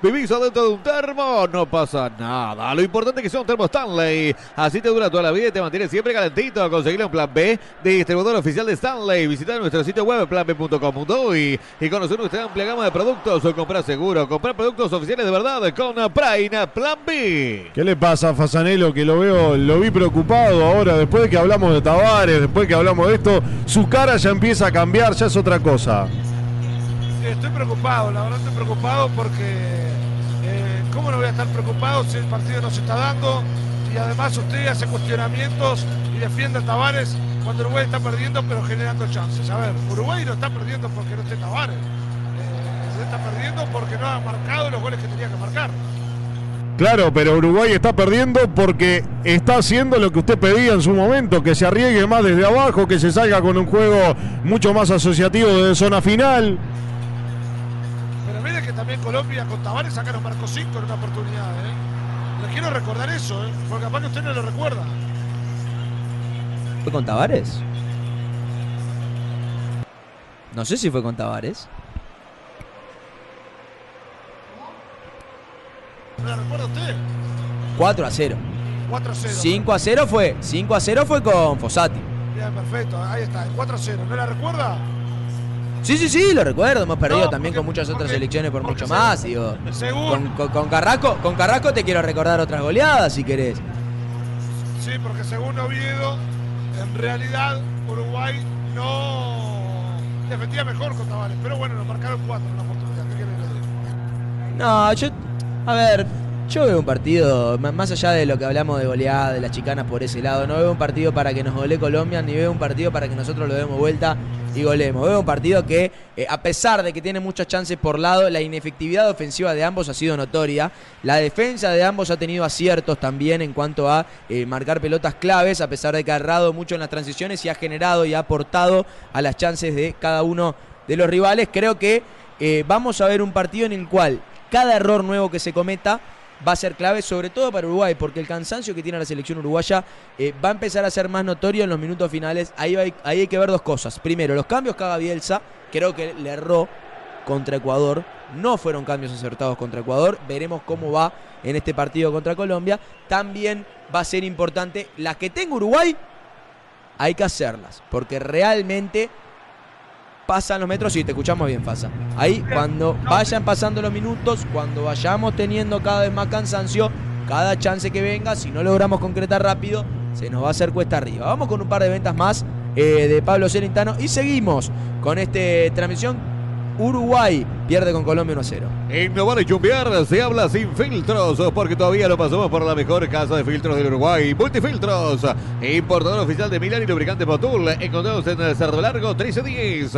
S3: ¿Vivís adentro de un termo? No pasa nada. Lo importante es que sea un termo Stanley. Así te dura toda la vida y te mantiene siempre calentito. Conseguirlo en Plan B, distribuidor oficial de Stanley. Visita nuestro sitio web planb.com.uy y conocer nuestra amplia gama de productos. O comprar seguro, comprar productos oficiales de verdad con Praina Plan B.
S2: ¿Qué le pasa a Fasanelo? Que lo veo, lo vi preocupado ahora, después de que hablamos de Tavares, después de que hablamos de esto, su cara ya empieza a cambiar, ya es otra cosa.
S5: Sí, estoy preocupado, la verdad estoy preocupado porque eh, ¿cómo no voy a estar preocupado si el partido no se está dando? Y además usted hace cuestionamientos y defiende a Tavares cuando Uruguay está perdiendo pero generando chances. A ver, Uruguay no está perdiendo porque no esté Tavares. Se está perdiendo porque no ha marcado los goles que tenía que marcar.
S2: Claro, pero Uruguay está perdiendo porque está haciendo lo que usted pedía en su momento, que se arriesgue más desde abajo, que se salga con un juego mucho más asociativo de zona final.
S5: Pero mire que también Colombia con Tavares sacaron marcó 5 en una oportunidad. ¿eh? Le quiero recordar eso, ¿eh? porque capaz que usted no lo recuerda.
S1: ¿Fue con Tavares? No sé si fue con Tavares.
S5: ¿Me la recuerda usted?
S1: 4 a 0.
S5: 4 a 0.
S1: 5 a 0 fue. 5 a 0 fue con Fossati.
S5: Bien, perfecto. Ahí está, 4 a 0. ¿No la recuerda?
S1: Sí, sí, sí, lo recuerdo. Hemos perdido
S5: No,
S1: también
S5: porque-
S1: con muchas otras
S5: porque-
S1: elecciones por mucho más. Digo. Con, con- con Carrasco, con Carrasco te quiero recordar otras goleadas si querés.
S5: Sí, porque según Oviedo, en realidad Uruguay no defendía mejor con Tavares. Pero bueno, nos marcaron 4 en la oportunidad. ¿Qué quiere que le diga?
S1: No, yo. A ver, yo veo un partido, más allá de lo que hablamos de goleada, de las chicanas por ese lado, no veo un partido para que nos gole Colombia, ni veo un partido para que nosotros lo demos vuelta y golemos. Veo un partido que, eh, a pesar de que tiene muchas chances por lado, la inefectividad ofensiva de ambos ha sido notoria. La defensa de ambos ha tenido aciertos también en cuanto a eh, marcar pelotas claves, a pesar de que ha errado mucho en las transiciones y ha generado y ha aportado a las chances de cada uno de los rivales. Creo que eh, vamos a ver un partido en el cual cada error nuevo que se cometa va a ser clave, sobre todo para Uruguay, porque el cansancio que tiene la selección uruguaya eh, va a empezar a ser más notorio en los minutos finales. Ahí, ahí hay que ver dos cosas. Primero, los cambios que haga Bielsa, creo que le erró contra Ecuador. No fueron cambios acertados contra Ecuador. Veremos cómo va en este partido contra Colombia. También va a ser importante las que tenga Uruguay. Hay que hacerlas, porque realmente pasan los metros y te escuchamos bien, Fasa. Ahí, cuando vayan pasando los minutos, cuando vayamos teniendo cada vez más cansancio, cada chance que venga, si no logramos concretar rápido, se nos va a hacer cuesta arriba. Vamos con un par de ventas más eh, de Pablo Celentano y seguimos con esta transmisión. Uruguay pierde con Colombia 1 a 0.
S3: En No Vale Chumbear se habla sin filtros, porque todavía no pasamos por la mejor casa de filtros del Uruguay. Multifiltros, importador oficial de Milán y lubricante Motul. Encontrados en el Cerro Largo 1310.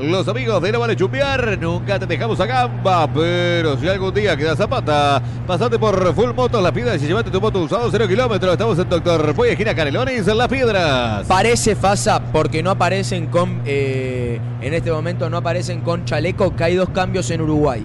S3: Los amigos de No Vale Chumbear, nunca te dejamos a gamba, pero si algún día queda zapata, pasate por Full Motos Las Piedras y llevate tu moto usado 0 kilómetros. Estamos en Doctor Puey, esquina Canelones, en Las Piedras.
S1: Parece Fasa porque no aparecen con. eh, en este momento no aparecen con chaleco, que hay dos cambios en Uruguay.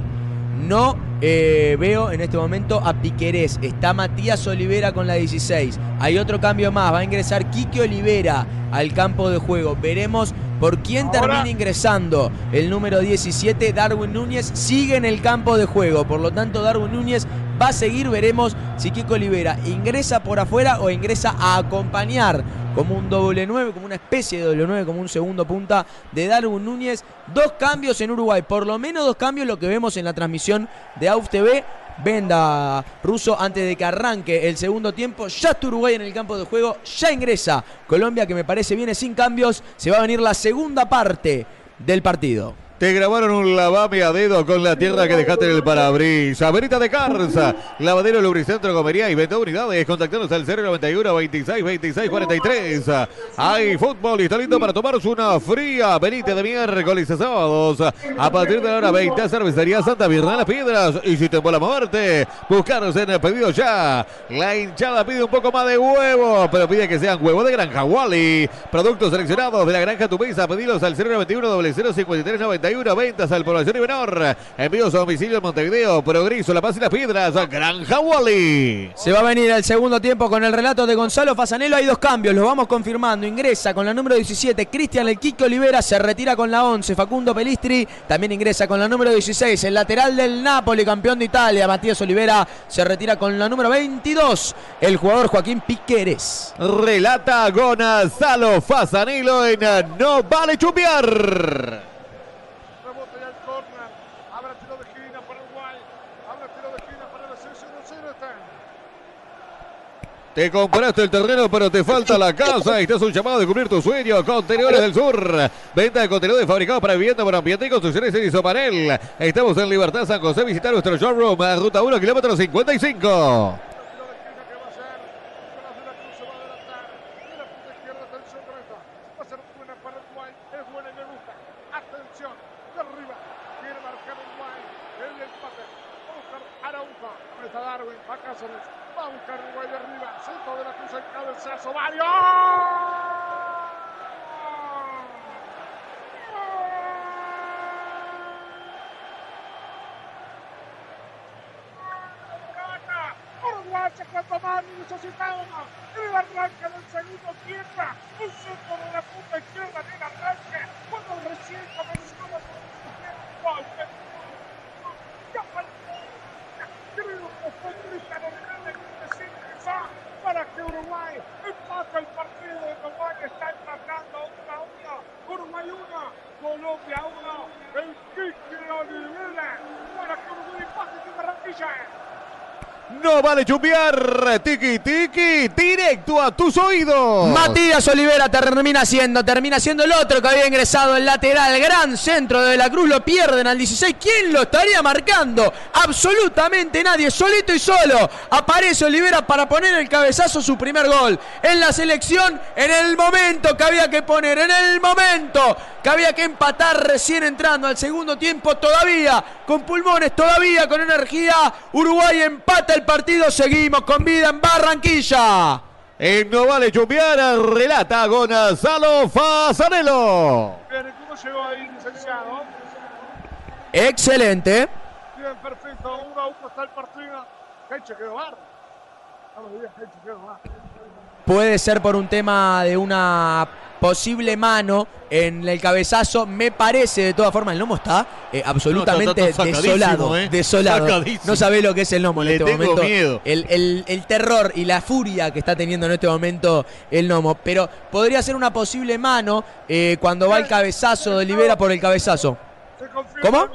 S1: No eh, veo en este momento a Piquerés. Está Matías Olivera con la 16. Hay otro cambio más. Va a ingresar Quique Olivera al campo de juego. Veremos por quién
S5: Ahora-
S1: termina ingresando. El número 17, Darwin Núñez, sigue en el campo de juego. Por lo tanto, Darwin Núñez va a seguir. Veremos si Quique Olivera ingresa por afuera o ingresa a acompañar como un doble 9, como una especie de doble 9, como un segundo punta de Darwin Núñez. Dos cambios en Uruguay, por lo menos dos cambios lo que vemos en la transmisión de AUF TV. Venda ruso antes de que arranque el segundo tiempo. Ya está Uruguay en el campo de juego, ya ingresa Colombia, que me parece viene sin cambios. Se va a venir la segunda parte del partido.
S3: Te grabaron un lavame a dedo con la tierra que dejaste en el parabrisas. Verita de Carza, lavadero Lubricentro Comería y venta unidades. Contactanos al 091 26 26 43. Hay fútbol y está lindo para tomarse una fría. Venite de miércoles a sábados. A partir de la hora 20, cervecería Santa Virgen las Piedras. Y si te mola moverte, buscaros en el pedido ya. La hinchada pide un poco más de huevo, pero pide que sean huevos de granja Wally. Productos seleccionados de la granja Tu Mesa. Pedilos al 091 0053 91. Ventas al población y menor. Envíos a domicilio en Montevideo, Progreso, La Paz y las Piedras. Granja Wally.
S1: Se va a venir el segundo tiempo con el relato de Gonzalo Fasanelo. Hay dos cambios, los vamos confirmando. Ingresa con la número 17 Cristian El Quique Olivera, se retira con la 11 Facundo Pelistri. También ingresa con la número 16 el lateral del Napoli, campeón de Italia, Matías Olivera. Se retira con la número 22 el jugador Joaquín Piqueres.
S3: Relata Gonzalo Fasanilo en No Vale Chumbiar.
S5: Rebote ya el córner. Habrá tiro de esquina para Uruguay. Habrá tiro de esquina para el 6-1-0 está.
S3: Te compraste el terreno, pero te falta la casa. Este es un llamado de cumplir tu sueño. Contenedores del Sur. Venta de contenedores fabricados para vivienda, para ambiente y construcciones en Isopanel. Estamos en Libertad San José. Visita nuestro showroom. Ruta 1, kilómetro 55.
S5: Tiro de esquina que va a ser. Nicolás de la Cruz se va a adelantar. De la punta izquierda, atención con esta. Va a ser buena para Uruguay. Es buena y me gusta. Atención. De arriba. Quiere marcar Uruguay. El empate. Va a buscar Araujo. Ahí está Darwin. Va a Cáceres. Va a buscar Uruguay de arriba. Centro de la Cruz el cabezazo. Mario. Uruguay hace En el arranque del segundo tiempo, un centro de la punta izquierda en el arranque, cuando recién comenzaba por el gol. Ya faltó. Creo que fue para que Uruguay empate el partido. Uruguay está empatando 1 a 1. Uruguay 1, Colombia 1. El Kiki Olivera para que Uruguay Barranquilla.
S3: No vale chumbear. Tiki tiki. Directo a tus oídos.
S1: Matías Olivera termina siendo, termina siendo el otro que había ingresado el lateral, gran centro de la Cruz, lo pierden al 16. ¿Quién lo estaría marcando? Absolutamente nadie, solito y solo. Aparece Olivera para poner el cabezazo su primer gol en la selección, en el momento que había que poner, en el momento que había que empatar recién entrando al segundo tiempo, todavía con pulmones, todavía con energía. Uruguay empata el partido, seguimos con vida en Barranquilla.
S3: En No Vale Chumbear relata Gonzalo Fazanelo.
S5: ¿cómo llegó ahí, licenciado?
S1: Excelente.
S5: Bien, perfecto. 1 a 1 está el partido. Hecho quedó bar.
S1: Puede ser por un tema de una posible mano en el cabezazo. Me parece, de todas formas, el lomo está eh, absolutamente
S3: No, está- está sacadísimo,
S1: desolado.
S3: eh.
S1: Desolado.
S3: Sacadísimo.
S1: No sabe lo que es el lomo en
S3: Le
S1: este
S3: tengo
S1: momento.
S3: miedo.
S1: El, el- el terror y la furia que está teniendo en este momento el lomo. Pero podría ser una posible mano eh, cuando va el cabezazo de Olivera por el cabezazo. ¿Cómo?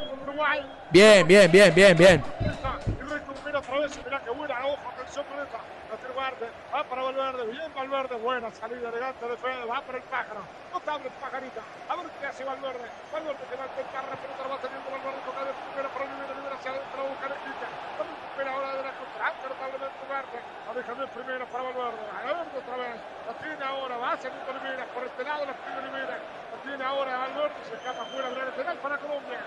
S1: Bien, bien, bien, bien, bien.
S5: Esta, y recupera otra vez. Mirá qué buena. Ojo, atención con esta. La tiene Valverde. Va para Valverde. Valverde. Buena salida elegante de Fede. Va para el pájaro. Notable pajarita. A ver qué hace Valverde. Valverde que va a intentar. La va teniendo Valverde. Toca de primera para Olivera. Olivera hacia adentro. Va a buscar el quita. Recupera ahora de la contra. Notablemente Valverde. La deja de primera para Valverde. Valverde otra vez. La tiene ahora. Va hacia Olivera. Por este lado la tiene Olivera. La tiene ahora Valverde. Se escapa fuera del penal para Colombia.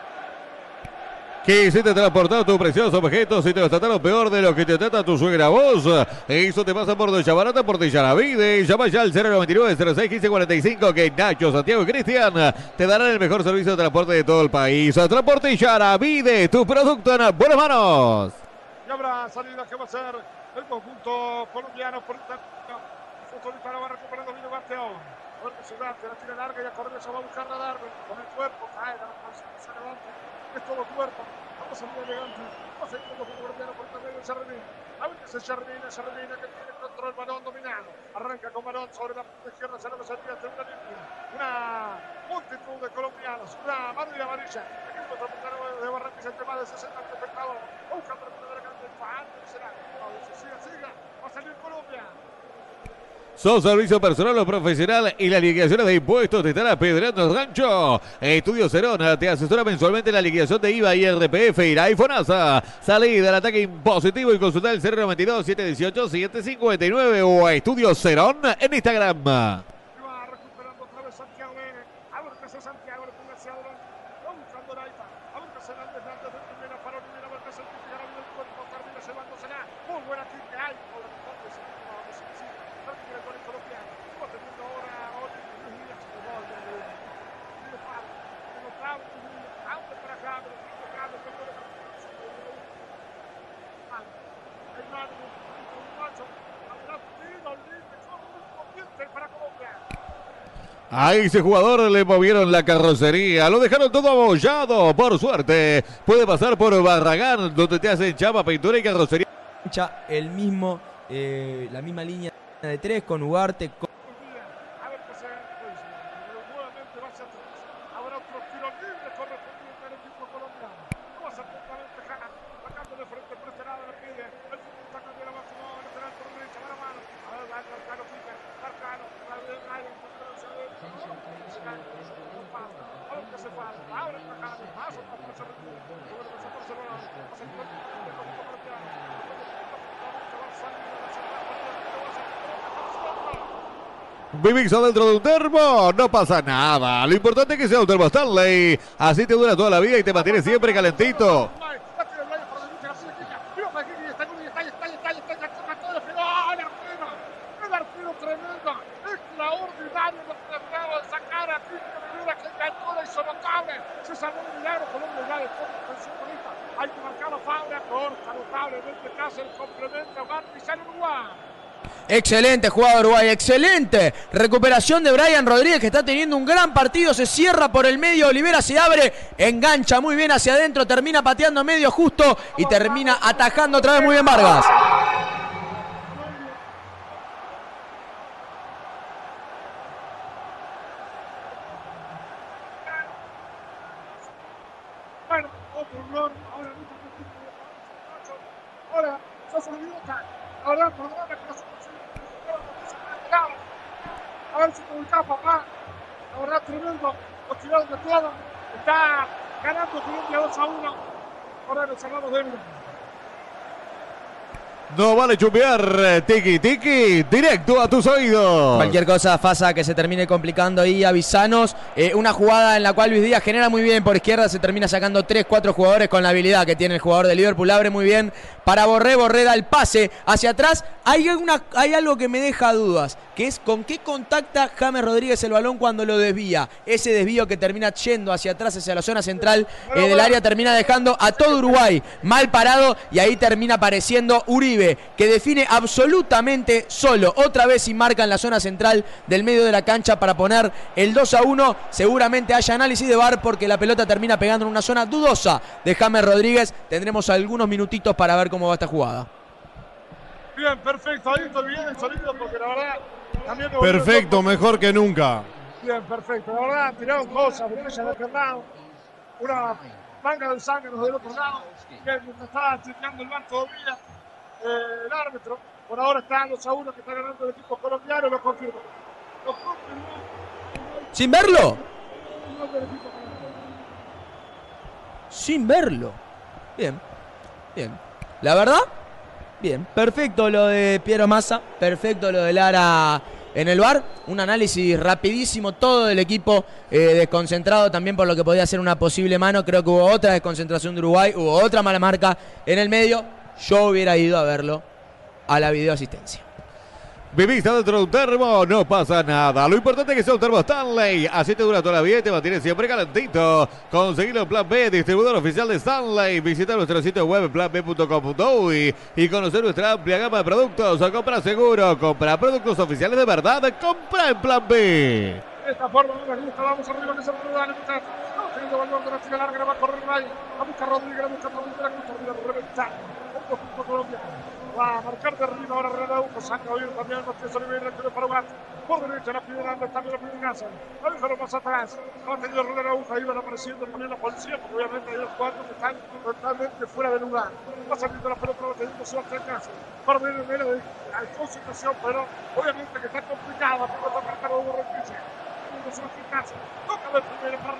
S3: Quisiste transportar tu precioso objeto si te lo trataron peor de lo que te trata tu suegra vos. Eso te pasa por Doña Barata, por Villavide. Llama ya al 099 06 15 45 que Nacho, Santiago y Cristian te darán el mejor servicio de transporte de todo el país. Transporte Yaravide, tu producto en buenas manos.
S5: Y habrá salida que va a ser el conjunto colombiano por futbolista la va recuperando que se da, que la tira larga y a correr se va a buscar a Darwin. Con el cuerpo, cae, la se levanta. Es todo cuerpo. Vamos a salir elegante. Va a seguir el conjunto colombiano por de Charremín. A ver que se Charremín, Charremín que tiene control, balón dominado. Arranca con balón sobre la punta izquierda, se le va a salir hasta una limpia. Una multitud de colombianos, una bandera amarilla. Aquí el puntero de Barranquilla entre más de 60 espectadores. Busca el de la grande, antes será. Vamos, siga, siga. Va a salir Colombia.
S3: Son servicio personal o profesional y las liquidaciones de impuestos te están apedreando el rancho. Estudio Cerona te asesora mensualmente en la liquidación de IVA y RPF y la IFONASA. Salí del ataque impositivo y consulta el 092 718 759 o a Estudio Cerón en Instagram.
S5: Y va recuperando otra vez Santiago Vélez. A ver qué hace Santiago, le pone hacia adelante. Va buscando Laifa. A ver qué se dan desde antes de primera para Olivera. A ver qué se fijará bien el cuerpo. Termina llevándosela. Muy buena kick que hay. Por el corte, sí, no, no sé si. Termina con el colombiano. Va teniendo ahora Oli Luis Díaz. El gol de Luis. Tiene falta. Tiene notable Luis Díaz. Abre para acá, pero tiene tocado. Que puede Hay mano. Un macho. Habrá tiro libre. Con un convierte para Colombia.
S3: A ese jugador le movieron la carrocería, lo dejaron todo abollado. Por suerte, puede pasar por Barragán, donde te hacen chapa, pintura y carrocería.
S1: El mismo, eh, la misma línea de tres con Ugarte
S5: A ver qué se pues, pero nuevamente va hacia atrás. Habrá otro tiro libre correspondiente al equipo colombiano. No va a ser totalmente Jara. Sacando de frente por este lado le pide. El futbolista cambiará más como lateral por derecha. Va la mano. A ver, va Marcano quita. Marcano. Va a ver, Ryan. A ver qué se pasa. Ahora está Jara. Más otra por ese retiro. Sobre ese por ese balón. Va a ser el equipo colombiano. Va a salir de la segunda parte. Va a ser
S3: Vivís adentro de un termo, no pasa nada. Lo importante es que sea un termo Stanley. Así te dura toda la vida y te mantiene siempre calentito.
S5: El arquero tremendo, extraordinario lo que acaba de sacar a Cristian Rivera, que enganchó la hizo notable. Se salvó un milagro, Colombia ya de todo, atención bonita. Hay que marcar la Fabra, corta notablemente casi el complemento, Martí sale Uruguay.
S1: Excelente jugada Uruguay, excelente. Recuperación de Brian Rodríguez que está teniendo un gran partido. Se cierra por el medio, Olivera se abre, engancha muy bien hacia adentro, termina pateando medio justo y termina atajando otra vez muy bien Vargas.
S5: Bueno, otro error, ahora Ahora, sos un idiota. Ahora, perdóname, pero sos un A ver si te ubicás, papá. La verdad, tremendo. Los tirados de todo. Está ganando Colombia 2 a 1. Ahora nos hablamos de él.
S3: Chumbear, tiki tiki, directo a tus oídos.
S1: Cualquier cosa, Fasa, que se termine complicando ahí, avisanos. Eh, una jugada en la cual Luis Díaz genera muy bien por izquierda, se termina sacando 3-4 jugadores con la habilidad que tiene el jugador de Liverpool. Abre muy bien para Borré, Borré da el pase hacia atrás. Hay, alguna, hay algo que me deja dudas, que es con qué contacta James Rodríguez el balón cuando lo desvía. Ese desvío que termina yendo hacia atrás, hacia la zona central eh, del área, termina dejando a todo Uruguay mal parado y ahí termina apareciendo Uribe, que define absolutamente solo. Otra vez y marca en la zona central del medio de la cancha para poner el 2 a 1. Seguramente haya análisis de VAR porque la pelota termina pegando en una zona dudosa de James Rodríguez. Tendremos algunos minutitos para ver cómo va esta jugada.
S5: Bien, perfecto. Ahí estoy bien el sonido porque la verdad
S2: Perfecto, mejor que nunca.
S5: Bien, perfecto. La verdad, tiraron cosas, botellas de otro lado. Una manga de sangre del otro lado. Que mientras estaba chequeando el bar todavía, eh, el árbitro, por ahora está 2 a 1 que está ganando el equipo colombiano, lo confirma. Lo confirmó
S1: ¿Sin verlo? Sin verlo. Bien, bien. La verdad, bien. Perfecto lo de Piero Massa, perfecto lo de Lara en el bar. Un análisis rapidísimo, todo del equipo eh, desconcentrado también por lo que podía ser una posible mano. Creo que hubo otra desconcentración de Uruguay, hubo otra mala marca en el medio. Yo hubiera ido a verlo a la videoasistencia.
S3: Viviste dentro de un termo, no pasa nada. Lo importante es que sea un termo Stanley. Así te dura toda la vida y te mantiene siempre calentito. Conseguilo en Plan B, distribuidor oficial de Stanley. Visita nuestro sitio web planb.com.uy y conocer nuestra amplia gama de productos. Compra seguro, compra productos oficiales de verdad. Compra en Plan B.
S5: De esta forma, vamos arriba, que se puede. No, teniendo balón de la tira larga, va a correr Ray. A buscar Rodríguez, a buscar Rodríguez, a buscar Rodríguez, a reventar. Un conjunto Colombia. A marcar de arriba ahora Renato, saca bien también Matías Oliveira, que para Uruguay. Por derecha, la primera anda, también la primera casa. A dejarlo más atrás. Ha tenido Renato Aguja, iban apareciendo también la policía, porque obviamente hay los cuatro que están totalmente fuera de lugar. Va saliendo la pelota, va teniendo en casa. Para ver el de hay concentración, pero obviamente que está complicada, porque está tratando de suerte en casa. Toca de primera para.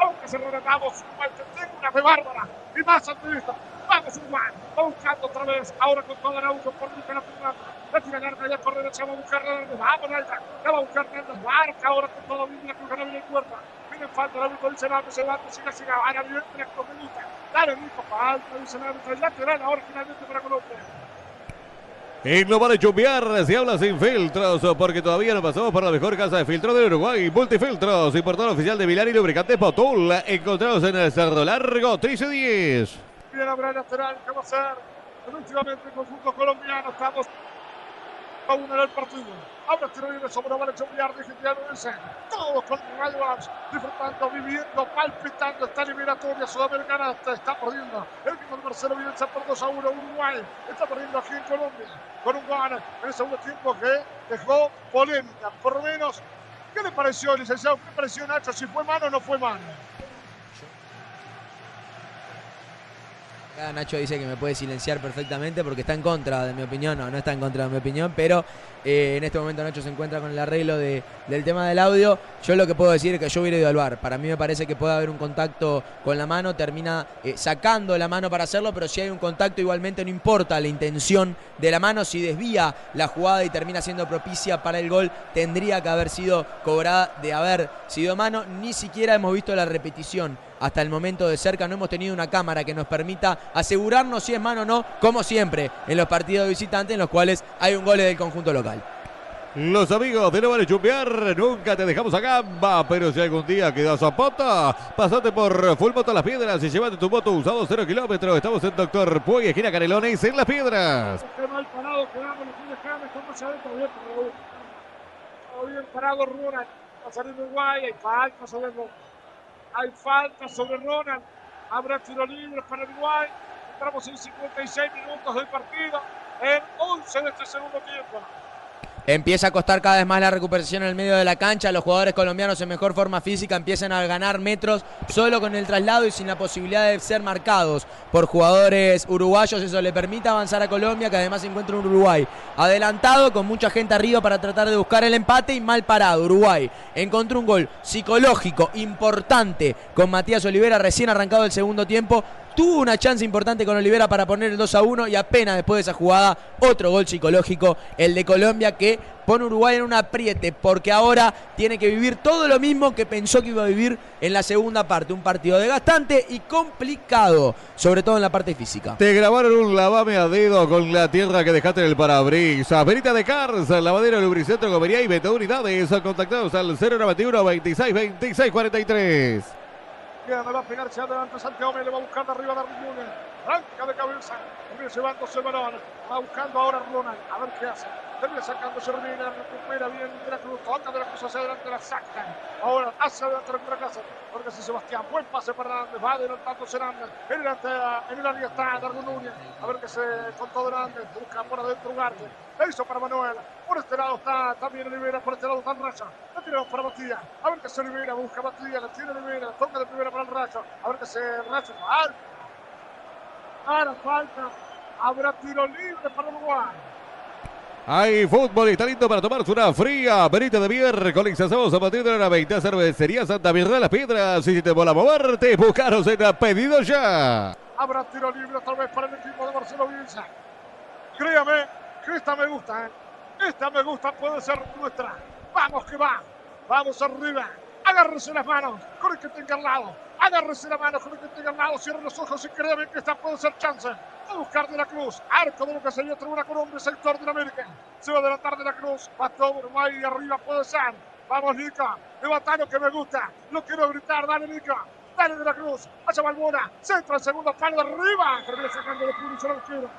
S5: Aunque se que tengo una fe bárbara. Y más activista. Vamos Uruguay, va buscando otra vez, ahora con toda la uso por la primera. La tira larga, ya corre derecha, va a buscar Hernández, vamos Nalda, ya va a buscar marca ahora con todo Biblia, con Canal en puerta. Viene falta, el árbitro dice Hernández, se va, siga, siga, ahora viene tres minutos. Dale, Nico, falta, dice el árbitro, el lateral ahora finalmente para Colombia.
S3: Y no vale chumbear si habla sin filtros, porque todavía no pasamos por la mejor casa de filtro de Uruguay. Multifiltros, importador oficial de Milar y lubricantes Potul. Encontrados en el Cerro Largo, 1310.
S5: Bien, habrá lateral, ¿qué va a hacer? Últimamente el conjunto colombiano, estamos a uno en el partido. Ahora tiro libre sobre Vale Chombiar, digitando en escena. Todos con Rayos, disfrutando, viviendo, palpitando esta eliminatoria sudamericana. Está, perdiendo el equipo de Marcelo Bielsa por 2 a 1. Uruguay está perdiendo aquí en Colombia con un en el segundo tiempo que dejó polémica. Por lo menos, ¿qué le pareció, licenciado? ¿Qué le pareció, Nacho? Si fue mano o no fue mano.
S1: Nacho dice que me puede silenciar perfectamente porque está en contra de mi opinión. No, no está en contra de mi opinión, pero eh, en este momento Nacho se encuentra con el arreglo de- del tema del audio. Yo lo que puedo decir es que yo hubiera ido al bar. Para mí me parece que puede haber un contacto con la mano, termina eh, sacando la mano para hacerlo, pero si hay un contacto igualmente no importa la intención de la mano. Si desvía la jugada y termina siendo propicia para el gol, tendría que haber sido cobrada de haber sido mano. Ni siquiera hemos visto la repetición hasta el momento de cerca. No hemos tenido una cámara que nos permita asegurarnos si es mano o no, como siempre en los partidos de visitante en los cuales hay un gol del conjunto local.
S3: Los amigos de No Vale Chumbear, nunca te dejamos a gamba, pero si algún día quedas a pata, pasate por Full Moto Las Piedras y llévate tu moto usado 0 kilómetros. Estamos en Doctor Puey, esquina Canelones, en Las Piedras.
S5: Qué mal parado quedamos los fines de como se bien, pero todo bien parado. Va a salir Uruguay, hay falta Ronald. Hay falta sobre Ronald. Habrá tiro libre para Uruguay. Entramos en 56 minutos del partido, en 11 de este segundo tiempo.
S1: Empieza a costar cada vez más la recuperación en el medio de la cancha. Los jugadores colombianos en mejor forma física empiezan a ganar metros solo con el traslado y sin la posibilidad de ser marcados por jugadores uruguayos. Eso le permite avanzar a Colombia, que además se encuentra un Uruguay adelantado, con mucha gente arriba para tratar de buscar el empate y mal parado. Uruguay encontró un gol psicológico importante con Matías Olivera recién arrancado el segundo tiempo. Tuvo una chance importante con Olivera para poner el 2 a 1 y apenas después de esa jugada otro gol psicológico, el de Colombia que pone a Uruguay en un apriete porque ahora tiene que vivir todo lo mismo que pensó que iba a vivir en la segunda parte. Un partido desgastante y complicado, sobre todo en la parte física.
S3: Te grabaron un lavame a dedo con la tierra que dejaste en el parabrisas. Verita de Cars, lavadero lubricentro, comería y 20 unidades. Contactados al 091 26 26 43.
S5: Me va a pegar hacia adelante Santiago, le va buscando arriba Darwin Núñez. Arranca de cabeza, termina llevándose el balón. Va buscando ahora Ronald, a ver qué hace. Termina sacando Sermina, recupera bien de la cruz, toca de la cruz hacia adelante, la sacan. Ahora hacia adelante recupera casa. Porque si Sebastián, buen pase para Hernández, va adelantando Hernández. En el, ante- en el área está Darwin Núñez. A ver qué se contó Hernández, busca por adentro Ugarte. Le hizo para Manuel. Por este lado está también Olivera, por este lado está Racha. La tiramos para Matías. A ver qué se Olivera, busca Matías, la tiene Olivera, toca de primera para el Racha. A ver qué se Racha. Al. Ahora falta. Habrá tiro libre para Uruguay.
S3: Hay fútbol y está lindo para tomarse una fría. Verita de miércoles. Hacemos a partir de la hora 20. Cervecería Santa Mirra de las Piedras. Y si te mola moverte, buscaros en pedido ya.
S5: Habrá tiro libre otra vez para el equipo de Marcelo Bielsa. Créame que esta me gusta, ¿eh? Esta me gusta, puede ser nuestra. Vamos que va. Vamos arriba. Agárrese las manos con el que tenga al lado. Agárrese las manos con el al. Cierre los ojos y créame que esta puede ser chance. A buscar de la Cruz. Arco de lo que sería tribuna Colombia, sector de la América. Se va a adelantar de la Cruz. Va todo Uruguay y arriba puede ser. Vamos, Nica. Levanta lo que me gusta. Lo quiero gritar. Dale, Nica. Dale de la Cruz. Hacia Balbona. Centra el segundo palo arriba. Termina sacando de punto solo quiero.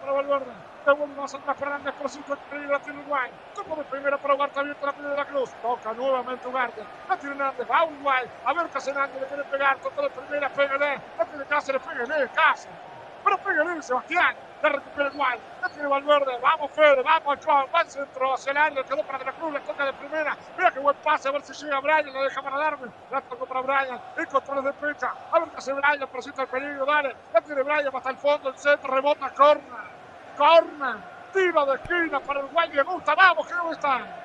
S5: Para Valverde. Devuelve atrás Fernández por 5 la tiene Uruguay. Como de primera para Ugarte abierto la de la Cruz. Toca nuevamente Ugarte. La tiene Hernández. Va Uruguay. A ver Hernández. Le quiere pegar. Toca de primera. Pégale. La tiene Cáceres. Pégale. Cáceres. Pero pégale Sebastián. La recupera Uruguay. La tiene Valverde. Vamos Fede. Vamos club. Va al centro. Hacia el área. Quedó para de la Cruz. La toca de primera. Mira qué buen pase. A ver si llega Brian. La deja para darme. La tocó para Brian. El control de pecha. A ver qué hace Brian. Presenta el peligro. Dale. La tiene Brian hasta el fondo. El centro. Rebota. Corna. Corna. Tiro de esquina para Uruguay. Le gusta. Vamos. Que no está.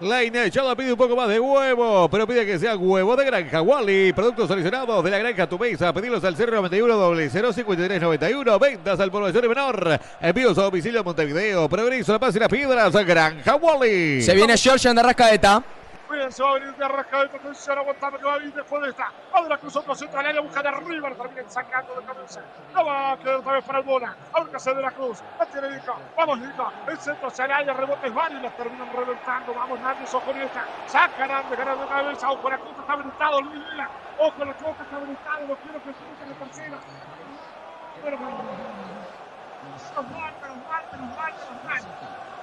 S3: La hinchada pide un poco más de huevo, pero pide que sea huevo de granja. Wally, productos seleccionados de la granja tu mesa. Pedirlos al 091 05391. Ventas al población menor. Envíos a domicilio a Montevideo. Progreso, La Paz y las Piedras. Granja Wally.
S1: Se viene Georgian de Rascaeta.
S5: Bien, se va a venir de Arrascaeta, atención, aguantando que va a venir después de esta. Va de la cruz otro centro al área, busca de arriba, lo terminan sacando de cabeza. No va a quedar otra vez para el Bona. Ahora que hace de la cruz. La tiene Nica. Vamos, Nica. El centro hacia área, rebotes y las terminan reventando. Vamos, Nández, ojo esta. Saca Nández, ganando de cabeza. Ojo, la cruz está habilitado, Luis Vila. Ojo, la cruz está habilitado. Lo quiero que se en la tercera. Pero, mal, menos mal, menos mal, menos mal.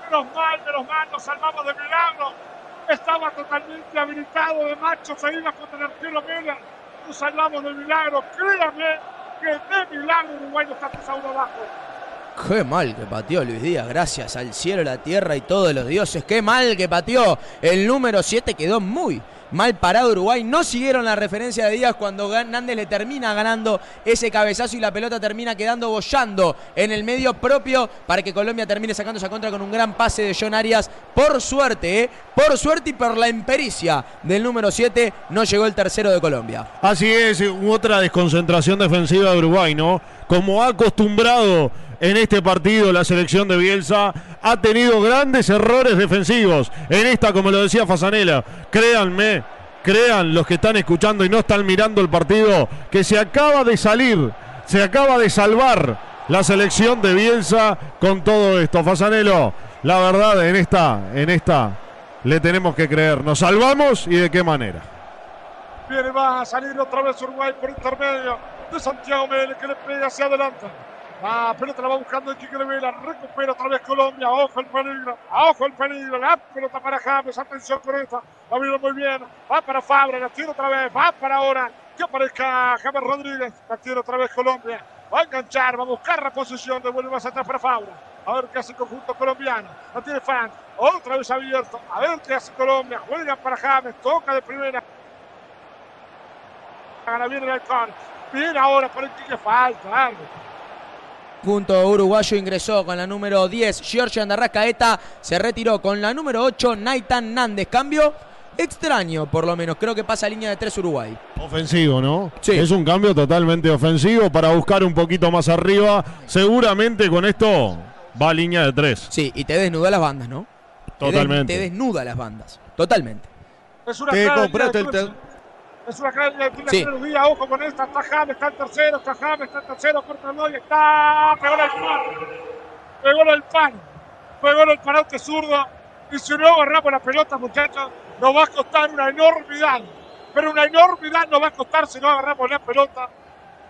S5: Menos mal, menos mal, nos salvamos de milagro. Estaba totalmente habilitado de macho, iba contra el arquero Mena. Nos salvamos del milagro. Créame que de milagro Uruguay no está pisando abajo.
S1: Qué mal que pateó Luis Díaz, gracias al cielo, la tierra y todos los dioses. Qué mal que pateó. El número 7 quedó muy mal parado Uruguay. No siguieron la referencia de Díaz cuando Nández le termina ganando ese cabezazo y la pelota termina quedando bollando en el medio propio para que Colombia termine sacando esa contra con un gran pase de John Arias. Por suerte, ¿eh? por suerte y por la impericia del número 7 no llegó el tercero de Colombia.
S2: Así es, otra desconcentración defensiva de Uruguay, ¿no? Como ha acostumbrado en este partido la selección de Bielsa, ha tenido grandes errores defensivos. En esta, como lo decía Fasanela, créanme, crean los que están escuchando y no están mirando el partido, que se acaba de salir, se acaba de salvar la selección de Bielsa con todo esto. Fasanelo, la verdad, en esta, en esta, le tenemos que creer. ¿Nos salvamos y de qué manera?
S5: Viene, va a salir otra vez Uruguay por intermedio de Santiago Mele que le pega hacia adelante. La pelota la va buscando Quique Vela, recupera otra vez Colombia, ojo el peligro, ojo el peligro, la pelota para James, atención con esta, la vino muy bien, va para Fabra, la tira otra vez, va para ahora, que aparezca James Rodríguez, la tira otra vez Colombia, va a enganchar, va a buscar la posición, devuelve más atrás para Fabra, a ver qué hace el conjunto colombiano, la tiene Fan, otra vez abierto, a ver qué hace Colombia, juega para James, toca de primera, Gana bien el halcón. Bien ahora por el que falta. árbitro.
S1: Punto uruguayo ingresó con la número 10, Giorgio Andarrascaeta. Se retiró con la número 8, Naitan Nández. Cambio extraño, por lo menos. Creo que pasa a línea de 3 Uruguay.
S2: Ofensivo, ¿no?
S1: Sí.
S2: Es un cambio totalmente ofensivo para buscar un poquito más arriba. Seguramente con esto va a línea de tres.
S1: Sí, y te desnuda las bandas, ¿no?
S2: Totalmente.
S1: Te desnuda las bandas. Totalmente.
S5: Es una
S3: Te compraste el
S5: Es una de cruce.
S1: Sí.
S5: Buenos días, ojo con esta. Está James, está el tercero, está James, está el tercero. Corta el y está. Pegó el pan. Pegó el pan. Pegó el parote zurdo. Y si no agarramos la pelota, muchachos, nos va a costar una enormidad. Pero una enormidad nos va a costar si no agarramos la pelota.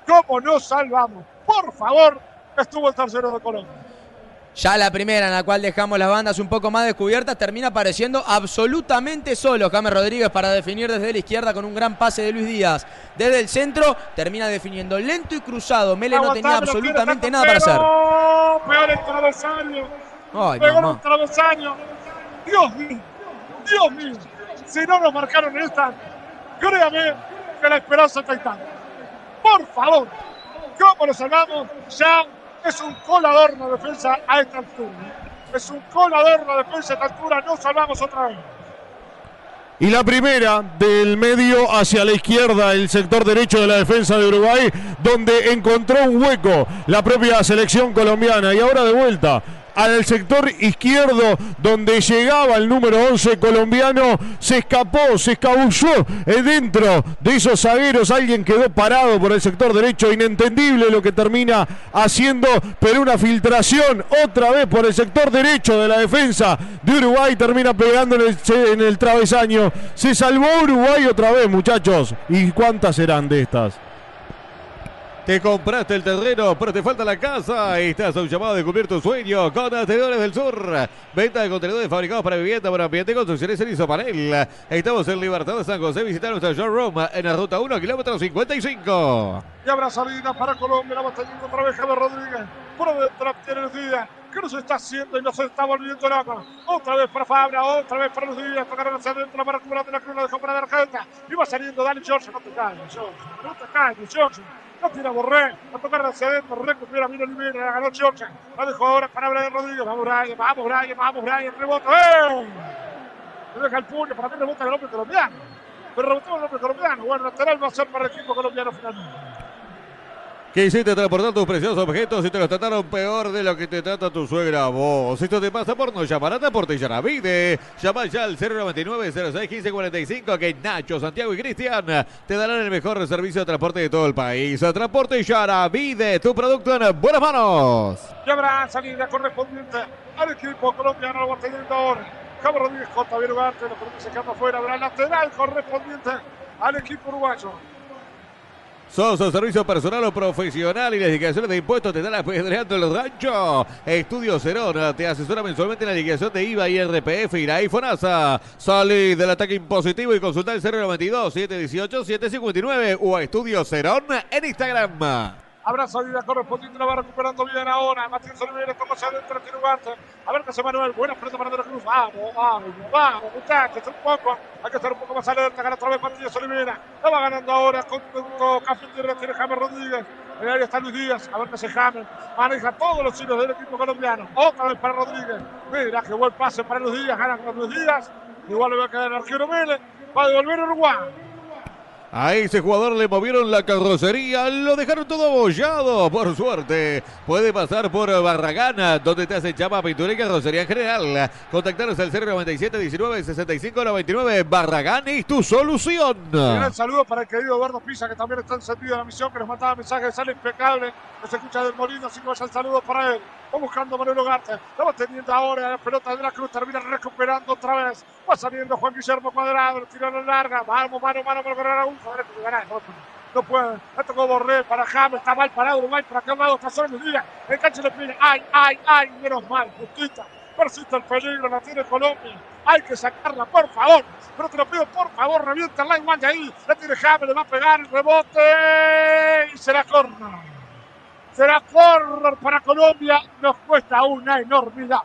S5: ¿Cómo nos salvamos? Por favor, estuvo el tercero de Colombia.
S1: Ya la primera en la cual dejamos las bandas un poco más descubiertas termina apareciendo absolutamente solo James Rodríguez para definir desde la izquierda con un gran pase de Luis Díaz. Desde el centro termina definiendo lento y cruzado. Mele no tenía absolutamente nada para hacer.
S5: Peor el travesaño.
S1: Ay,
S5: el travesaño. Dios mío, Dios mío. Si no nos marcaron esta, créame que la esperanza está intacta. Por favor, ¿cómo lo salvamos? Ya es un colador la defensa a esta altura. Es un colador la defensa a esta altura. No salvamos otra vez.
S2: Y la primera del medio hacia la izquierda, el sector derecho de la defensa de Uruguay, donde encontró un hueco la propia selección colombiana. Y ahora de vuelta al sector izquierdo, donde llegaba el número 11 colombiano, se escapó, se escabulló eh, dentro de esos zagueros. Alguien quedó parado por el sector derecho, inentendible lo que termina haciendo, pero una filtración otra vez por el sector derecho de la defensa de Uruguay termina pegando en el, en el travesaño. Se salvó Uruguay otra vez, muchachos. ¿Y cuántas serán de estas?
S3: Te compraste el terreno, pero te falta la casa. Estás a un llamado de cumplir tu sueño con Contenedores del Sur. Venta de contenedores fabricados para vivienda, para ambiente, construcciones en isopanel. Estamos en Libertad de San José. Visita nuestro showroom en la ruta 1, kilómetro 55.
S5: Y habrá salida para Colombia. La teniendo otra vez Javier Rodríguez. Por dentro tiene los días. ¿Qué nos está haciendo y nos está volviendo loco? Otra vez para Fabra, otra vez para días. Tocaron hacia adentro para recuperar de la cruz. La dejó para Argenta. Y va saliendo Dani George. No te calles, George. No te calles, George. No tira Borré. Va a tocar hacia adentro. Recupera Mino Olivera. La ganó George. La dejó ahora para Brian Rodríguez. Vamos, Brian. Vamos, Brian. Vamos, Brian. Rebota. ¡Eh! Le deja el puño. Para mí rebota el hombre colombiano. Pero rebotó el hombre colombiano. Bueno, lateral va a ser para el equipo colombiano finalmente.
S3: ¿Qué hiciste transportar tus preciosos objetos y te los trataron peor de lo que te trata tu suegra vos? Esto te pasa por no llamar a Transporte Yaravide. Llama ya al 099 06 1545 que Nacho, Santiago y Cristian te darán el mejor servicio de transporte de todo el país. Transporte Yaravide, tu producto en buenas manos.
S5: Y habrá salida correspondiente al equipo colombiano. Teniendo ahora. Cabo Rodríguez con Javier Ugarte. Lo permite sacando afuera. Habrá lateral correspondiente al equipo uruguayo.
S3: Sos un servicio personal o profesional y las liquidaciones de impuestos te están apedreando el rancho. Estudio Cerón te asesora mensualmente en la liquidación de IVA y RPF y la IFONASA. Salí del ataque impositivo y consulta el 092 718 759 o a Estudio Cerón en Instagram.
S5: Habrá salida correspondiente, la va recuperando bien ahora. Matías Oliveira toma hacia adentro, tiene Ugarte. A ver qué hace Manuel. Buena pelota para De la Cruz. Vamos, vamos, vamos, muchachos. Un poco. Hay que estar un poco más alerta. Gana otra vez Matías Oliveira. La va ganando ahora con, con Café. Tiene James Rodríguez. En el área está Luis Díaz. A ver qué hace James. Maneja todos los hilos del equipo colombiano. Otra vez para Rodríguez. Mira qué buen pase para Luis Díaz. Gana con Luis Díaz. Igual le va a quedar el arquero Mele. Va a devolver Uruguay.
S3: A ese jugador le movieron la carrocería, lo dejaron todo abollado, por suerte. Puede pasar por Barragana, donde te hace chapa, pintura y carrocería en general. Contactaros al 097 19 65 99. Barragán es tu solución.
S5: Un gran saludo para el querido Eduardo Pisa, que también está encendido en la misión, que nos mandaba mensajes, sale impecable. Nos escucha del Molino, así que vaya el saludo para él. Va buscando Manuel Ugarte. La va teniendo ahora la pelota de la Cruz. Termina recuperando otra vez. Va saliendo Juan Guillermo Cuadrado. Tira la larga. Vamos, mano, mano, mano, mano, mano. No, no puede. Le tocó Borré para James. Está mal parado Uruguay. Para lado está solo el día. El cancho le pide. Ay, ay, ay. Menos mal. Justita. Persiste el peligro. La tiene Colombia. Hay que sacarla, por favor. Pero te lo pido, por favor, revienta la igual de ahí. La tiene James, le va a pegar el rebote. Y será corner. Será corner para Colombia. Nos cuesta una enormidad.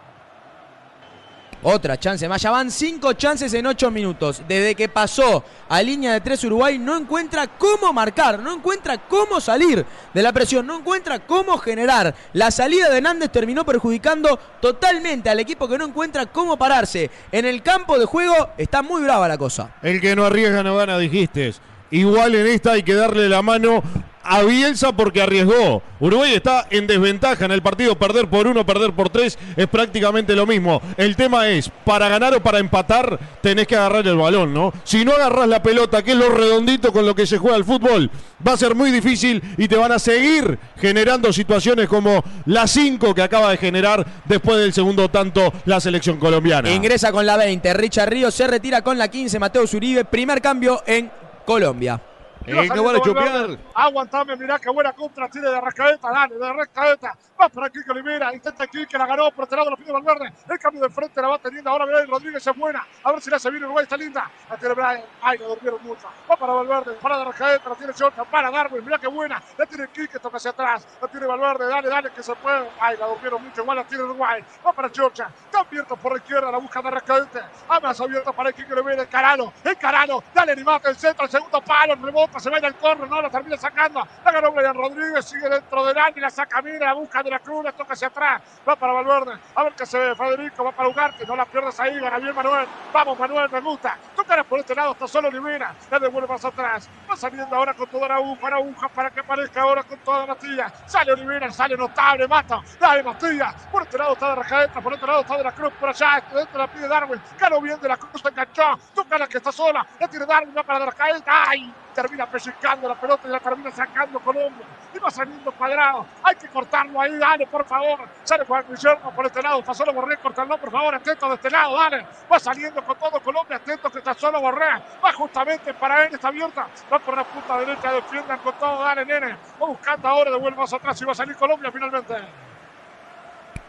S1: Otra chance más. Ya van cinco chances en ocho minutos. Desde que pasó a línea de tres Uruguay no encuentra cómo marcar, no encuentra cómo salir de la presión, no encuentra cómo generar. La salida de Hernández terminó perjudicando totalmente al equipo que no encuentra cómo pararse. En el campo de juego está muy brava la cosa.
S2: El que no arriesga no gana, dijiste. Igual en esta hay que darle la mano a Bielsa porque arriesgó. Uruguay está en desventaja en el partido. Perder por uno, perder por tres es prácticamente lo mismo. El tema es, para ganar o para empatar, tenés que agarrar el balón, ¿no? Si no agarras la pelota, que es lo redondito con lo que se juega el fútbol, va a ser muy difícil y te van a seguir generando situaciones como la 5 que acaba de generar después del segundo tanto la selección colombiana.
S1: Ingresa con la 20. Richard Ríos se retira con la 15. Mateo Zuribe. Primer cambio en Colombia.
S3: Eh, no chupear.
S5: Aguantame, mirá qué buena contra tiene de Rascaeta, dale, de Rascaeta. Va para que Olivera, intenta que la ganó, por este lado lo pide Valverde. El cambio de frente la va teniendo ahora Brian Rodríguez es buena. A ver si la hace bien Uruguay, está linda. La tiene Brian, ay, lo durmieron mucho. Va para Valverde, para de Rascaeta, la tiene Chota, para Darwin, mirá qué buena. La tiene Quique, toca hacia atrás. La tiene Valverde, dale, dale, que se puede. Ay, la durmieron mucho, igual la tiene Uruguay. Va para Georgia, está abierto por la izquierda, la busca de Rascaeta. Ah, más abierta para Quique Olivera, el Carano, el Carano. Dale, animate el centro, el segundo palo, rebota, se va al corro, no, la termina sacando. La ganó Brian Rodríguez, sigue dentro del área, la saca, mira, la busca de la cruz, la toca hacia atrás. Va para Valverde, a ver qué se ve. Federico va para Ugarte, no la pierdas ahí, gana bien Manuel. Vamos, Manuel, me gusta. Tocará por este lado, está solo Olivera. La devuelve más atrás. Va saliendo ahora con toda la aguja, la aguja para que aparezca ahora con toda Matías. Sale Olivera, sale notable, mata. Dale Matías. Por este lado está de Rajaeta, por este lado está de la Cruz, por allá. Dentro la pide Darwin. Ganó bien de la Cruz, se enganchó. Toca la que está sola. La tiene Darwin, va para de Rajaeta. ¡Ay! Termina pellizcando la pelota y la termina sacando Colombia. Y va saliendo cuadrado. Hay que cortarlo ahí, dale, por favor. Sale Juan Guillermo por este lado. Pasó lo Borré, cortarlo, por favor. Atento de este lado, dale. Va saliendo con todo Colombia. Atento que está solo Borré. Va justamente para él, está abierta. Va por la punta derecha, defiendan con todo, dale, nene. Va buscando ahora, devuelve más atrás y va a salir Colombia finalmente.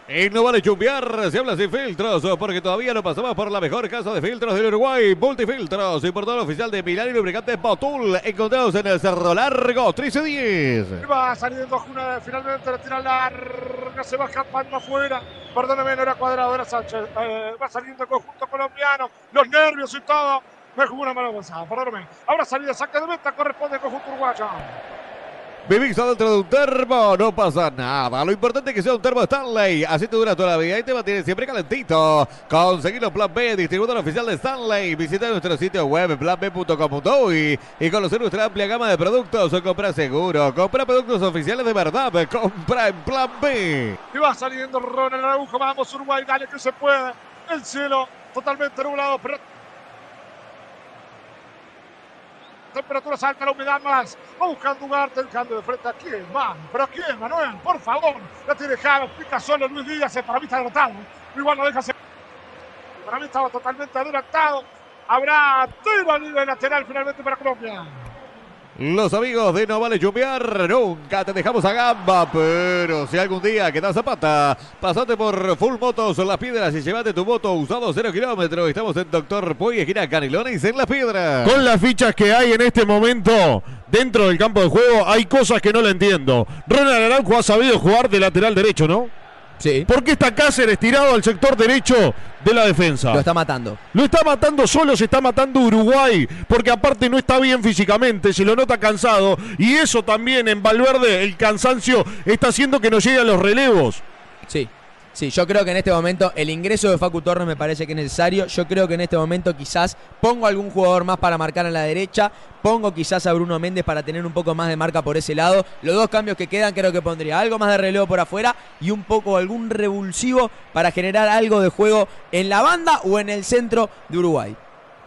S3: Y no vale chumbear, se habla sin filtros, porque todavía no pasamos por la mejor casa de filtros del Uruguay, Multifiltros, importador oficial de Milán y lubricante Botul, encontrados en el Cerro Largo, 13-10.
S5: Y va saliendo Juna, finalmente la tira larga, se va escapando afuera. Perdóname, no era cuadrado, era Sánchez. Eh, va saliendo el conjunto colombiano, los nervios y todo. Me jugó una mano avanzada, perdóname. Ahora salida, saque de meta, corresponde al conjunto uruguayo.
S3: Vivís dentro de un termo, no pasa nada. Lo importante es que sea un termo Stanley. Así te dura toda la vida y te mantiene siempre calentito. Conseguirlo Plan B, distribuidor oficial de Stanley. Visita nuestro sitio web planb.com.uy y conocer nuestra amplia gama de productos. O compra seguro, compra productos oficiales de verdad. Compra en Plan B.
S5: Y va saliendo Ronald Araujo. Vamos, Uruguay, dale que se puede. El cielo totalmente nublado, pero temperaturas altas, la humedad más. Va buscando Ugarte, el cambio de frente. ¿A quién, man? ¿Pero a quién, Manuel? Por favor. La tiene Javes, pica solo Luis Díaz. Para mí está adelantado. Igual no deja. Para mí estaba totalmente adelantado. Habrá tiro libre lateral finalmente para Colombia.
S3: Los amigos de No Vale Chumbear, nunca te dejamos a gamba, pero si algún día quedas zapata, pasate por Full Motos Las Piedras y llévate tu moto usado 0 kilómetros. Estamos en Doctor Puy, esquina Canelones en Las Piedras.
S2: Con las fichas que hay en este momento dentro del campo de juego, hay cosas que no le entiendo. Ronald Araujo ha sabido jugar de lateral derecho, ¿no?
S1: Sí.
S2: ¿Por qué está Cáceres tirado al sector derecho de la defensa?
S1: Lo está matando.
S2: Lo está matando solo, se está matando Uruguay, porque aparte no está bien físicamente, se lo nota cansado, y eso también en Valverde, el cansancio, está haciendo que no llegue a los relevos.
S1: Sí. Sí, yo creo que en este momento el ingreso de Facu Torres me parece que es necesario. Yo creo que en este momento quizás pongo algún jugador más para marcar a la derecha. Pongo quizás a Bruno Méndez para tener un poco más de marca por ese lado. Los dos cambios que quedan creo que pondría algo más de relevo por afuera y un poco algún revulsivo para generar algo de juego en la banda o en el centro de Uruguay.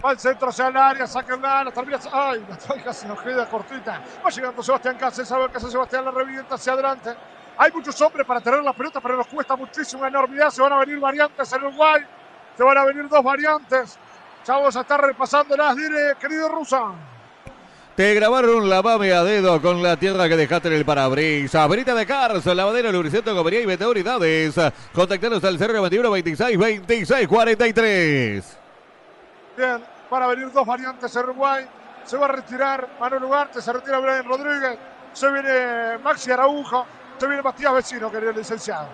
S5: Va al centro hacia el área, saca el la termina. Ay, la toalla se nos queda cortita. Va llegando Sebastián Cáceres, a ver qué hace Sebastián, la revienta hacia adelante. Hay muchos hombres para tener la pelota, pero nos cuesta muchísimo, una enormidad. Se van a venir variantes en Uruguay. Se van a venir dos variantes. Vamos a estar repasando las dire, querido Rusa.
S3: Te grabaron la mame a dedo con la tierra que dejaste en el parabrisas. Verita de Carson, lavadero, lubricento, comería y meteoridades. Contactanos al 091 26 26 43.
S5: Bien, van a venir dos variantes en Uruguay. Se va a retirar Manuel Ugarte, se retira Brian Rodríguez. Se viene Maxi Araujo. Se viene Matías Vecino, querido licenciado.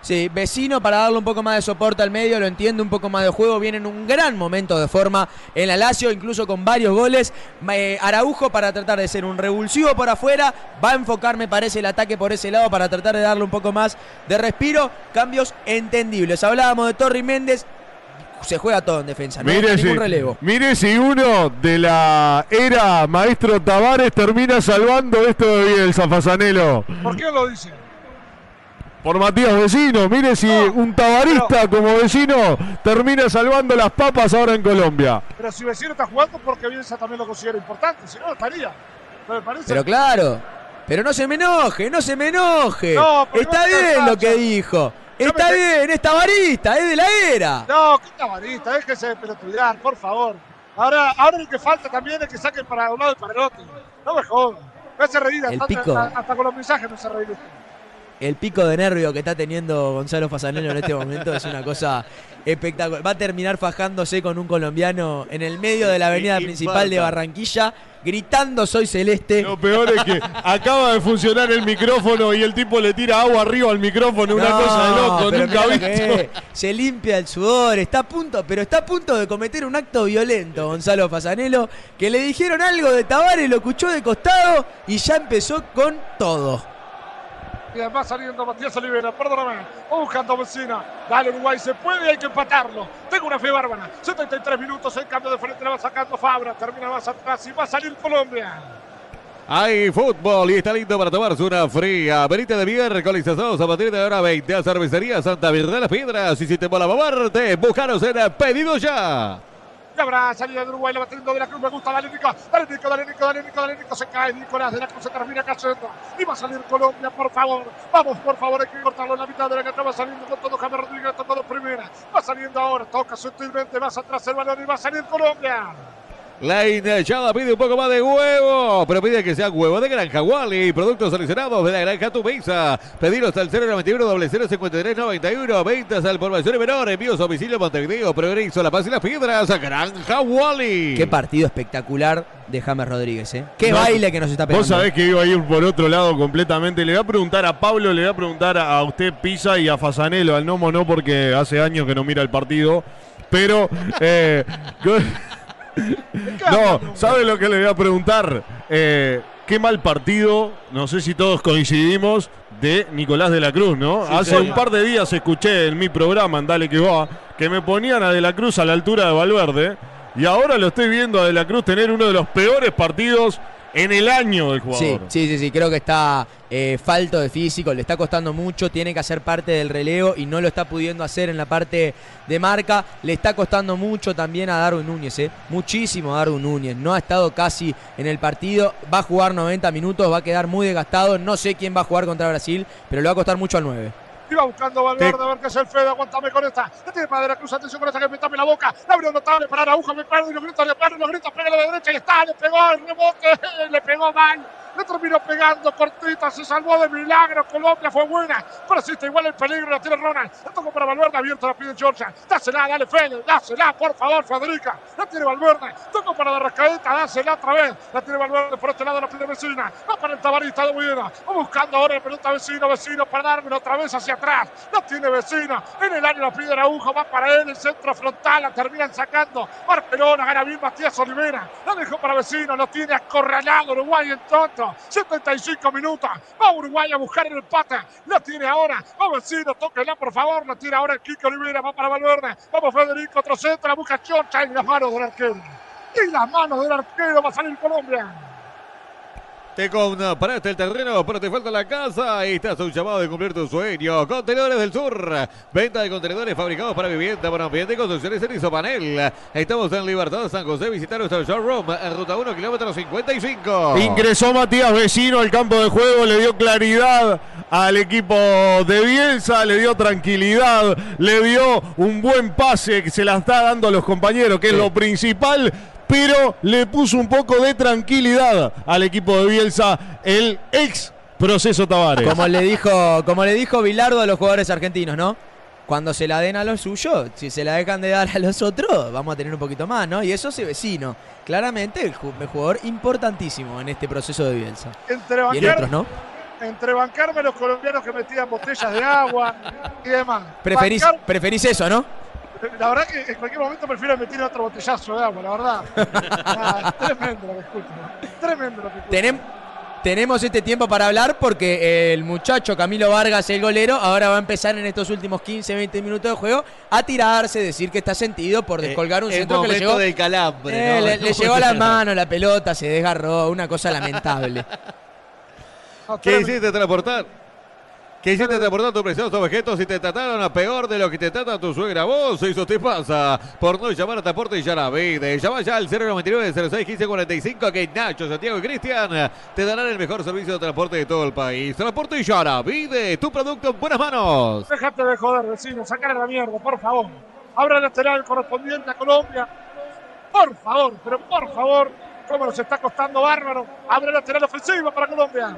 S1: Sí, vecino para darle un poco más de soporte al medio, lo entiendo, un poco más de juego. Viene en un gran momento de forma en la Lazio, incluso con varios goles. Araujo para tratar de ser un revulsivo por afuera. Va a enfocar, me parece, el ataque por ese lado para tratar de darle un poco más de respiro. Cambios entendibles. Hablábamos de Torri Méndez. Se juega todo en defensa, no
S2: Mire
S1: ningún
S2: si,
S1: relevo.
S2: mire si uno de la era maestro Tavares termina salvando esto de Bielsa, Fasanelo.
S5: ¿Por qué lo dice?
S2: Por Matías Vecino, mire si
S5: No,
S2: un tabarista como vecino termina salvando las papas ahora en Colombia.
S5: Pero si Vecino está jugando, porque Bielsa también lo considera importante. Si no, estaría.
S1: Pero claro, pero no se me enoje, no se me enoje.
S5: No,
S1: Está
S5: no
S1: bien lo que dijo. Está
S5: me-
S1: bien, es tabarista, es de la era.
S5: No, qué tabarista, déjese de pelotudear, por favor. Ahora, ahora lo que falta también es que saquen para un lado y para el otro. No me jodas. Me hace reír,
S1: El
S5: hasta,
S1: pico.
S5: hasta- hasta con los mensajes me hace reír.
S1: El pico de nervio que está teniendo Gonzalo Fasanelo en este momento es una cosa espectacular. Va a terminar fajándose con un colombiano en el medio de la avenida
S2: Y-
S1: principal de. Barranquilla, gritando soy celeste.
S2: Lo peor es que <laughs> acaba de funcionar el micrófono y el tipo le tira agua arriba al micrófono, una
S1: No,
S2: cosa de loco, nunca visto.
S1: Se limpia el sudor, está a punto, pero está a punto de cometer un acto violento Gonzalo Fasanelo, que le dijeron algo de Tavares, lo escuchó de costado y ya empezó con todo.
S5: Y además saliendo Matías Olivera, perdóname. Buscando vecina. Dale Uruguay, se puede hay que empatarlo. Tengo una fe bárbara. 73 minutos, el cambio de frente le va sacando Fabra. Termina más atrás y va a salir Colombia.
S3: Hay fútbol y está lindo para tomarse una fría. Benita de miércoles a a partir de la hora 20 a Cervecería Santa Virgen de las Piedras. Y si te mola moverte, búscanos en Pedido Ya.
S5: Y habrá salida de Uruguay, la va de la Cruz. Me gusta, dale Nico. Dale Nico, dale. Se cae Nicolás de la Cruz, se termina cayendo. Y va a salir Colombia, por favor. Vamos, por favor, hay que cortarlo en la mitad de la cancha. Va saliendo con todo James Rodríguez, tocando primera. Va saliendo ahora, toca sutilmente más atrás el balón y va a salir Colombia.
S3: La hinchada pide un poco más de huevo, pero pide que sea huevo de granja Wally. Productos seleccionados de la granja Tu Mesa. Pedidos al 091 0053 91. Ventas al por mayor y menor. Envíos a domicilio Montevideo, Progreso, La Paz y las Piedras. Granja Wally.
S1: Qué partido espectacular de James Rodríguez, ¿eh? Qué
S2: No,
S1: baile que nos está pegando.
S2: Vos sabés que iba a ir por otro lado completamente. Le voy a preguntar a Pablo, le voy a preguntar a usted Pisa y a Fasanelo, al Nomo no, porque hace años que no mira el partido. Pero, eh, <laughs> no, ¿sabe lo que le voy a preguntar? Eh, qué mal partido, no sé si todos coincidimos, de Nicolás de la Cruz, ¿no? hace
S5: señor.
S2: un par de días escuché en mi programa, en Dale que va, que me ponían a de la Cruz a la altura de Valverde. Y ahora lo estoy viendo a de la Cruz tener uno de los peores partidos en el año del jugador.
S1: sí, sí, sí, creo que está eh, falto de físico, le está costando mucho, tiene que hacer parte del relevo y no lo está pudiendo hacer en la parte de marca. Le está costando mucho también a Darwin Núñez, eh, muchísimo a Darwin Núñez. No ha estado casi en el partido, va a jugar 90 minutos, va a quedar muy desgastado. No sé quién va a jugar contra Brasil, pero le va a costar mucho al 9.
S5: Iba buscando Valverde, a ver qué es el Fede, aguantame con esta. La tiene para la cruz, atención con esta que me tape la boca. La abrió notable para Araujo, me paro y lo grito, le paro y lo grito, pega a la derecha y está, le pegó el rebote, <laughs> le pegó mal. Le terminó pegando cortita, se salvó de milagro. Colombia fue buena, pero existe igual el peligro. La tiene Ronald. La tocó para Valverde, abierto la pide Georgia. Dásela, dale Fede, dásela, por favor, Federica. La tiene Valverde, tocó para la rascadita, dásela otra vez. La tiene Valverde por este lado, la pide Vecina. Va para el tabarista de Buena. Va buscando ahora la pelota vecino, vecino para darme otra vez hacia atrás. La tiene vecina. En el área la pide Araujo, va para él, el centro frontal, la terminan sacando. Barcelona, gana bien Matías Olivera. La dejó para vecino, lo tiene acorralado Uruguay en tonto. 75 minutos. Va Uruguay a buscar el empate. La tiene ahora. Va vecino, tóquela por favor. La tiene ahora el Kike Olivera, va para Valverde. Vamos Federico, otro centro, la busca Choncha y las manos del arquero. Y las manos del arquero va a salir Colombia.
S3: Te compraste el terreno, pero te falta la casa y estás a un llamado de cumplir tu sueño. Contenedores del Sur. Venta de contenedores fabricados para vivienda, para ambiente construcciones en Isopanel. Estamos en Libertad San José. Visitar nuestro showroom en ruta 1, kilómetro 55.
S2: Ingresó Matías Vecino al campo de juego, le dio claridad al equipo de Bielsa, le dio tranquilidad, le dio un buen pase que se la está dando a los compañeros, que es lo principal, pero le puso un poco de tranquilidad al equipo de Bielsa, el ex proceso Tavares.
S1: Como le dijo, como le dijo Bilardo a los jugadores argentinos, ¿no? Cuando se la den a los suyos, si se la dejan de dar a los otros, vamos a tener un poquito más, ¿no? Y eso es vecino. Claramente el ju- el jugador importantísimo en este proceso de Bielsa.
S5: Entre
S1: Y en
S5: bancar,
S1: otros, ¿no?
S5: entre bancarme los colombianos que metían botellas de agua y demás.
S1: Preferís,
S5: Bancar-
S1: preferís eso, ¿no?
S5: La verdad que en cualquier momento prefiero meter otro botellazo de agua, la verdad. <laughs> Ah, tremendo lo que escucho. Tremendo lo que escucho.
S1: Tenem- tenemos este tiempo para hablar porque el muchacho Camilo Vargas, el golero, ahora va a empezar en estos últimos 15, 20 minutos de juego a tirarse, decir que está sentido por descolgar un
S3: Eh, el
S1: centro que le llegó.
S3: del calambre.
S1: Eh,
S3: ¿no?
S1: le, le <laughs> llegó a la mano la pelota, se desgarró, una cosa lamentable. <laughs>
S3: ¿Qué hiciste transportar? ¿Qué hiciste transportar tus preciosos objetos y te trataron a peor de lo que te trata tu suegra? Vos, eso te pasa por no llamar a Transporte y Yaravide. Llama ya al 099 06 15 45 que Nacho, Santiago y Cristian te darán el mejor servicio de transporte de todo el país. Transporte y Yaravide, tu producto en buenas manos.
S5: Déjate de joder, vecino, sacar la mierda, por favor. Abra el lateral correspondiente a Colombia. Por favor, pero por favor, cómo nos está costando bárbaro. Abre el lateral ofensivo para Colombia.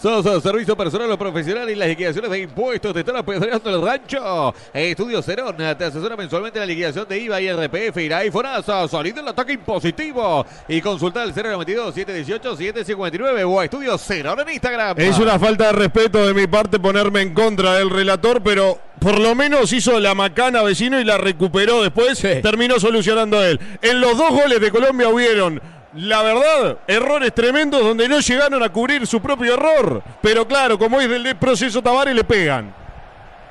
S3: Sos eh, servicio personal o profesional y las liquidaciones de impuestos te están apedreando el rancho. Estudio Cerón te asesora mensualmente en la liquidación de IVA y RPF, y FONASA. Salid del ataque impositivo y consulta el 092-718-759 o a Estudio Cerón en Instagram.
S2: Es una falta de respeto de mi parte ponerme en contra del relator, pero por lo menos hizo la macana vecino y la recuperó después.
S1: Sí.
S2: Terminó solucionando él. En los dos goles de Colombia hubieron, la verdad, errores tremendos donde no llegaron a cubrir su propio error. Pero claro, como es del proceso Tavares, le pegan.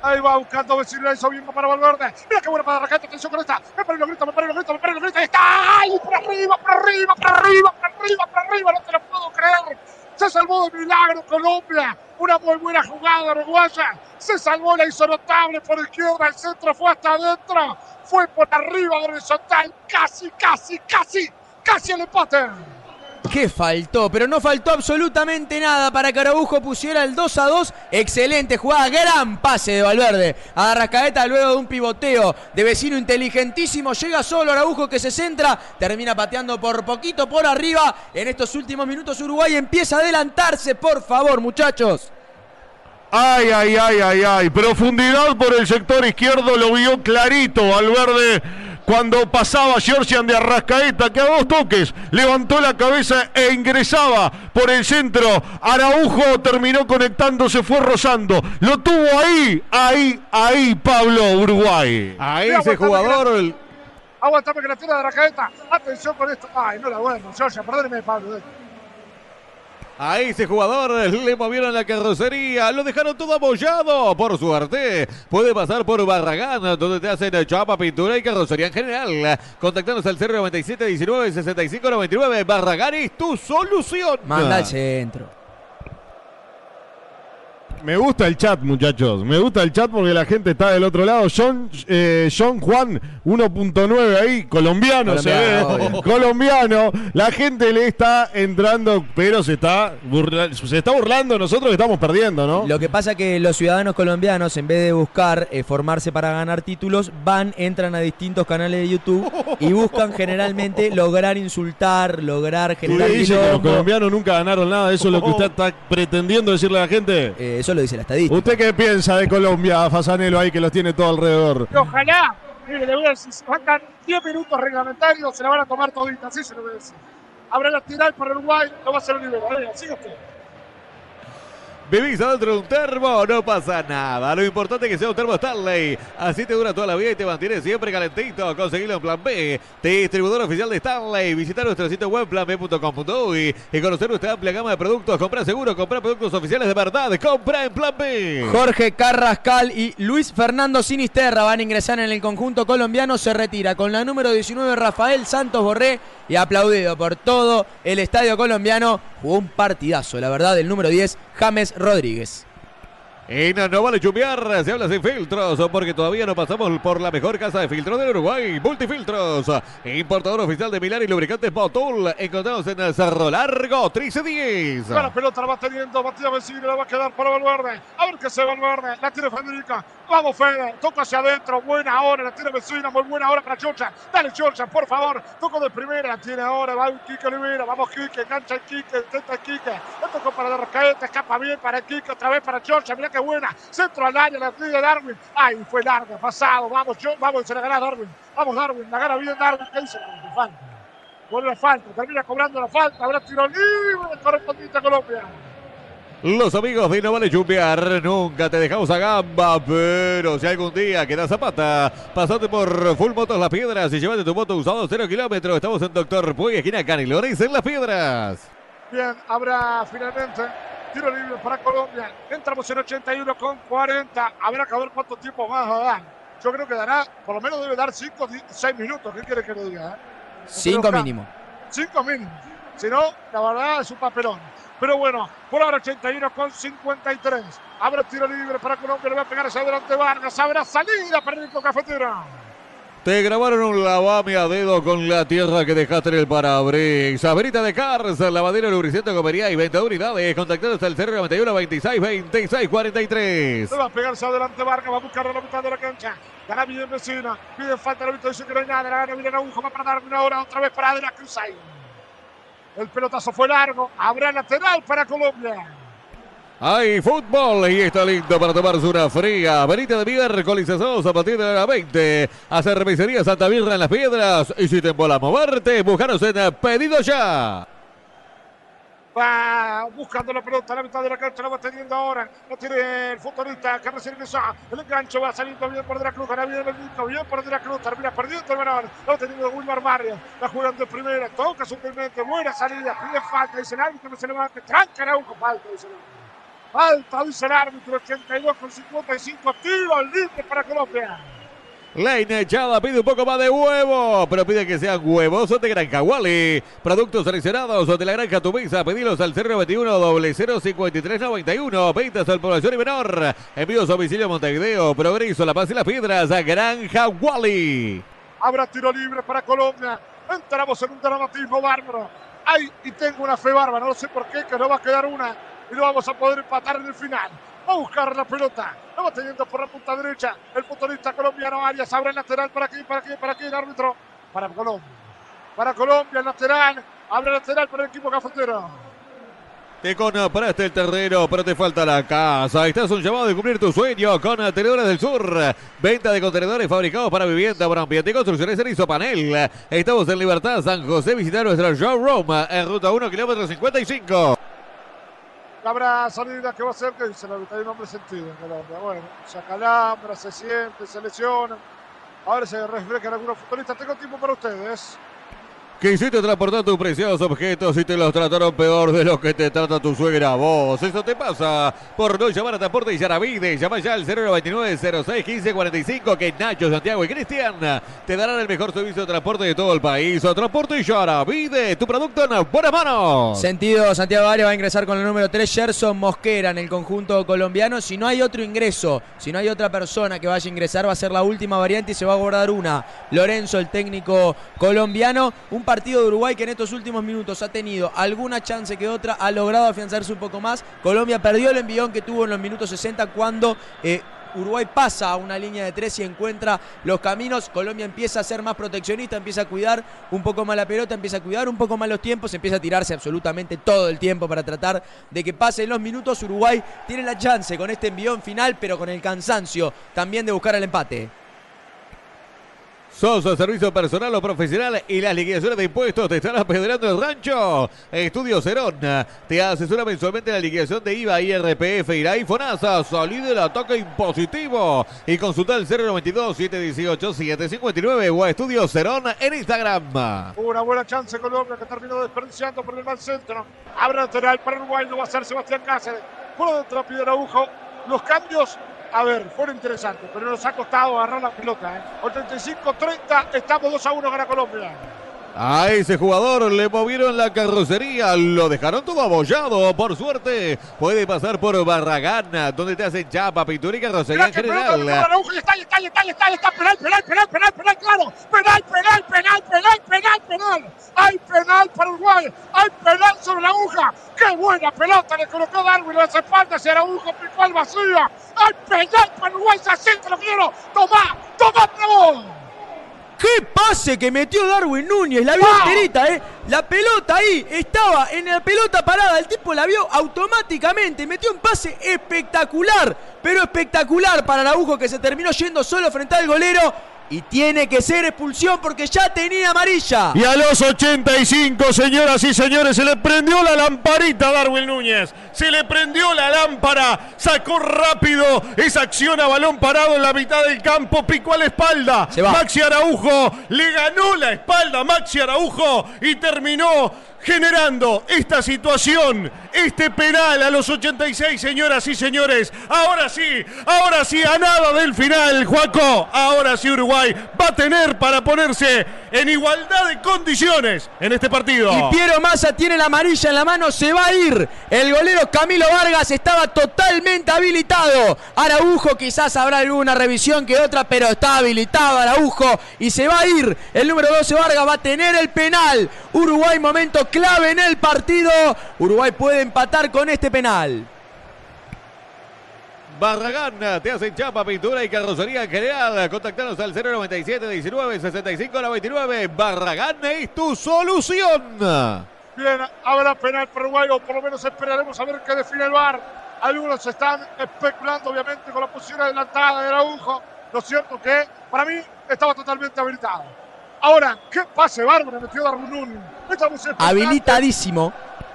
S5: Ahí va buscando vecino, hizo bien para Valverde. Mira qué buena para Arracate, atención con esta. Me pare lo grito, me pare lo grito, me pare lo grito. Ahí está. ¡Ay! Por arriba, por arriba, por arriba, por arriba, por arriba. No te lo puedo creer. Se salvó de milagro Colombia. Una muy buena jugada uruguaya. Se salvó, la hizo notable por izquierda. El centro fue hasta adentro. Fue por arriba horizontal. Casi, casi, casi, casi el empate.
S1: ¿Qué faltó? Pero no faltó absolutamente nada para que Araujo pusiera el 2 a 2. Excelente jugada, gran pase de Valverde. A Arrascaeta luego de un pivoteo de vecino inteligentísimo. Llega solo Araujo que se centra. Termina pateando por poquito por arriba. En estos últimos minutos Uruguay empieza a adelantarse. Por favor, muchachos.
S2: Ay, ay, ay, ay, ay. Profundidad por el sector izquierdo lo vio clarito Valverde cuando pasaba Georgian de Arrascaeta, que a dos toques levantó la cabeza e ingresaba por el centro. Araujo terminó conectándose, fue rozando. Lo tuvo ahí, ahí, ahí, Pablo Uruguay.
S3: A
S5: Mira,
S3: ese jugador.
S5: que Aguantame que la tira de Arrascaeta. Atención con esto. Ay, no la bueno, Georgia. Perdóneme, Pablo. eh.
S3: A ese jugador le movieron la carrocería, lo dejaron todo abollado. Por suerte, puede pasar por Barragán, donde te hacen chapa, pintura y carrocería en general. Contactanos al 097 19 65 99. Barragán es tu solución.
S1: Manda al centro.
S2: Me gusta el chat, muchachos. Me gusta el chat porque la gente está del otro lado. John, eh, John Juan 1.9 ahí, colombiano, se ve.
S1: Colombiano.
S2: La gente le está entrando, pero se está, burla- se está burlando nosotros estamos perdiendo, ¿no?
S1: Lo que pasa que los ciudadanos colombianos, en vez de buscar eh, formarse para ganar títulos, van, entran a distintos canales de YouTube y buscan generalmente <laughs> lograr insultar, lograr generar
S2: dice que los colombianos nunca ganaron nada. ¿Eso es lo que usted está pretendiendo decirle a la gente?
S1: Eh, eso lo dice la estadística.
S2: ¿Usted qué piensa de Colombia, Fasanelo, ahí que los tiene todo alrededor?
S5: Y ojalá, mire, le voy a decir, si faltan 10 minutos reglamentarios, se la van a tomar todita, así se lo voy a decir. Habrá la tirar para Uruguay, lo va a hacer Olivera. Venga, siga usted.
S3: ¿Vivís adentro de un termo? No pasa nada. Lo importante es que sea un termo Stanley. Así te dura toda la vida y te mantiene siempre calentito. Conseguilo en Plan B. Distribuidor oficial de Stanley. Visita nuestro sitio web planb.com.uy y conocer nuestra amplia gama de productos. Compra seguro, compra productos oficiales de verdad. Compra en Plan B.
S1: Jorge Carrascal y Luis Fernando Sinisterra van a ingresar en el conjunto colombiano. Se retira con la número 19 Rafael Santos Borré y aplaudido por todo el estadio colombiano. Jugó un partidazo, la verdad, el número 10, James Rodríguez.
S3: Y no, vale chumbear, se habla sin filtros, porque todavía no pasamos por la mejor casa de filtros de Uruguay, Multifiltros, importador oficial de Milán y lubricantes Motul. Encontramos en el Cerro Largo, 13-10.
S5: La pelota la va teniendo, Matías Vecino, la va a quedar para Valverde. A ver qué se Valverde, la tiene Federica. Vamos, Fede, toca hacia adentro, buena hora, la tiene Vecina, muy buena hora para Chocha. Dale, Chocha, por favor, toco de primera, la tiene ahora, va el Quique Olivera, vamos, Quique, engancha el Quique, intenta el Quique. Le tocó para Derrocaete, escapa bien para el Quique, otra vez para Chocha, mira qué buena. Centro al área, la tiene Darwin. Ay, fue larga, pasado, vamos, yo, vamos, se la gana Darwin. Vamos, Darwin, la gana bien Darwin, ¿qué dice? Falta. Vuelve la falta, termina cobrando la falta, habrá tiro libre, correspondiente a Colombia.
S3: Los amigos de No Vale Chumbear, nunca te dejamos a gamba, pero si algún día quedas zapata, pasate por Full Motos Las Piedras y llévate tu moto usado 0 kilómetros. Estamos en Doctor Puy, esquina Cani Lorenz en Las Piedras.
S5: Bien, habrá finalmente tiro libre para Colombia. Entramos en 81 con 40. Habrá que ver cuánto tiempo más va a dar. Yo creo que dará, por lo menos debe dar 5, 6 minutos. ¿Qué quiere que le diga? eh?
S1: Cinco
S5: Pero,
S1: mínimo.
S5: 5 mínimos. Si no, la verdad es un papelón. Pero bueno, por ahora 81 con 53. Habrá tiro libre para Colombia. Le va a pegar hacia adelante Vargas. Habrá salida para Rico Cafetero.
S3: Te grabaron un lavame a dedo con la tierra que dejaste en el parabrisas. Verita de Cars, lavadero lubricante, comería y 20 unidades. Contactados al 091 26 26 43.
S5: Le va a pegarse adelante Vargas, va a buscar la mitad de la cancha. Gana bien vecina, pide falta la mitad, dice que no hay nada. La gana bien Araujo, va para darme una hora otra vez para De la Cruz ahí. El pelotazo fue largo, habrá lateral para Colombia.
S3: Hay fútbol y está lindo para tomarse una fría. Verita de miércoles a a partir de la 20. A Cervecería Santa Birra en las Piedras. Y si te embola moverte, búscanos en Pedido Ya.
S5: Va buscando la pelota a la mitad de la cancha, la va teniendo ahora. La tiene el futbolista que recién ingresó. El enganche va saliendo bien por De la Cruz. Bien el Nico, bien por De la Cruz. Termina perdiendo el balón. La va teniendo Wilmar Barrios. La juegan de primera. Toca sutilmente. Buena salida. Pide falta. Dice el árbitro que se levante. Tranca Araujo. Falta. Dice el árbitro. Falta, dice el árbitro. 82 con 55. Tiro libre para Colombia.
S3: La hinchada pide un poco más de huevo, pero pide que sean huevosos de Granja Wally. Productos seleccionados de la Granja Tumisa. Pedilos al 021 0053 91. Ventas al población y menor. Envíos a domicilio Montevideo, Progreso, La Paz y las Piedras. A Granja Wally.
S5: Habrá tiro libre para Colombia. Entramos en un dramatismo bárbaro. Ay, y tengo una fe bárbara. No sé por qué, que no va a quedar una. Y lo vamos a poder empatar en el final. Va a buscar la pelota. La va teniendo por la punta derecha. El futbolista colombiano Arias abre el lateral para aquí, para aquí, para aquí. El árbitro. Para Colombia. Para Colombia, el lateral. Abre el lateral para el equipo cafetero.
S3: Te compraste el terreno, pero te falta la casa. Estás un llamado de cumplir tu sueño con Tenedores del Sur. Venta de contenedores fabricados para vivienda, para ambiente y construcciones en panel. Estamos en Libertad, San José. Visita nuestro showroom en ruta 1, kilómetro 55.
S5: Habrá salida que va a ser, que dice la hay un hombre sentido en Colombia. Bueno, se acalambra, se siente, se lesiona. Ahora se reflejan algunos futbolistas. Tengo tiempo para ustedes.
S3: Quisiste transportar tus preciosos objetos y te los trataron peor de lo que te trata tu suegra vos. Eso te pasa por no llamar a Transporte y Yaravide. Llama ya al 099 06 15 45 que Nacho, Santiago y Cristian te darán el mejor servicio de transporte de todo el país. Transporte y Yaravide, tu producto en buenas manos.
S1: Sentido, Santiago Arias va a ingresar con el número 3, Gerson Mosquera en el conjunto colombiano. Si no hay otro ingreso, si no hay otra persona que vaya a ingresar, va a ser la última variante y se va a abordar una. Lorenzo, el técnico colombiano. Un partido de Uruguay que en estos últimos minutos ha tenido alguna chance que otra, ha logrado afianzarse un poco más. Colombia perdió el envión que tuvo en los minutos 60 cuando... Eh, Uruguay pasa a una línea de tres y encuentra los caminos. Colombia empieza a ser más proteccionista, empieza a cuidar un poco más la pelota, empieza a cuidar un poco más los tiempos, empieza a tirarse absolutamente todo el tiempo para tratar de que pasen los minutos. Uruguay tiene la chance con este envión final, pero con el cansancio también de buscar el empate.
S3: ¿Sos servicio personal o profesional y las liquidaciones de impuestos te están apedrando el rancho? Estudio Cerón te asesora mensualmente la liquidación de IVA, IRPF y la IFONASA. Salí del ataque impositivo y consulta el 092-718-759 o a Estudio Cerón en Instagram.
S5: Una buena chance Colombia que terminó desperdiciando por el mal centro. Abre lateral para Uruguay, lo va a hacer Sebastián Cáceres. Por dentro pide Araujo. Los cambios, a ver, fueron interesantes, pero nos ha costado agarrar la pelota. ¿eh? 85-30, estamos 2 a 1 gana Colombia.
S3: A ese jugador le movieron la carrocería, lo dejaron todo abollado. Por suerte, puede pasar por Barragán, donde te hacen chapa, pintura y carrocería en general.
S5: Está, está, está, está, está, penal, penal, penal, penal, penal, claro. Penal, penal, penal, penal, penal, penal. Hay penal para Uruguay, hay penal sobre la aguja. Qué buena pelota le colocó Darwin a las espaldas y Araujo picó al vacío. Hay penal para Uruguay, se asiente lo quiero. Tomá, tomá, bravo.
S1: ¡Qué pase que metió Darwin Núñez! La vio
S5: ¡Wow!
S1: enterita, ¿eh? La pelota ahí estaba en la pelota parada. El tipo la vio automáticamente. Metió un pase espectacular, pero espectacular para Araujo que se terminó yendo solo frente al golero. Y tiene que ser expulsión porque ya tenía amarilla.
S2: Y a los 85, señoras y señores, se le prendió la lamparita a Darwin Núñez. Se le prendió la lámpara. Sacó rápido esa acción a balón parado en la mitad del campo. Picó a la espalda.
S1: Se va.
S2: Maxi Araujo le ganó la espalda a Maxi Araujo y terminó generando esta situación, este penal a los 86, señoras y señores. Ahora sí, ahora sí, a nada del final, Juaco. Ahora sí Uruguay va a tener para ponerse en igualdad de condiciones en este partido.
S1: Y Piero Massa tiene la amarilla en la mano, se va a ir. El golero Camilo Vargas estaba totalmente habilitado. Araujo quizás habrá alguna revisión que otra, pero está habilitado Araujo y se va a ir. El número 12 Vargas va a tener el penal. Uruguay momento clave en el partido. Uruguay puede empatar con este penal.
S3: Barragán, te hacen chapa, pintura y carrocería en general. Contactanos al 097 19 65 99. Barragán es tu solución.
S5: Bien, habrá penal para Uruguay, o por lo menos esperaremos a ver qué define el VAR. Algunos están especulando, obviamente, con la posición adelantada de Araujo. Lo cierto que, para mí, estaba totalmente habilitado. Ahora, ¿qué pase bárbaro metió Darwin.
S1: Habilitadísimo.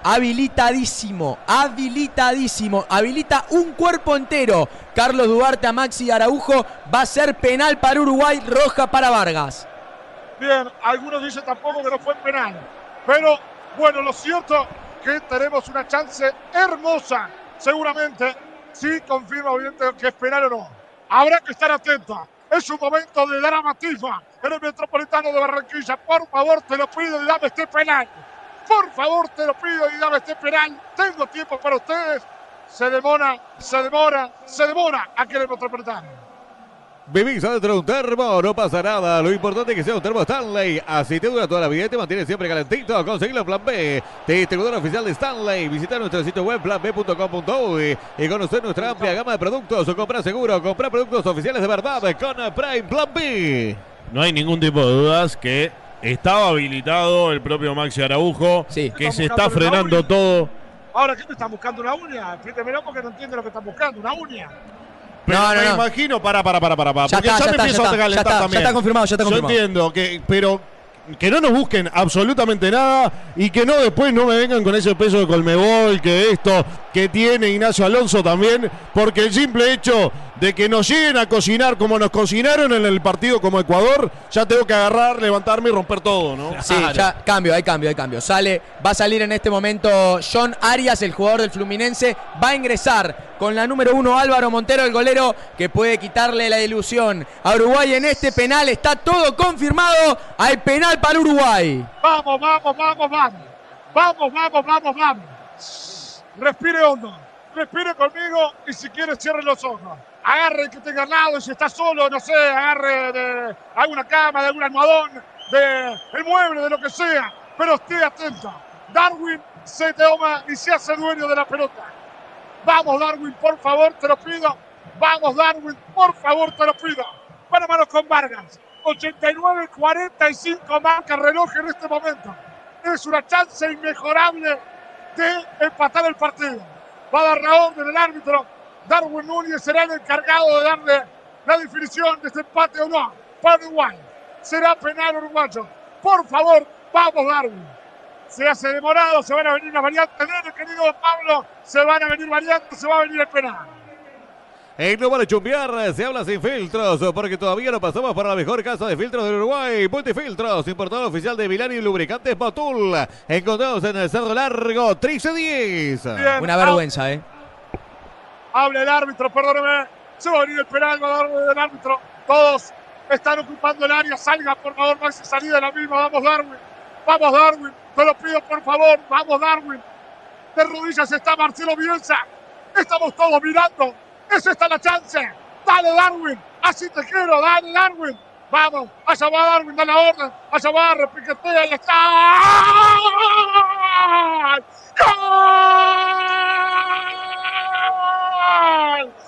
S1: Habilitadísimo, habilitadísimo, habilita un cuerpo entero. Carlos Duarte a Maxi Araujo va a ser penal para Uruguay, roja para Vargas.
S5: Bien, algunos dicen tampoco que no fue penal. Pero bueno, lo cierto que tenemos una chance hermosa. Seguramente, sí confirma obviamente que es penal o no. Habrá que estar atenta. Es un momento de dramatismo en el Metropolitano de Barranquilla. Por favor, te lo pido y dame este penal. Por favor, te lo pido y dame este penal. Tengo tiempo para ustedes. Se demora, se demora, se demora aquí en el Metropolitano.
S3: Vivís adentro de un termo, no pasa nada. Lo importante es que sea un termo Stanley. Así te dura toda la vida y te mantiene siempre calentito. Conseguirlo en Plan B. Distribuidor oficial de Stanley. Visita nuestro sitio web planb.com.uy y conocer nuestra amplia gama de productos. O comprar seguro, comprar productos oficiales de verdad con Prime Plan B.
S2: No hay ningún tipo de dudas que estaba habilitado el propio Maxi Araujo,
S1: Sí.
S2: que se está frenando todo.
S5: Ahora, ¿qué me están buscando? ¿Una uña? Explíquemelo porque no entiendo lo que están buscando. ¿Una uña?
S2: Pero
S1: No, no,
S2: me
S1: no.
S2: imagino, para, para, para, para, para.
S1: Ya
S2: Porque
S1: está,
S2: ya, me
S1: está,
S2: empiezo
S1: ya
S2: a calentar
S1: ya está,
S2: también.
S1: ya está confirmado, ya está
S2: Yo
S1: confirmado.
S2: entiendo, que, pero que no nos busquen absolutamente nada y que no después no me vengan con ese peso de Colmebol, que esto que tiene Ignacio Alonso también, porque el simple hecho de que nos lleguen a cocinar como nos cocinaron en el partido como Ecuador, ya tengo que agarrar, levantarme y romper todo, ¿no?
S1: Sí, ya cambio, hay cambio, hay cambio. Sale, va a salir en este momento John Arias, el jugador del Fluminense, va a ingresar con la número uno Álvaro Montero, el golero, que puede quitarle la ilusión a Uruguay en este penal. Está todo confirmado. Hay penal para Uruguay.
S5: Vamos, vamos, vamos, vamos. Vamos, vamos, vamos, vamos. Respire hondo. Respire conmigo y si quiere cierre los ojos. Agarre que tenga al lado si está solo, no sé, agarre de alguna cama, de algún almohadón, de el mueble, de lo que sea. Pero esté atento. Darwin se toma y se hace dueño de la pelota. Vamos, Darwin, por favor, te lo pido. Vamos, Darwin, por favor, te lo pido. Mano a mano con Vargas. 89-45 marca el reloj en este momento. Es una chance inmejorable de empatar el partido. Va a dar la orden el árbitro. Darwin Núñez será el encargado de darle la definición de este empate o no para Uruguay. Será penal uruguayo. Por favor, vamos Darwin. Se hace demorado, se van a venir las variantes de querido Pablo. Se van a venir variantes, se va a venir el penal.
S3: En no vale chumbear, se habla sin filtros, porque todavía no pasamos para la mejor casa de filtros de Uruguay. Multifiltros, importador oficial de Milán y lubricantes Motul. Encontrados en el Cerro Largo, 1310.
S5: Bien,
S1: Una vergüenza, ¿eh?
S5: Habla el árbitro, perdóneme. Se va a venir el penal, va a dar del árbitro. Todos están ocupando el área. Salga, por favor, Maxi, salí de la misma. Vamos, Darwin. Vamos, Darwin. Te lo pido, por favor. Vamos, Darwin. De rodillas está Marcelo Bielsa. Estamos todos mirando. Es esta la chance. Dale, Darwin. Así te quiero. Dale, Darwin. Vamos. Allá va Darwin. Da la orden. Allá va. Repiquetea está. ¡Gol! ¡Gol!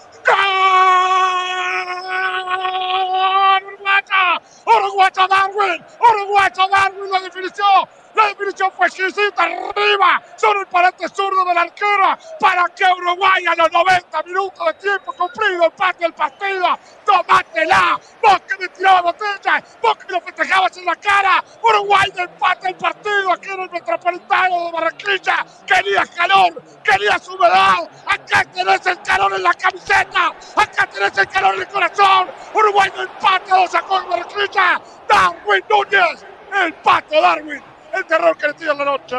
S5: ¡Uruguayo! ¡Uruguayo Darwin! ¡Uruguayo Darwin! ¡La definición! La definición fue exquisita arriba, sobre el parante zurdo del arquero, para que Uruguay a los 90 minutos de tiempo cumplido empate el partido. ¡Tomátela! Vos que me tirabas botella, vos que lo festejabas en la cara. Uruguay empate el partido aquí en el Metropolitano de Barranquilla. Querías calor, querías humedad. Acá tenés el calor en la camiseta, acá tenés el calor en el corazón. Uruguay empate lo sacó en Barranquilla. Darwin Núñez, el pato Darwin el terror que le tira en la noche.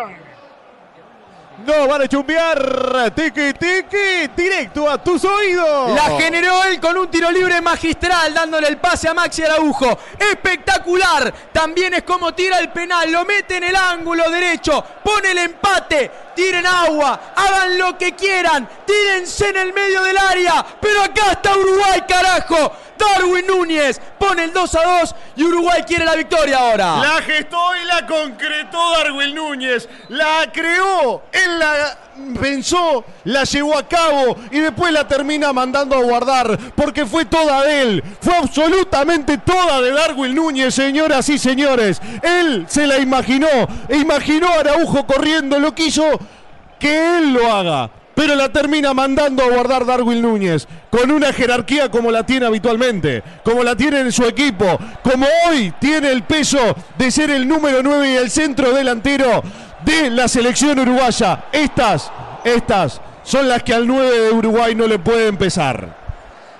S3: No vale chumbear, tiki tiki, directo a tus oídos.
S1: La generó él con un tiro libre magistral, dándole el pase a Maxi Araujo. Espectacular. También es como tira el penal. Lo mete en el ángulo derecho. Pone el empate. Tiren agua. Hagan lo que quieran. Tírense en el medio del área. Pero acá está Uruguay, carajo. Darwin Núñez pone el 2 a 2 y Uruguay quiere la victoria ahora.
S2: La gestó y la concretó Darwin Núñez. La creó, él la pensó, la llevó a cabo y después la termina mandando a guardar porque fue toda de él. Fue absolutamente toda de Darwin Núñez, señoras y señores. Él se la imaginó, e imaginó a Araujo corriendo, lo quiso que él lo haga pero la termina mandando a guardar Darwin Núñez, con una jerarquía como la tiene habitualmente, como la tiene en su equipo, como hoy tiene el peso de ser el número 9 y el centro delantero de la selección uruguaya. Estas, estas son las que al 9 de Uruguay no le puede empezar.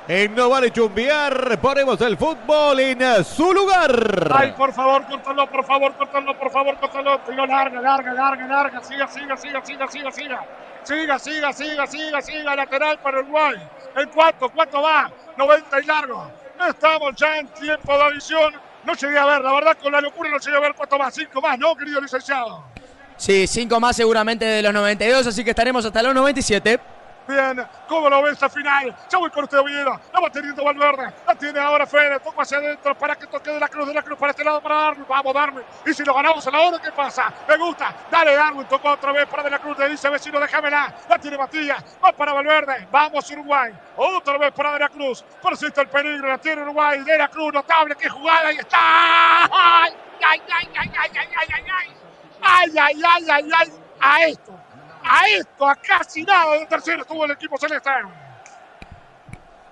S3: En No Vale Chumbear, ponemos el fútbol en su lugar.
S5: Ay, por favor, córtalo, por favor, córtalo, por favor, córtalo. Tiro larga, larga, larga, larga. Siga, siga, siga, siga, siga, siga. Siga, siga, siga, siga, siga. Lateral para Uruguay. ¿En cuánto? ¿Cuánto va? 90 y largo. Estamos ya en tiempo de adición. No llegué a ver, la verdad, con la locura no llegué a ver cuánto más. Cinco más, ¿no, querido licenciado?
S1: Sí, cinco más seguramente de los 92, así que estaremos hasta los 97.
S5: Bien, ¿cómo lo ves al final? Ya voy con usted, Oviedo. La va teniendo Valverde. La tiene ahora Fede. Toca hacia adentro para que toque de la cruz, de la cruz para este lado para Darwin. Vamos, Darwin. Y si lo ganamos a la hora, ¿qué pasa? Me gusta. Dale, Darwin. Tocó otra vez para de la cruz. Le dice, vecino, déjamela. La tiene Matías. Va para Valverde. Vamos, Uruguay. Otra vez para de la cruz. Persiste el peligro. La tiene Uruguay. De la cruz, notable. Qué jugada. Ahí está. ¡Ay, ay, ay, ay, ay, ay, ay, ay! ¡Ay, ay, ay, ay, ay! A esto a esto, a casi nada de tercero estuvo el equipo celeste.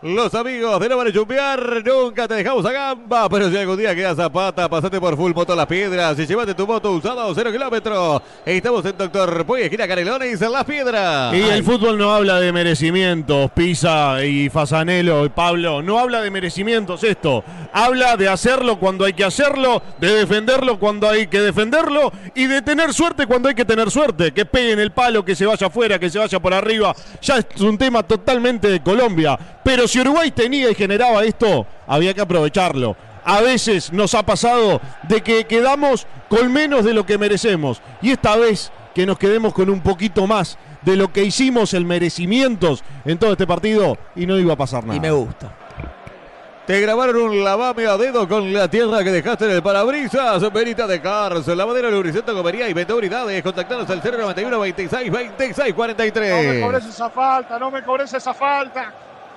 S3: Los amigos de No Vale Chumbear, nunca te dejamos a gamba, pero si algún día quedas zapata, pasate por Full Moto Las Piedras y llévate tu moto usada a 0 kilómetros. Estamos en Doctor Puy, esquina Canelones, en Las Piedras.
S2: Y el fútbol no habla de merecimientos, Pisa y Fasanelo y Pablo, no habla de merecimientos esto. Habla de hacerlo cuando hay que hacerlo, de defenderlo cuando hay que defenderlo y de tener suerte cuando hay que tener suerte. Que peguen el palo, que se vaya afuera, que se vaya por arriba. Ya es un tema totalmente de Colombia. Pero si Uruguay tenía y generaba esto, había que aprovecharlo. A veces nos ha pasado de que quedamos con menos de lo que merecemos. Y esta vez que nos quedemos con un poquito más de lo que hicimos, el merecimientos en todo este partido, y no iba a pasar nada.
S1: Y me gusta.
S3: Te grabaron un lavame a dedo con la tierra que dejaste en el parabrisas. Verita de Cars, lavadera lubricante comería y venta unidades. Contactanos al 091 26 26 43.
S5: No me cobres esa falta, no me cobres esa falta.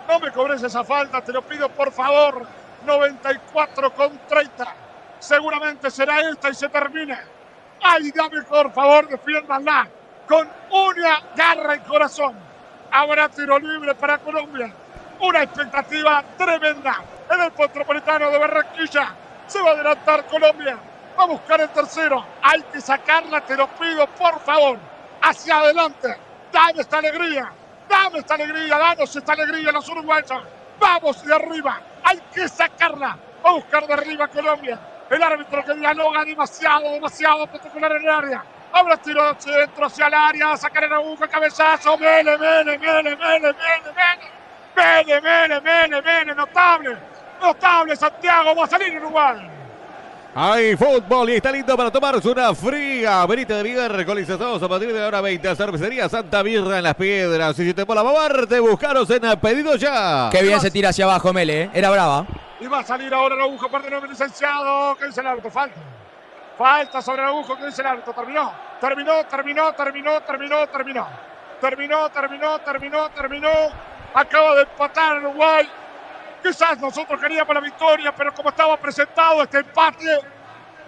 S5: No me cobres esa falta, te lo pido por favor. 94 con 30. Seguramente será esta y se termina. Ay, dame por favor, defiéndanla. Con una garra y corazón. Habrá tiro libre para Colombia. Una expectativa tremenda en el Metropolitano de Barranquilla. Se va a adelantar Colombia. Va a buscar el tercero. Hay que sacarla, te lo pido, por favor. Hacia adelante. Dame esta alegría. Dame esta alegría. Danos esta alegría los uruguayos. Vamos de arriba. Hay que sacarla. A buscar de arriba Colombia. El árbitro que dialoga demasiado, demasiado particular en el área. Ahora tiro de centro hacia el área. A sacar el aguja, cabezazo. Mele, mele, mele, mele, mele, mele. Mele, mele, mele, mele. Notable. Notable Santiago. Va a salir Uruguay.
S3: Hay fútbol y está lindo para tomarse una fría. Benita de colonizados a partir de la hora 20. Cervecería Santa Birra en las Piedras. Y si te mola moverte, buscaros en pedido ya.
S1: Qué bien se tira hacia abajo, Mele, ¿eh? Era brava.
S5: Y va a salir ahora el aguja parte del licenciado. ¿Qué dice el árbitro? Falta. Falta sobre el agujo. ¿Qué dice el árbitro? Terminó. Terminó, terminó, terminó, terminó, terminó. Terminó, terminó, terminó, terminó. Acaba de empatar Uruguay. Quizás nosotros queríamos la victoria, pero como estaba presentado este empate,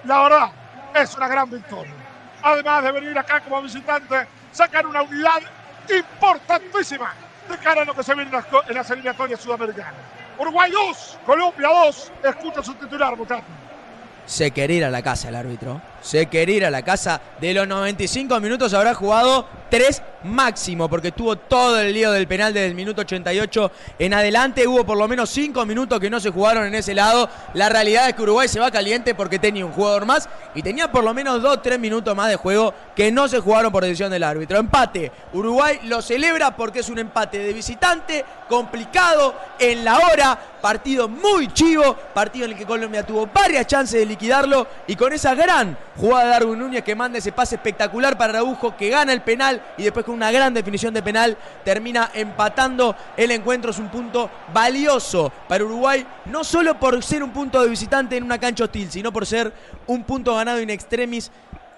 S5: la verdad es una gran victoria. Además de venir acá como visitante, sacar una unidad importantísima de cara a lo que se viene en las, eliminatorias sudamericanas. Uruguay 2, Colombia 2. Escucha su titular, muchachos.
S1: Se quería ir a la casa el árbitro. Se quería ir a la casa. De los 95 minutos habrá jugado 3 máximo, porque tuvo todo el lío del penal desde el minuto 88 en adelante. Hubo por lo menos 5 minutos que no se jugaron en ese lado. La realidad es que Uruguay se va caliente porque tenía un jugador más y tenía por lo menos 2-3 minutos más de juego que no se jugaron por decisión del árbitro. Empate. Uruguay lo celebra porque es un empate de visitante, complicado, en la hora. Partido muy chivo, partido en el que Colombia tuvo varias chances de liquidarlo y con esa gran jugada de Darwin Núñez que manda ese pase espectacular para Araujo que gana el penal y después con una gran definición de penal termina empatando el encuentro. Es un punto valioso para Uruguay, no solo por ser un punto de visitante en una cancha hostil, sino por ser un punto ganado in extremis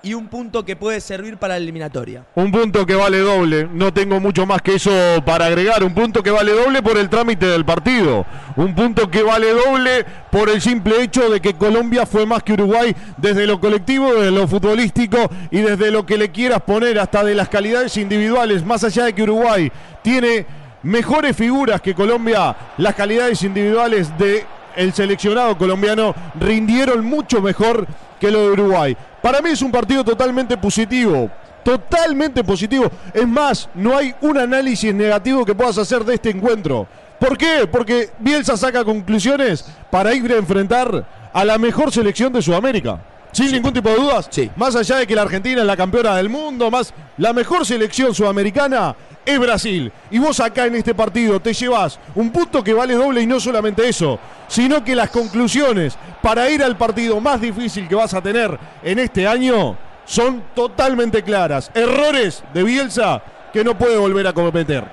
S1: y un punto que puede servir para la eliminatoria.
S2: Un punto que vale doble, no tengo mucho más que eso para agregar. Un punto que vale doble por el trámite del partido. Un punto que vale doble por el simple hecho de que Colombia fue más que Uruguay desde lo colectivo, desde lo futbolístico y desde lo que le quieras poner hasta de las calidades individuales. Más allá de que Uruguay tiene mejores figuras que Colombia, las calidades individuales de el seleccionado colombiano rindieron mucho mejor que lo de Uruguay. Para mí es un partido totalmente positivo. Totalmente positivo. Es más, no hay un análisis negativo que puedas hacer de este encuentro. ¿Por qué? Porque Bielsa saca conclusiones para ir a enfrentar a la mejor selección de Sudamérica. Sin ningún tipo de dudas.
S1: Sí.
S2: Más allá de que la Argentina es la campeona del mundo, más la mejor selección sudamericana es Brasil. Y vos acá en este partido te llevas un punto que vale doble y no solamente eso, sino que las conclusiones para ir al partido más difícil que vas a tener en este año son totalmente claras. Errores de Bielsa que no puede volver a cometer.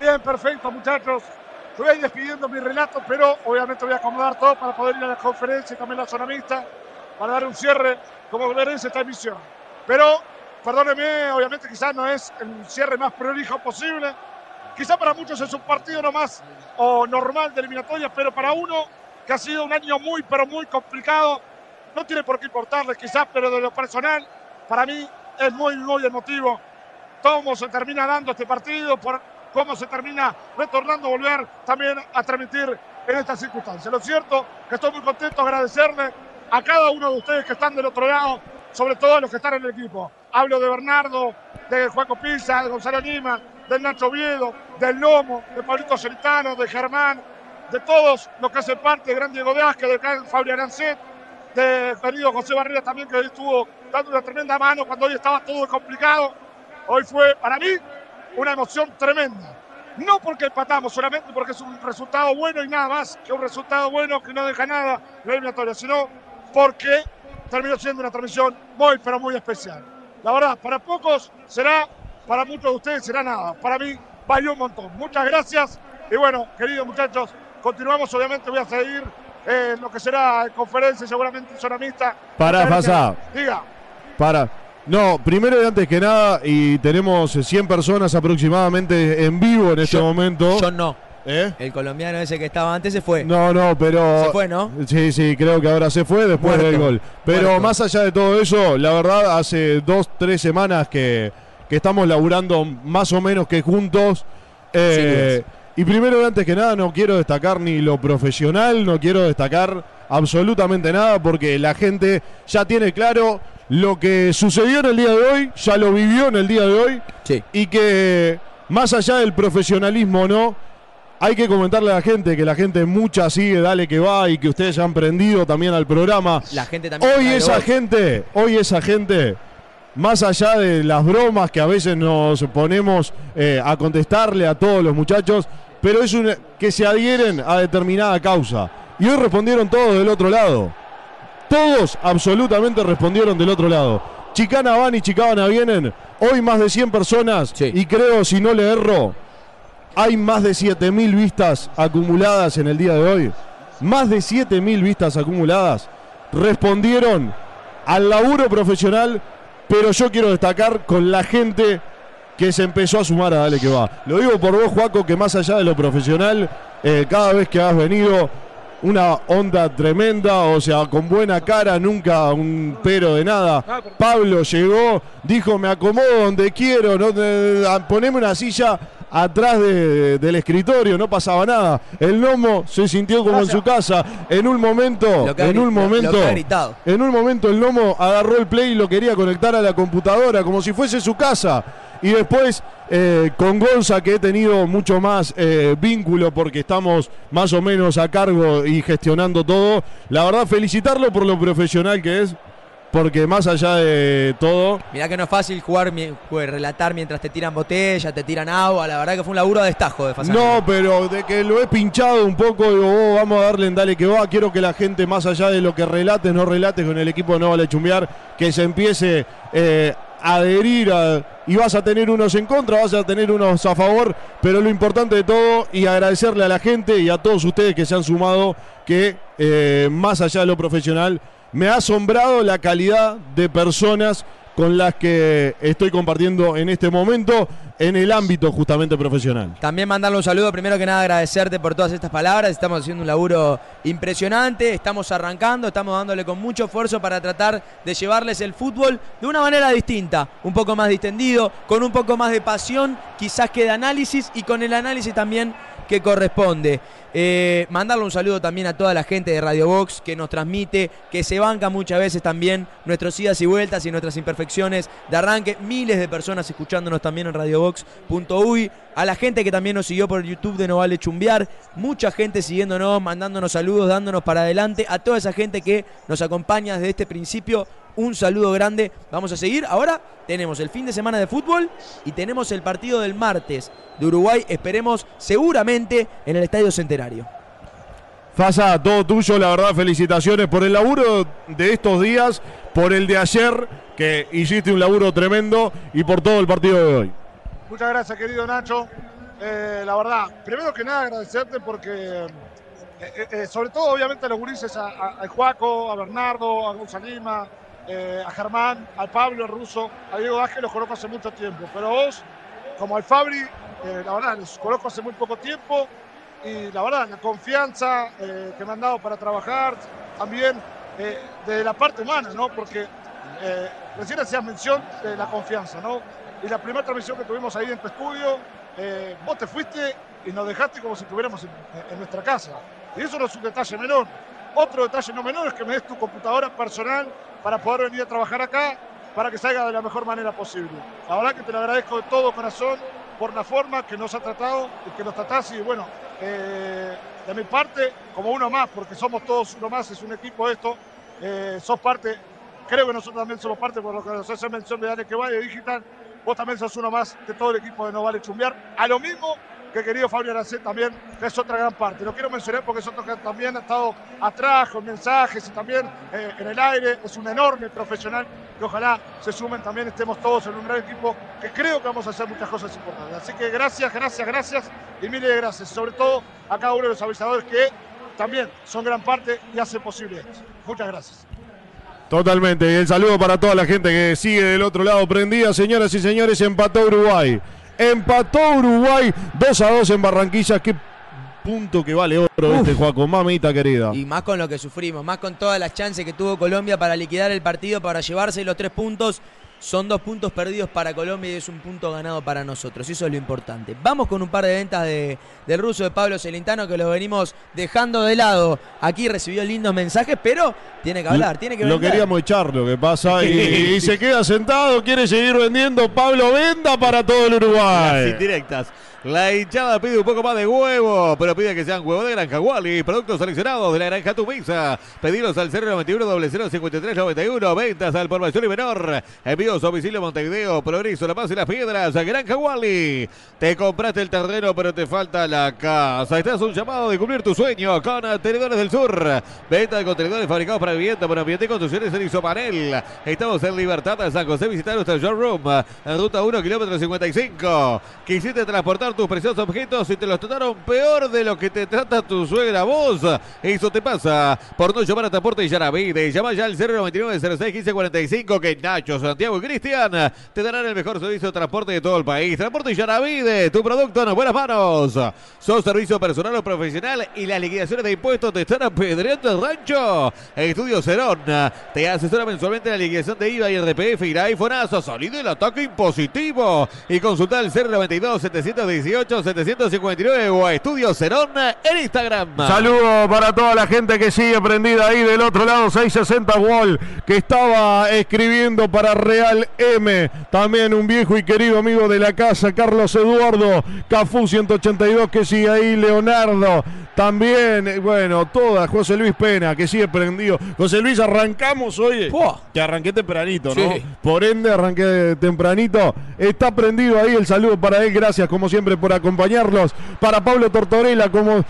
S5: Bien, perfecto, muchachos. Yo voy a ir despidiendo mi relato, pero obviamente voy a acomodar todo para poder ir a la conferencia y también la zona mixta para dar un cierre como merece esta emisión. Pero, perdóneme, obviamente quizás no es el cierre más prolijo posible. Quizá para muchos es un partido nomás o normal de eliminatoria, pero para uno que ha sido un año muy, pero muy complicado, no tiene por qué importarle quizás, pero de lo personal, para mí es muy, muy emotivo cómo se termina dando este partido, por cómo se termina retornando a volver también a transmitir en estas circunstancias. Lo cierto que estoy muy contento de agradecerle a cada uno de ustedes que están del otro lado, sobre todo los que están en el equipo. Hablo de Bernardo, de Juaco Pisa, de Gonzalo Lima, del Nacho Oviedo, del Lomo, de Pablito Celitano, de Germán, de todos los que hacen parte, de Gran Diego de Asque, de Gran Fabio Arancet, de querido José Barrera también, que hoy estuvo dando una tremenda mano cuando hoy estaba todo complicado. Hoy fue para mí una emoción tremenda. No porque empatamos, solamente porque es un resultado bueno y nada más que un resultado bueno que no deja nada la eliminatoria, sino porque terminó siendo una transmisión muy, pero muy especial. La verdad, para pocos será, para muchos de ustedes será nada. Para mí valió un montón. Muchas gracias. Y bueno, queridos muchachos, continuamos. Obviamente voy a seguir eh, en lo que será en conferencia, seguramente en zona mixta. Gracias.
S2: Fasá.
S5: Diga.
S2: Para. No, primero y antes que nada, y tenemos 100 personas aproximadamente en vivo en este
S1: Yo-
S2: momento.
S1: Yo no.
S2: ¿Eh?
S1: El colombiano ese que estaba antes se fue.
S2: No, no, pero.
S1: Se fue, ¿no?
S2: Sí, sí, creo que ahora se fue después
S1: Muerto.
S2: del gol. Pero
S1: Muerto.
S2: más allá de todo eso, la verdad, hace dos, tres semanas que, que estamos laburando más o menos que juntos. Eh, y primero antes que nada, no quiero destacar ni lo profesional, no quiero destacar absolutamente nada porque la gente ya tiene claro lo que sucedió en el día de hoy, ya lo vivió en el día de hoy
S1: Sí.
S2: y que más allá del profesionalismo no, hay que comentarle a la gente que la gente mucha sigue, dale que va y que ustedes ya han prendido también al programa.
S1: La gente también.
S2: Hoy esa gente, hoy esa gente, más allá de las bromas que a veces nos ponemos eh, a contestarle a todos los muchachos, pero es un, que se adhieren a determinada causa. Y hoy respondieron todos del otro lado. Todos absolutamente respondieron del otro lado. Chicana van y Chicabana vienen. Hoy más de 100 personas.
S1: Sí.
S2: Y creo, si no le erro, hay más de 7.000 vistas acumuladas en el día de hoy. Más de 7.000 vistas acumuladas respondieron al laburo profesional, pero yo quiero destacar con la gente que se empezó a sumar a Dale que va. Lo digo por vos, Juaco, que más allá de lo profesional, eh, cada vez que has venido, una onda tremenda, o sea, con buena cara, nunca un pero de nada. Pablo llegó, dijo, me acomodo donde quiero, no, poneme una silla atrás de- del escritorio, no pasaba nada. El Nomo se sintió como en su casa. En un momento, en un
S1: lo- lo
S2: momento, en un momento el Nomo agarró el play y lo quería conectar a la computadora como si fuese su casa. Y después eh, con Gonza, que he tenido mucho más eh, vínculo porque estamos más o menos a cargo y gestionando todo. La verdad, felicitarlo por lo profesional que es, porque más allá de todo,
S1: Mirá que no es fácil jugar, relatar mientras te tiran botella, te tiran agua. La verdad que fue un laburo a destajo de Fasano.
S2: No, pero de que lo he pinchado un poco, digo, "Oh, vamos a darle en dale que va. Quiero que la gente, más allá de lo que relate, no relate con el equipo de No Vale Chumbear, que se empiece eh, a adherir a- y vas a tener unos en contra, vas a tener unos a favor, pero lo importante de todo y agradecerle a la gente y a todos ustedes que se han sumado, que eh, más allá de lo profesional, me ha asombrado la calidad de personas con las que estoy compartiendo en este momento en el ámbito justamente profesional.
S1: También mandarle un saludo, primero que nada agradecerte por todas estas palabras, estamos haciendo un laburo impresionante, estamos arrancando, estamos dándole con mucho esfuerzo para tratar de llevarles el fútbol de una manera distinta, un poco más distendido, con un poco más de pasión, quizás que de análisis y con el análisis también que corresponde. Eh, mandarle un saludo también a toda la gente de Radio Box que nos transmite, que se banca muchas veces también nuestros idas y vueltas y nuestras imperfecciones de arranque. Miles de personas escuchándonos también en radiobox.uy. A la gente que también nos siguió por YouTube de No Vale Chumbear. Mucha gente siguiéndonos, mandándonos saludos, dándonos para adelante. A toda esa gente que nos acompaña desde este principio. Un saludo grande. Vamos a seguir. Ahora tenemos el fin de semana de fútbol y tenemos el partido del martes de Uruguay. Esperemos seguramente en el Estadio Centenario.
S2: Fasa, todo tuyo, la verdad, felicitaciones por el laburo de estos días, por el de ayer, que hiciste un laburo tremendo, y por todo el partido de hoy.
S5: Muchas gracias, querido Nacho. Eh, la verdad, primero que nada agradecerte porque, eh, eh, sobre todo obviamente a los gurises, a, a- a Juaco, a Bernardo, a Gonzalo Lima, eh, a Germán, al Pablo, al Ruso, a Diego Ángel los conozco hace mucho tiempo. Pero vos, como al Fabri, eh, la verdad, los conozco hace muy poco tiempo y la verdad, la confianza eh, que me han dado para trabajar, también de la parte humana, ¿no? Porque recién hacías mención de la confianza, ¿no? Y la primera transmisión que tuvimos ahí en tu estudio, vos te fuiste y nos dejaste como si estuviéramos en, en nuestra casa. Y eso no es un detalle menor. Otro detalle no menor es que me des tu computadora personal para poder venir a trabajar acá, para que salga de la mejor manera posible. La verdad que te lo agradezco de todo corazón por la forma que nos ha tratado y que nos tratás. Y bueno, eh, de mi parte, como uno más, porque somos todos uno más, es un equipo esto, eh, sos parte, creo que nosotros también somos parte, por lo que nos hace mención de Dale que vaya digital, vos también sos uno más de todo el equipo de No Vale Chumbear, a lo mismo que querido Fabio Aracet también, que es otra gran parte. Lo quiero mencionar porque es otro que también ha estado atrás con mensajes y también eh, en el aire, es un enorme profesional que ojalá se sumen también, estemos todos en un gran equipo, que creo que vamos a hacer muchas cosas importantes. Así que gracias, gracias, gracias y miles de gracias, sobre todo a cada uno de los avisadores que también son gran parte y hacen posible esto. Muchas gracias.
S2: Totalmente, y el saludo para toda la gente que sigue del otro lado prendida. Señoras y señores, empató Uruguay. Empató Uruguay 2 a 2 en Barranquilla. Qué punto que vale oro este, Juaco, mamita querida.
S1: Y más con lo que sufrimos, más con todas las chances que tuvo Colombia para liquidar el partido, para llevarse los tres puntos. Son dos puntos perdidos para Colombia y es un punto ganado para nosotros. Y eso es lo importante. Vamos con un par de ventas de, del ruso de Pablo Celentano que lo venimos dejando de lado. Aquí recibió lindos mensajes, pero tiene que hablar, tiene que
S2: Lo
S1: vender.
S2: queríamos echar, lo que pasa. Y, <laughs> y se queda sentado, quiere seguir vendiendo. Pablo Venda para todo el
S3: Las
S2: Uruguay.
S3: indirectas. La hinchada pide un poco más de huevo, pero pide que sean huevos de Granja Wally. Productos seleccionados de la Granja Tumisa. Pedidos al 091 0053 91. Ventas al por mayor y menor. Envíos a domicilio Montevideo, Progreso, La Paz y las Piedras. Granja Wally. Te compraste el terreno, pero te falta la casa. Estás un llamado de cumplir tu sueño con Tenedores del Sur. Venta de contenedores fabricados para vivienda, por ambiente y construcciones en Isopanel. Estamos en Libertad, San José. Visita nuestro showroom. En ruta 1, kilómetro 55. Quisiste transportar tus preciosos objetos y te los trataron peor de lo que te trata tu suegra vos. Eso te pasa por no llamar a Transporte Yaravide. Llama ya al 099 06 1545 que Nacho, Santiago y Cristian te darán el mejor servicio de transporte de todo el país. Transporte Yaravide, tu producto en buenas manos. Sos servicio personal o profesional y las liquidaciones de impuestos te están apedreando el rancho. Estudio Cerón te asesora mensualmente en la liquidación de IVA y RPF y iPhoneazo. Salido el ataque impositivo y consulta el 092 718 759 o a Estudio Cerón en Instagram.
S2: Saludos para toda la gente que sigue prendida ahí del otro lado, 660 Wall, que estaba escribiendo para Real M. También un viejo y querido amigo de la casa, Carlos Eduardo, Cafú 182, que sigue ahí, Leonardo. También, eh, bueno, toda, José Luis Pena, que sigue prendido. José Luis, arrancamos hoy. Que arranqué tempranito, ¿no?
S1: Sí.
S2: Por ende, arranqué tempranito. Está prendido ahí el saludo para él. Gracias, como siempre, por acompañarnos. Para Pablo Tortorella, como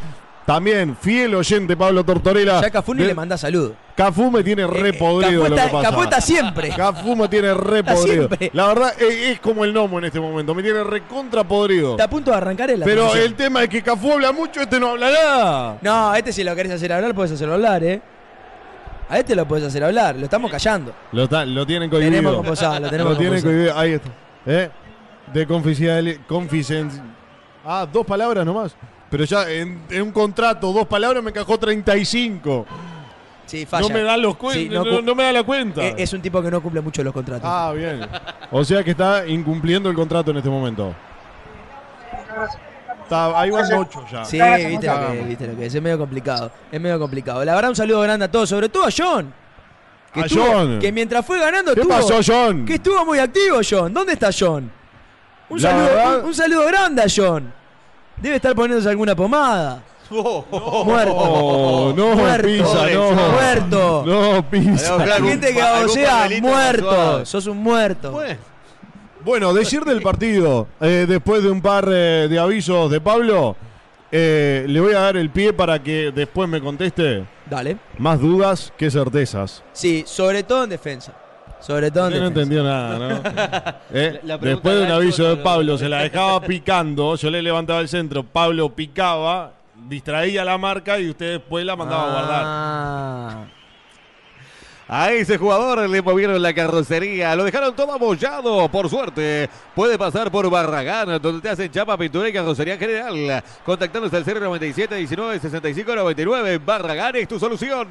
S2: también fiel oyente Pablo Tortorella.
S1: Ya Cafú ni
S2: De-
S1: le manda salud.
S2: Cafú me tiene re
S1: Eh,
S2: podrido
S1: Cafú
S2: lo
S1: está-
S2: que pasa.
S1: Cafú está siempre.
S2: Cafú me tiene re
S1: Está
S2: podrido.
S1: siempre.
S2: La verdad, eh, es como el gnomo en este momento. Me tiene recontra podrido.
S1: Está a punto de arrancar en la
S2: Pero el tema es que Cafú habla mucho, este no habla nada.
S1: No, a este si lo querés hacer hablar, puedes hacerlo hablar, ¿eh? A este lo puedes hacer hablar, lo estamos callando.
S2: Lo, ta- lo tienen cohibido.
S1: Tenemos como posada, lo tenemos
S2: Lo tienen cohibido. Ahí está. ¿Eh? De confidencial- confidencia- Ah, dos palabras nomás. Pero ya en, en un contrato, dos palabras me encajó 35.
S1: Sí, falla.
S2: No me da los
S1: Sí,
S2: no, no me da la cuenta.
S1: Eh, Es un tipo que no cumple mucho los contratos.
S2: Ah, bien. O sea que está incumpliendo el contrato en este momento. Está, ahí van ocho ya.
S1: Sí, viste lo, que, viste lo que es, es medio complicado. Es medio complicado. La verdad, un saludo grande a todos, sobre todo a John. Que,
S2: A
S1: estuvo-
S2: John.
S1: que mientras fue ganando
S2: ¿Qué
S1: estuvo-
S2: pasó, John?
S1: Que estuvo muy activo, John. ¿Dónde está John? Un,
S2: La
S1: saludo,
S2: verdad-
S1: un, un saludo grande a John. Debe estar poniéndose alguna pomada. Muerto.
S2: Oh, no,
S1: Muerto.
S2: pisa, no.
S1: Muerto.
S2: No, pisa.
S1: La gente que
S3: algún
S1: sea
S3: papelito
S1: muerto. Sos un muerto.
S3: Bueno,
S2: Bueno, decir del partido, eh, después de un par eh, de avisos de Pablo, eh, le voy a dar el pie para que después me conteste.
S1: Dale.
S2: Más dudas que certezas.
S1: Sí, sobre todo en defensa. Sobre todo
S2: Usted no entendió nada, ¿no? <laughs> ¿Eh? Después de un aviso de Pablo, se la dejaba picando, yo le levantaba el centro, Pablo picaba, distraía la marca y usted después la mandaba a guardar.
S3: A ese jugador le movieron la carrocería, lo dejaron todo abollado, por suerte. Puede pasar por Barragán, donde te hacen chapa, pintura y carrocería general. Contactanos al 097 19 65 99. Barragán es tu solución.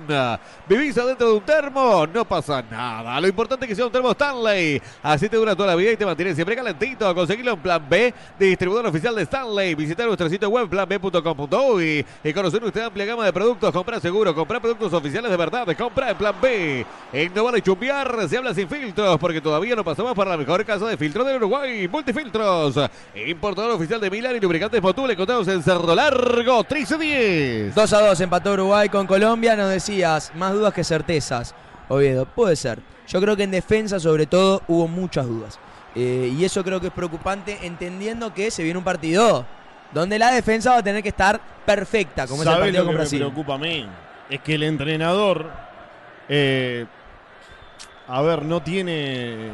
S3: ¿Vivís adentro de un termo? No pasa nada. Lo importante es que sea un termo Stanley. Así te dura toda la vida y te mantiene siempre calentito. Conseguirlo en Plan B, distribuidor oficial de Stanley. Visitar nuestro sitio web planb.com.uy y conocer nuestra amplia gama de productos. Comprar seguro, comprar productos oficiales de verdad. Compra en Plan B. Innovar y chumbear se habla sin filtros porque todavía no pasamos para la mejor casa de filtro del Uruguay. Multifiltros. Importador oficial de Milan y lubricantes Motul. Encontramos en Cerro Largo 1310.
S1: 2 a 2 empató Uruguay con Colombia. Nos decías, más dudas que certezas. Oviedo, puede ser. Yo creo que en defensa, sobre todo, hubo muchas dudas. Eh, y eso creo que es preocupante, entendiendo que se viene un partido donde la defensa va a tener que estar perfecta, como es el
S2: ¿Sabe
S1: partido
S2: lo
S1: con
S2: que me
S1: Brasil.
S2: preocupa a mí? Es que el entrenador, eh, a ver, no tiene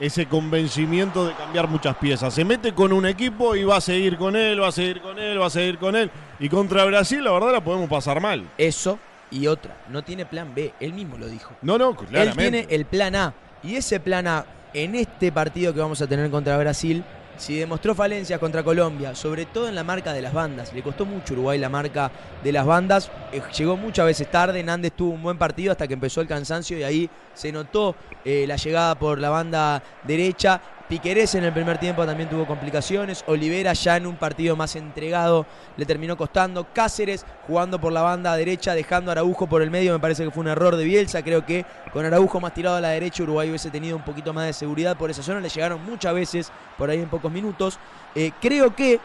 S2: ese convencimiento de cambiar muchas piezas. Se mete con un equipo y va a seguir con él, va a seguir con él, va a seguir con él. Y contra Brasil, la verdad, la podemos pasar mal.
S1: Eso y otra. No tiene plan B. Él mismo lo dijo.
S2: No, no,
S1: Él
S2: claramente.
S1: tiene el plan A. Y ese plan A, en este partido que vamos a tener contra Brasil, si demostró falencias contra Colombia, sobre todo en la marca de las bandas, le costó mucho Uruguay la marca de las bandas, eh, llegó muchas veces tarde, Nández tuvo un buen partido hasta que empezó el cansancio y ahí se notó eh, la llegada por la banda derecha. Piquerés en el primer tiempo también tuvo complicaciones. Olivera ya en un partido más entregado le terminó costando. Cáceres jugando por la banda derecha, dejando a Araujo por el medio. Me parece que fue un error de Bielsa. Creo que con Araujo más tirado a la derecha, Uruguay hubiese tenido un poquito más de seguridad por esa zona. Le llegaron muchas veces por ahí en pocos minutos. Eh, creo que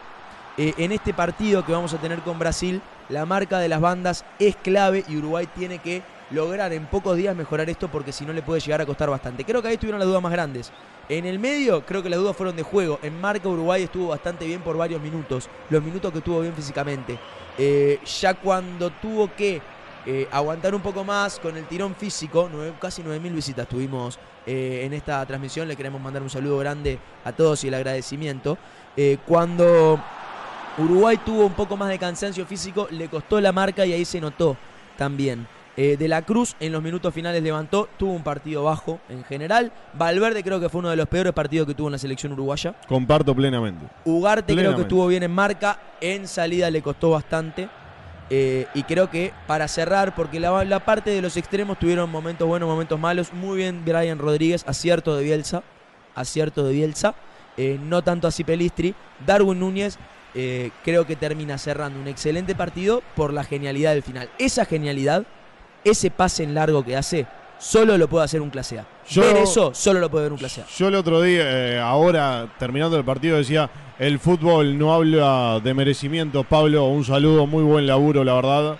S1: eh, en este partido que vamos a tener con Brasil, la marca de las bandas es clave y Uruguay tiene que lograr en pocos días mejorar esto porque si no le puede llegar a costar bastante. Creo que ahí estuvieron las dudas más grandes. En el medio creo que las dudas fueron de juego. En marca Uruguay estuvo bastante bien por varios minutos. Los minutos que estuvo bien físicamente. Eh, ya cuando tuvo que eh, aguantar un poco más con el tirón físico, nueve- casi 9.000 visitas tuvimos eh, en esta transmisión. Le queremos mandar un saludo grande a todos y el agradecimiento. Cuando Uruguay tuvo un poco más de cansancio físico, le costó la marca y ahí se notó también. Eh, de la Cruz en los minutos finales levantó, tuvo un partido bajo en general. Valverde creo que fue uno de los peores partidos que tuvo en la selección uruguaya.
S2: Comparto plenamente.
S1: Ugarte creo que estuvo bien en marca, en salida le costó bastante. Eh, y creo que para cerrar, porque la, la parte de los extremos tuvieron momentos buenos, momentos malos. Muy bien Brian Rodríguez, acierto de Bielsa. Acierto de Bielsa. Eh, no tanto así Pelistri. Darwin Núñez creo que termina cerrando un excelente partido por la genialidad del final. Esa genialidad, ese pase en largo que hace, solo lo puede hacer un clase A.
S2: Yo-
S1: Ver eso, solo lo puede ver un clase A.
S2: Yo el otro día, eh, ahora terminando el partido, decía, el fútbol no habla de merecimientos. Pablo, un saludo, muy buen laburo, la verdad.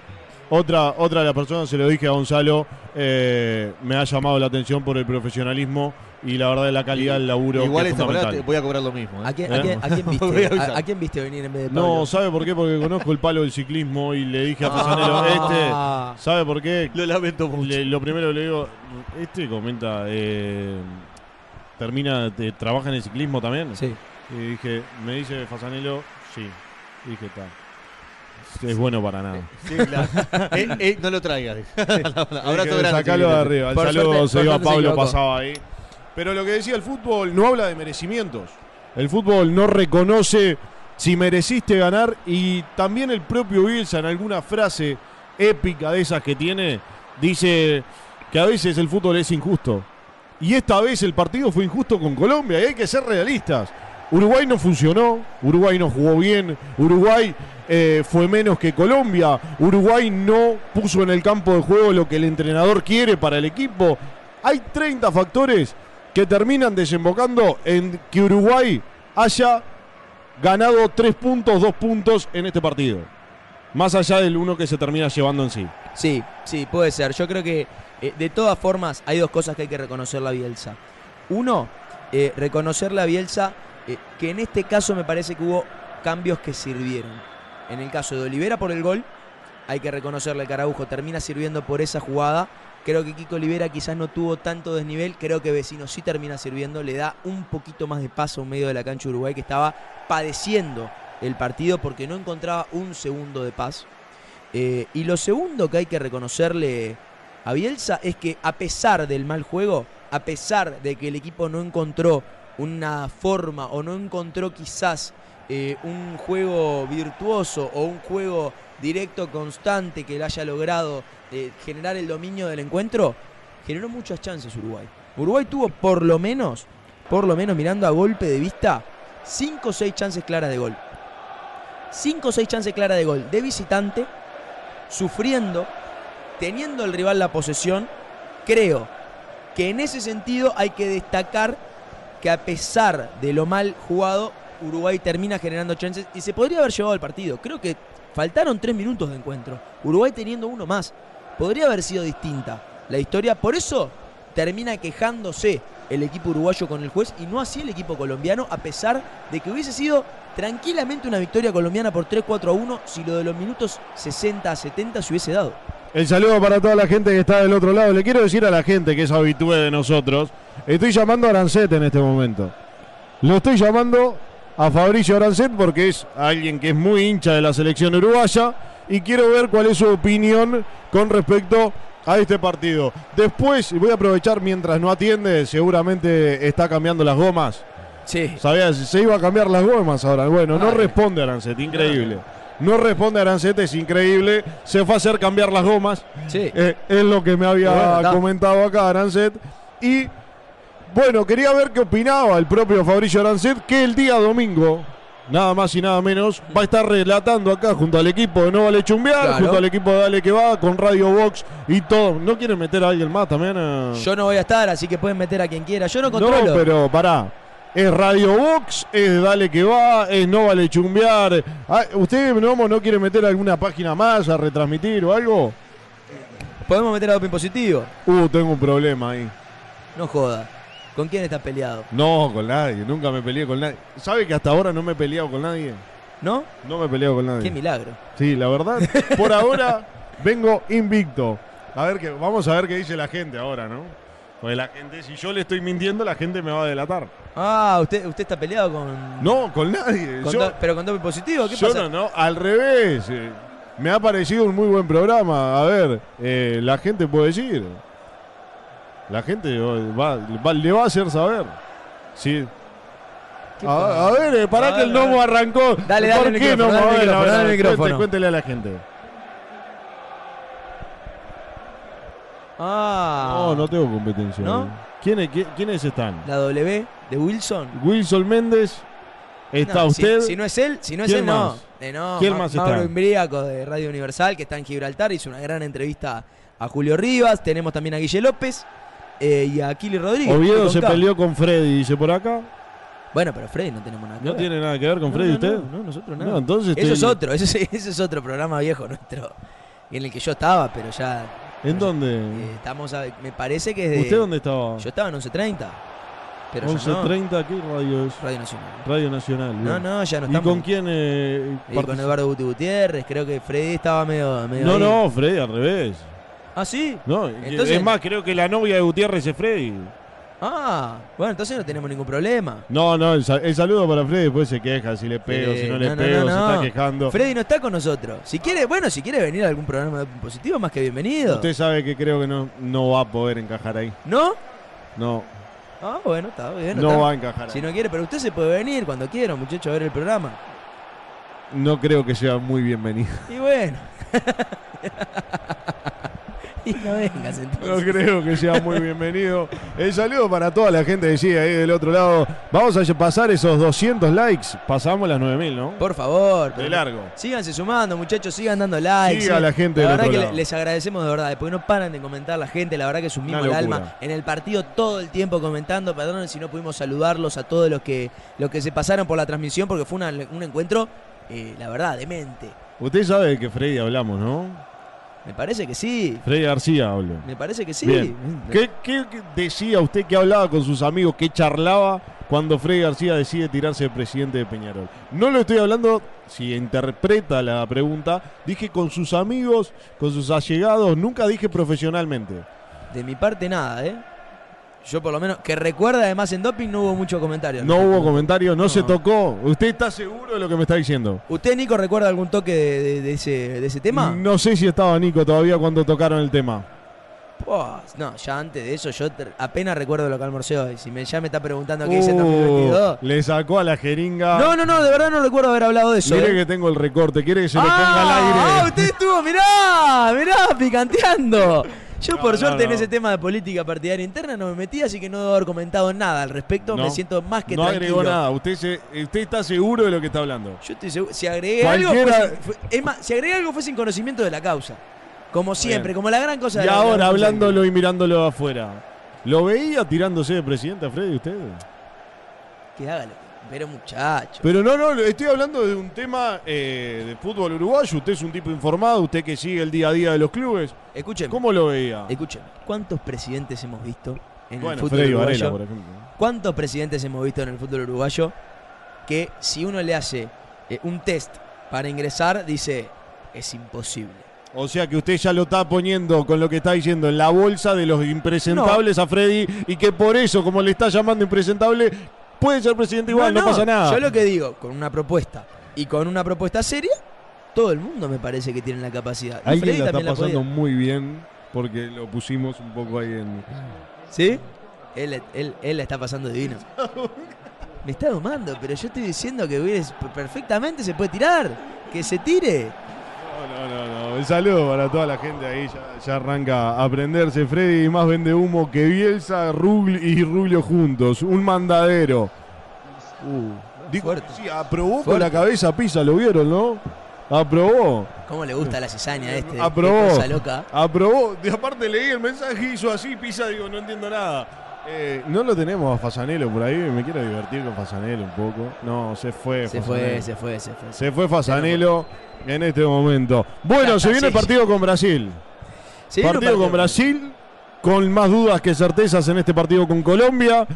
S2: Otra, otra de las personas, se lo dije a Gonzalo, eh, me ha llamado la atención por el profesionalismo y la verdad de la calidad del laburo.
S3: Igual
S2: que es
S3: esta te voy a cobrar lo mismo. ¿eh?
S1: ¿A quién,
S2: ¿Eh?
S1: a quién- a quién <laughs>
S3: Voy a
S1: viste,
S3: avisar.
S1: a, a quién viste venir en vez de Pablo?
S2: No, ¿sabe por qué? Porque conozco el palo del ciclismo y le dije a Fasanelo,
S1: Ah.
S2: este, ¿sabe por qué?
S3: Lo lamento mucho.
S2: Le- lo primero que le digo, este comenta, eh, termina, te- trabaja en el ciclismo también.
S1: Sí.
S2: Y dije, me dice Fasanelo, sí. Y dije, está. Es bueno para nada.
S3: Sí, claro. <laughs> Eh, eh, no lo traigas. <laughs> Abrazo
S2: Dije,
S3: grande.
S2: Sacalo de arriba. El saludo se iba Pablo, pasaba ahí. Pero lo que decía el fútbol no habla de merecimientos. El fútbol no reconoce si mereciste ganar y también el propio Bielsa en alguna frase épica de esas que tiene dice que a veces el fútbol es injusto. Y esta vez el partido fue injusto con Colombia y hay que ser realistas. Uruguay no funcionó, Uruguay no jugó bien, Uruguay eh, fue menos que Colombia, Uruguay no puso en el campo de juego lo que el entrenador quiere para el equipo. Hay 30 factores que terminan desembocando en que Uruguay haya ganado 3 puntos, 2 puntos en este partido. Más allá del uno que se termina llevando en sí.
S1: Sí, sí, puede ser. Yo creo que eh, de todas formas hay dos cosas que hay que reconocer la Bielsa. Uno, eh, reconocer la Bielsa, eh, que en este caso me parece que hubo cambios que sirvieron. En el caso de Olivera por el gol, hay que reconocerle que Araujo termina sirviendo por esa jugada. Creo que Kiko Olivera quizás no tuvo tanto desnivel, creo que Vecino sí termina sirviendo, le da un poquito más de paso en medio de la cancha Uruguay que estaba padeciendo el partido porque no encontraba un segundo de paz. Eh, y lo segundo que hay que reconocerle a Bielsa es que a pesar del mal juego, a pesar de que el equipo no encontró una forma o no encontró quizás eh, un juego virtuoso o un juego directo constante que le haya logrado eh, generar el dominio del encuentro, generó muchas chances Uruguay. Uruguay tuvo por lo menos, por lo menos mirando a golpe de vista, 5 o 6 chances claras de gol. 5 o 6 chances claras de gol de visitante, sufriendo, teniendo el rival la posesión. Creo que en ese sentido hay que destacar que a pesar de lo mal jugado, Uruguay termina generando chances y se podría haber llevado el partido. Creo que faltaron 3 minutos de encuentro. Uruguay teniendo uno más. Podría haber sido distinta la historia. Por eso termina quejándose el equipo uruguayo con el juez y no así el equipo colombiano, a pesar de que hubiese sido tranquilamente una victoria colombiana por 3-4 a 1 si lo de los minutos 60 a 70 se hubiese dado.
S2: El saludo para toda la gente que está del otro lado. Le quiero decir a la gente que es habitué de nosotros. Estoy llamando a Arancet en este momento. Lo estoy llamando a Fabricio Arancet porque es alguien que es muy hincha de la selección uruguaya y quiero ver cuál es su opinión con respecto a este partido. Después voy a aprovechar mientras no atiende, seguramente está cambiando las gomas.
S1: Sí.
S2: Sabía, se iba a cambiar las gomas ahora. Bueno, no
S1: Ay.
S2: responde Arancet, increíble. No responde Arancet, es increíble. Se fue a hacer cambiar las gomas.
S1: Sí.
S2: Eh, es lo que me había
S1: Bueno,
S2: comentado acá Arancet. Y bueno, quería ver qué opinaba el propio Fabricio Arancet, que el día domingo, nada más y nada menos, va a estar relatando acá junto al equipo de No Vale Chumbear,
S1: Claro.
S2: junto al equipo de Dale Que Va, con Radio Box y todo. ¿No quieren meter a alguien más también? a-
S1: Yo no voy a estar, así que pueden meter a quien quiera. Yo no
S2: no,
S1: controlo.
S2: pero pará. Es Radio Box, es Dale Que Va, es No Vale Chumbear. Ah, ¿Usted, Nomo, no quiere meter alguna página más a retransmitir o algo?
S1: Podemos meter a doping positivo.
S2: Uh, tengo un problema ahí.
S1: No joda. ¿Con quién estás peleado?
S2: No, con nadie, nunca me peleé con nadie. ¿Sabe que hasta ahora no me he peleado con nadie?
S1: ¿No?
S2: No me he peleado con nadie.
S1: Qué milagro.
S2: Sí, la verdad, por ahora vengo invicto. A ver qué, vamos a ver qué dice la gente ahora, ¿no? Porque la gente, si yo le estoy mintiendo, la gente me va a delatar.
S1: Ah, usted, usted está peleado con.
S2: No, con nadie.
S1: con
S2: Yo-
S1: do- pero con doping positivo, ¿qué
S2: Yo
S1: pasa?
S2: no, no, al revés. eh, Me ha parecido un muy buen programa. A ver, eh, la gente puede decir. La gente va- va- le va a hacer saber. Sí.
S1: ¿Qué
S2: A, ver, eh, para
S1: A
S2: que el
S1: ver, a
S2: Nomo
S1: ver.
S2: arrancó.
S1: Dale, dale
S2: ¿Por
S1: el
S2: qué
S1: micrófono, dale el micrófono,
S2: ver,
S1: dale el
S2: cuente-
S1: micrófono.
S2: cuéntele a la gente.
S1: Ah.
S2: No, no tengo competencia. ¿Quiénes, qui- ¿Quiénes están?
S1: La W de Wilson.
S2: Wilson Méndez. ¿Está
S1: No,
S2: usted?
S1: Si, no es él, si no es
S2: ¿Quién
S1: él, no.
S2: más?
S1: Eh, no,
S2: ¿Quién
S1: Ma-
S2: más
S1: Mauro
S2: está?
S1: Imbriaco de Radio Universal, que está en Gibraltar, hizo una gran entrevista a Julio Rivas. Tenemos también a Guille López eh, y a Kili Rodríguez.
S2: Oviedo se peleó con Freddy, dice por acá.
S1: Bueno, pero Freddy no tenemos nada que
S2: ¿No
S1: ver.
S2: tiene nada que ver con
S1: No,
S2: Freddy
S1: no,
S2: usted?
S1: No, no, nosotros nada.
S2: No, entonces
S1: Eso es otro, ese, es- ese es otro programa viejo nuestro. En el que yo estaba, pero ya.
S2: ¿En dónde?
S1: eh, estamos a- me parece que es de.
S2: ¿Usted dónde estaba?
S1: Yo estaba en 11.30. Pero ya no.
S2: 11.30, ¿qué radio es?
S1: Radio Nacional.
S2: Radio Nacional. bien.
S1: No, no, ya no
S2: ¿Y
S1: estamos.
S2: con quién? eh,
S1: Y con Eduardo Guti Gutiérrez, creo que Freddy estaba medio. medio
S2: No,
S1: ahí.
S2: no, Freddy al revés.
S1: Ah, sí.
S2: No,
S1: Entonces-
S2: es más, creo que la novia de Gutiérrez es Freddy.
S1: Ah, bueno, entonces no tenemos ningún problema.
S2: No, no, el, sa- el saludo para Freddy después se queja si le pego, si no le
S1: no,
S2: pego,
S1: no,
S2: se está quejando.
S1: Freddy no está con nosotros. Si quiere, bueno, si quiere venir a algún programa positivo, más que bienvenido.
S2: Usted sabe que creo que no, no va a poder encajar ahí.
S1: ¿No?
S2: No,
S1: Ah, bueno, está bien.
S2: no
S1: está.
S2: va a encajar ahí.
S1: Si no quiere, pero usted se puede venir cuando quiera, muchacho, a ver el programa.
S2: No creo que sea muy bienvenido.
S1: Y bueno. <laughs> y <laughs> no vengas
S2: No
S1: entonces.
S2: creo que sea muy bienvenido. El saludo para toda la gente que sigue ahí del otro lado. Vamos a pasar esos 200 likes. Pasamos las 9000, ¿no?
S1: Por favor.
S2: De largo.
S1: Síganse sumando, muchachos, sigan dando likes.
S2: Siga
S1: sí.
S2: la gente
S1: La
S2: del
S1: verdad
S2: otro
S1: que
S2: lado.
S1: les agradecemos de verdad, porque no paran de comentar la gente, la verdad que sumimos el
S2: Una
S1: alma
S2: locura.
S1: en el partido todo el tiempo comentando, perdón si no pudimos saludarlos a todos los que, los que se pasaron por la transmisión, porque fue una- un encuentro, eh, la verdad, demente.
S2: Usted sabe de que Freddy hablamos, ¿no?
S1: Me parece que sí,
S2: Freddy García habló.
S1: me parece que sí.
S2: Bien. ¿Qué, qué- qué decía usted que hablaba con sus amigos, que charlaba cuando Freddy García decide tirarse de presidente de Peñarol? No lo estoy hablando, si interpreta la pregunta, dije con sus amigos, con sus allegados, nunca dije profesionalmente.
S1: De mi parte nada, ¿eh? Yo por lo menos, que recuerda además en doping no hubo mucho comentario.
S2: No hubo comentario, no,
S1: No.
S2: se tocó. ¿Usted está seguro de lo que me está diciendo?
S1: ¿Usted, Nico, recuerda algún toque de, de- de ese, de ese tema?
S2: No sé si estaba Nico todavía cuando tocaron el tema.
S1: Pues, no, ya antes de eso, yo apenas recuerdo lo que almorcé hoy. Si me, ya me está preguntando qué hice en
S2: Uh,
S1: 2022.
S2: le sacó a la jeringa.
S1: No, no, no, de verdad no recuerdo haber hablado de eso.
S2: Mire
S1: ¿eh?
S2: que tengo el recorte, quiere que se lo
S1: ah,
S2: ponga al
S1: ah,
S2: aire.
S1: usted estuvo, mirá, mirá, picanteando. Yo
S2: No,
S1: por
S2: no,
S1: suerte en
S2: no.
S1: ese tema de política partidaria interna no me metí, así que no debo haber comentado nada al respecto.
S2: No.
S1: Me siento más que
S2: no
S1: tranquilo.
S2: agregó nada. Usted, se- usted está seguro de lo que está hablando.
S1: Yo estoy seguro. Si agregué algo, fue, sin- fue- es más, si agregué algo fue sin conocimiento de la causa. Como siempre,
S2: Bien.
S1: como la gran cosa
S2: Y
S1: de la-
S2: ahora, hablándolo y mirándolo afuera. ¿Lo veía tirándose de presidente a Freddy usted?
S1: Que hágalo. Pero muchacho.
S2: Pero no, no, estoy hablando de un tema eh, de fútbol uruguayo. Usted es un tipo informado, usted que sigue el día a día de los clubes.
S1: Escúcheme.
S2: ¿Cómo lo veía?
S1: Escúcheme. ¿Cuántos presidentes hemos visto en el fútbol
S2: Freddy
S1: uruguayo?
S2: Varela, por ejemplo.
S1: ¿Cuántos presidentes hemos visto en el fútbol uruguayo que si uno le hace eh, un test para ingresar, dice, es imposible?
S2: O sea que usted ya lo está poniendo con lo que está diciendo en la bolsa de los impresentables a Freddy y que por eso, como le está llamando impresentable, puede ser presidente igual, no, pasa nada.
S1: Yo lo que digo, con una propuesta y con una propuesta seria, todo el mundo me parece que tiene la capacidad. Freddy
S2: la está
S1: también
S2: pasando muy bien porque lo pusimos un poco ahí en...
S1: ¿Sí? Él, él, él la está pasando divino. Me está domando, pero yo estoy diciendo que perfectamente se puede tirar. Que se tire.
S2: No, no, no, no. Un saludo para toda la gente ahí. Ya, ya arranca a aprenderse. Freddy más vende humo que Bielsa Rugl y Rubio juntos. Un mandadero.
S1: Uh,
S2: Dijo, sí, aprobó con la cabeza Pisa, ¿lo vieron, no? Aprobó.
S1: ¿Cómo le gusta la cizaña a este?
S2: Aprobó.
S1: loca.
S2: Aprobó. De aparte leí el mensaje y hizo así, Pisa, digo, no entiendo nada. Eh, no lo tenemos a Fasanelo por ahí, me quiero divertir con Fasanelo un poco. No, se fue.
S1: Se fue, se fue, se fue.
S2: Se fue Fasanelo en este momento. Bueno, se viene el
S1: sí.
S2: partido con Brasil.
S1: Un
S2: partido con Brasil, con más dudas que certezas en este partido con Colombia.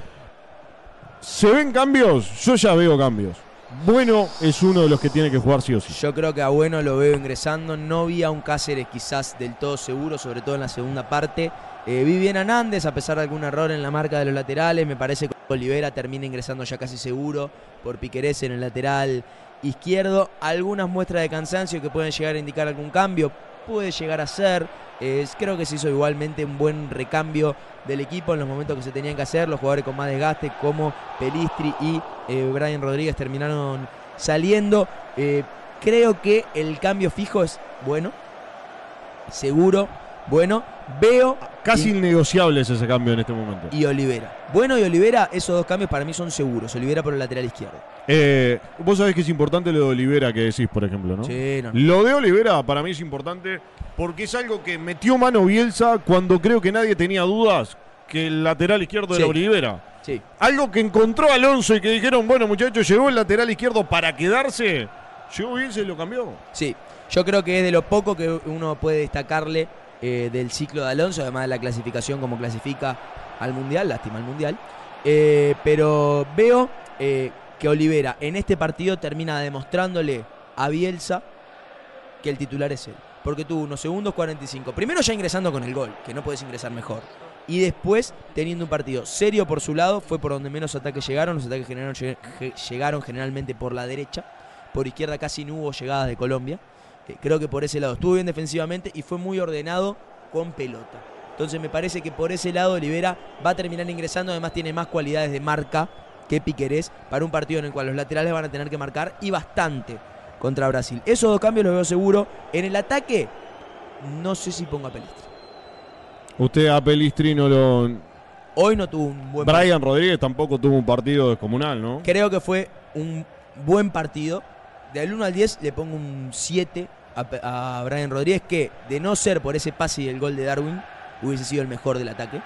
S2: ¿Se ven cambios? Yo ya veo cambios. Bueno es uno de los que tiene que jugar sí o sí.
S1: Yo creo que a Bueno lo veo ingresando. No vi a un Cáceres quizás del todo seguro, sobre todo en la segunda parte. Eh, vi bien a a pesar de algún error en la marca de los laterales. Me parece que Olivera termina ingresando ya casi seguro por Piquerés en el lateral izquierdo. Algunas muestras de cansancio que pueden llegar a indicar algún cambio. Puede llegar a ser. Eh, creo que se hizo igualmente un buen recambio del equipo en los momentos que se tenían que hacer. Los jugadores con más desgaste como Pelistri y eh, Brian Rodríguez terminaron saliendo. Eh, creo que el cambio fijo es bueno, seguro, bueno. Veo
S2: Casi
S1: y,
S2: innegociable es ese cambio en este momento.
S1: y Olivera. Bueno y Olivera, esos dos cambios para mí son seguros. Olivera por el lateral izquierdo.
S2: Eh, vos sabés que es importante lo de Olivera que decís, por ejemplo, ¿no?
S1: Sí, no.
S2: Lo de Olivera para mí es importante porque es algo que metió mano Bielsa cuando creo que nadie tenía dudas que el lateral izquierdo
S1: Sí.
S2: era Olivera.
S1: Sí.
S2: Algo que encontró Alonso y que dijeron, bueno muchachos, llegó el lateral izquierdo para quedarse. Llegó Bielsa y lo cambió.
S1: Sí, yo creo que es de lo poco que uno puede destacarle eh, del ciclo de Alonso, además de la clasificación como clasifica al Mundial, lástima al Mundial. Eh, pero veo eh, que Olivera en este partido termina demostrándole a Bielsa que el titular es él. Porque tuvo unos segundos 45. Primero ya ingresando con el gol, que no puedes ingresar mejor. Y después teniendo un partido serio por su lado, fue por donde menos ataques llegaron. Los ataques llegaron generalmente por la derecha. Por izquierda casi no hubo llegadas de Colombia. Eh, creo que por ese lado estuvo bien defensivamente y fue muy ordenado con pelota. Entonces me parece que por ese lado Olivera va a terminar ingresando. Además tiene más cualidades de marca que Piquerés para un partido en el cual los laterales van a tener que marcar y bastante contra Brasil. Esos dos cambios los veo seguro. En el ataque, no sé si ponga Pelistri.
S2: Usted a Pelistri no lo...
S1: Hoy no tuvo un buen
S2: Brian Rodríguez tampoco tuvo un partido descomunal, ¿no?
S1: Creo que fue un buen partido. Del 1 al 10 le pongo un 7 a, Brian Rodríguez, que de no ser por ese pase y el gol de Darwin, hubiese sido el mejor del ataque.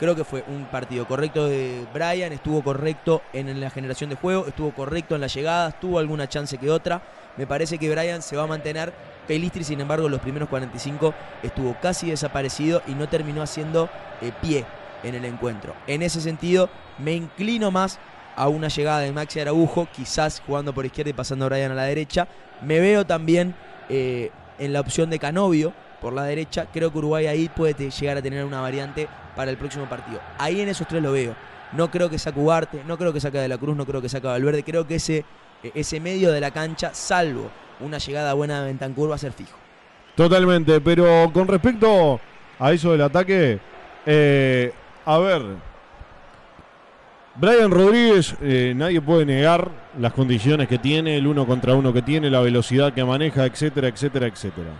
S1: Creo que fue un partido correcto de Brian, estuvo correcto en la generación de juego, estuvo correcto en las llegadas, tuvo alguna chance que otra. Me parece que Brian se va a mantener. Pelistri, sin embargo, los primeros 45 estuvo casi desaparecido y no terminó haciendo eh, pie en el encuentro. En ese sentido, me inclino más a una llegada de Maxi Araujo, quizás jugando por izquierda y pasando a Brian a la derecha. Me veo también eh, en la opción de Canovio por la derecha. Creo que Uruguay ahí puede llegar a tener una variante para el próximo partido. Ahí en esos tres lo veo. No creo que saque Ugarte, no creo que saque de la Cruz, no creo que saque Valverde. Creo que ese, ese medio de la cancha, salvo una llegada buena de Bentancur, va a ser fijo.
S2: Totalmente, pero con respecto a eso del ataque, eh, a ver, Brian Rodríguez, eh, nadie puede negar las condiciones que tiene, el uno contra uno que tiene, la velocidad que maneja, etcétera, etcétera, etcétera.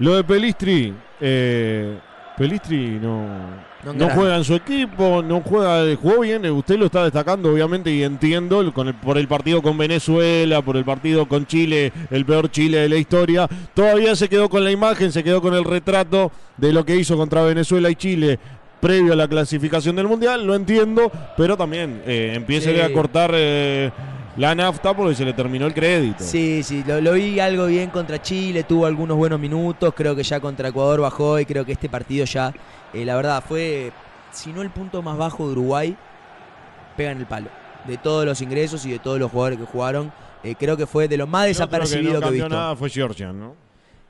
S2: Lo de Pelistri, eh, Pelistri no,
S1: No
S2: juega en su equipo, no juega, jugó bien, eh, usted lo está destacando obviamente y entiendo con el- por el partido con Venezuela, por el partido con Chile, el peor Chile de la historia, todavía se quedó con la imagen, se quedó con el retrato de lo que hizo contra Venezuela y Chile previo a la clasificación del Mundial, lo entiendo, pero también eh, empiece
S1: Sí.
S2: a cortar eh, la nafta porque se le terminó el crédito.
S1: Sí, sí, lo, lo vi algo bien contra Chile, tuvo algunos buenos minutos, creo que ya contra Ecuador bajó y creo que este partido ya, eh, la verdad, fue, si no el punto más bajo de Uruguay, pega en el palo. De todos los ingresos y de todos los jugadores que jugaron, eh, creo que fue de lo más
S2: otro
S1: desapercibido
S2: no
S1: que, he
S2: cambió
S1: visto.
S2: nada fue Georgian, ¿no?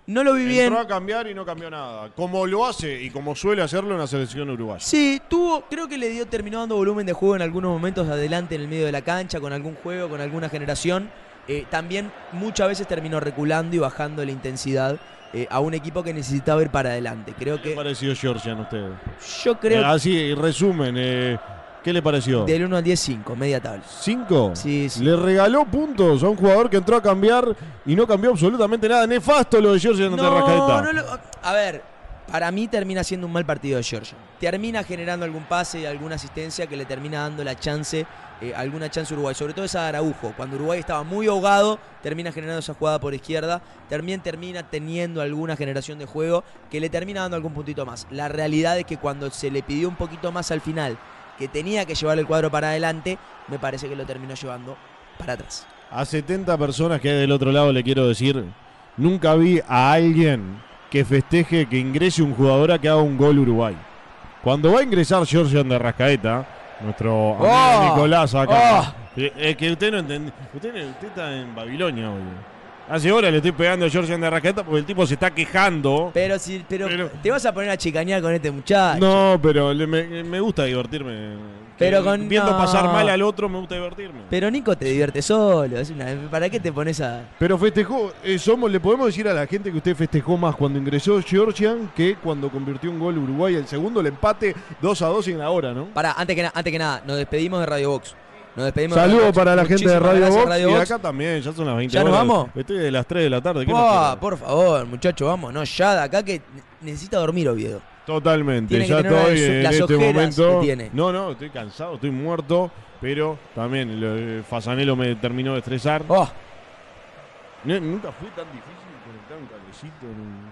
S1: No lo vi bien.
S2: Entró a cambiar y no cambió nada. Como lo hace y como suele hacerlo en la selección uruguaya.
S1: Sí, tuvo, creo que le dio, terminó dando volumen de juego en algunos momentos adelante en el medio de la cancha, con algún juego, con alguna generación. Eh, también muchas veces terminó reculando y bajando la intensidad eh, a un equipo que necesitaba ir para adelante. Creo
S2: ¿Qué
S1: que
S2: pareció Georgian a usted?
S1: yo creo
S2: Eh, así, en resumen, eh, ¿Qué le pareció?
S1: Del 1 al 10, 5, media tabla.
S2: ¿Cinco?
S1: Sí, sí.
S2: Le regaló puntos a un jugador que entró a cambiar y no cambió absolutamente nada. Nefasto lo de Georgia de Rascaeta.
S1: no lo- a ver, para mí termina siendo un mal partido de Georgia. Termina generando algún pase y alguna asistencia que le termina dando la chance, eh, alguna chance a Uruguay. Sobre todo esa de Araujo. Cuando Uruguay estaba muy ahogado, termina generando esa jugada por izquierda. También termina teniendo alguna generación de juego que le termina dando algún puntito más. La realidad es que cuando se le pidió un poquito más al final, que tenía que llevar el cuadro para adelante, me parece que lo terminó llevando para atrás.
S2: A 70 personas que hay del otro lado le quiero decir, nunca vi a alguien que festeje que ingrese un jugador a que haga un gol Uruguay. Cuando va a ingresar Georgian de Rascaeta, nuestro amigo
S1: ¡Oh!
S2: Nicolás acá,
S1: ¡Oh!
S2: eh, es que usted no entiende, usted, usted está en Babilonia hoy. Hace horas le estoy pegando a Georgian de Rascaeta porque el tipo se está quejando.
S1: Pero si, pero,
S2: Pero-
S1: te vas a poner a chicanear con este muchacho.
S2: No, pero le- me, me gusta divertirme.
S1: Pero con-
S2: viendo
S1: no.
S2: pasar mal al otro me gusta divertirme.
S1: Pero Nico te divierte solo. es una- ¿Para qué te pones a.?
S2: Pero festejó, eh, somos, le podemos decir a la gente que usted festejó más cuando ingresó Georgian que cuando convirtió un gol Uruguay. El segundo, el empate 2 a 2 en la hora, ¿no?
S1: Pará, antes que, na- antes que nada, nos despedimos de Radio Box. Nos despedimos de
S2: Saludos para la gente de Radio Box.
S1: Radio
S2: y
S1: Box.
S2: acá también, ya son las 20
S1: ¿Ya nos
S2: horas.
S1: vamos?
S2: Estoy de las 3 de la tarde. ¿qué quieren?
S1: por favor, muchacho, vamos, no, ya de acá que ne- necesita dormir Oviedo.
S2: Totalmente,
S1: Tiene
S2: ya estoy en
S1: las
S2: este
S1: ojeras
S2: momento.
S1: que tiene.
S2: No, no, estoy cansado, estoy muerto. Pero también lo- eh, Fasanelo me terminó de estresar.
S1: Oh,
S2: No, nunca fue tan difícil conectar un cablecito. en un-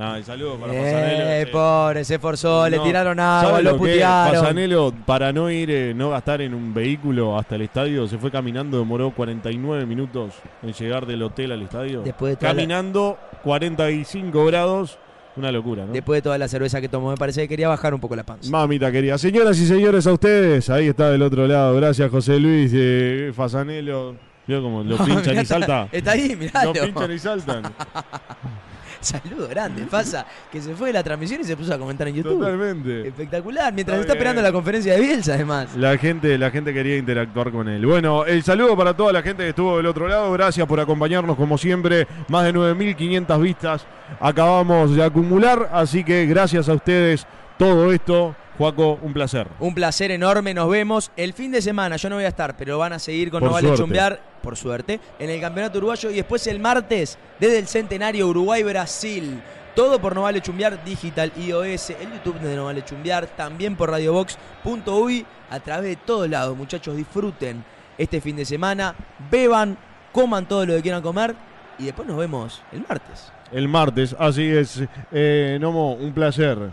S2: Nada, el saludo para
S1: eh,
S2: Fasanelo.
S1: pobre, se esforzó, le tiraron
S2: ¿sabe
S1: agua, lo
S2: lo
S1: putearon.
S2: Fasanelo, para no ir, eh, no gastar en un vehículo hasta el estadio, se fue caminando, demoró 49 minutos en llegar del hotel al estadio.
S1: Después de toda la-
S2: Caminando 45 grados, una locura, ¿no?
S1: Después de toda la cerveza que tomó, me parece que quería bajar un poco la panza.
S2: Mamita querida. Señoras y señores, a ustedes. Ahí está del otro lado. Gracias, José Luis. Eh, Fasanelo. Vio como lo <laughs> pinchan y salta.
S1: Está ahí, mirá.
S2: Lo pinchan y saltan. <laughs> <laughs>
S1: Saludo grande, pasa que se fue de la transmisión y se puso a comentar en YouTube.
S2: Totalmente.
S1: Espectacular, mientras
S2: Está
S1: está esperando la conferencia de Bielsa, además.
S2: La gente, la gente quería interactuar con él. Bueno, el saludo para toda la gente que estuvo del otro lado. Gracias por acompañarnos como siempre. Más de 9.500 vistas acabamos de acumular. Así que gracias a ustedes todo esto. Juaco, un placer.
S1: Un placer enorme, nos vemos. El fin de semana yo no voy a estar, pero van a seguir con
S2: Por
S1: No Vale. Chumbear, por suerte, en el Campeonato Uruguayo y después el martes, desde el Centenario Uruguay-Brasil. Todo por No Vale Chumbear Digital iOS, el YouTube de No Vale Chumbear, también por radiobox.uy, a través de todos lados. Muchachos, disfruten este fin de semana, beban, coman todo lo que quieran comer y después nos vemos el martes.
S2: El martes, así es. Eh, Nomo, un placer.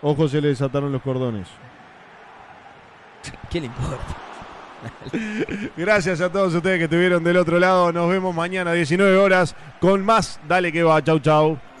S2: Ojo, se le desataron los cordones.
S1: ¿Qué le importa? <laughs>
S2: Gracias a todos ustedes que estuvieron del otro lado. Nos vemos mañana a 19 horas con más. Dale que va. Chau, chau.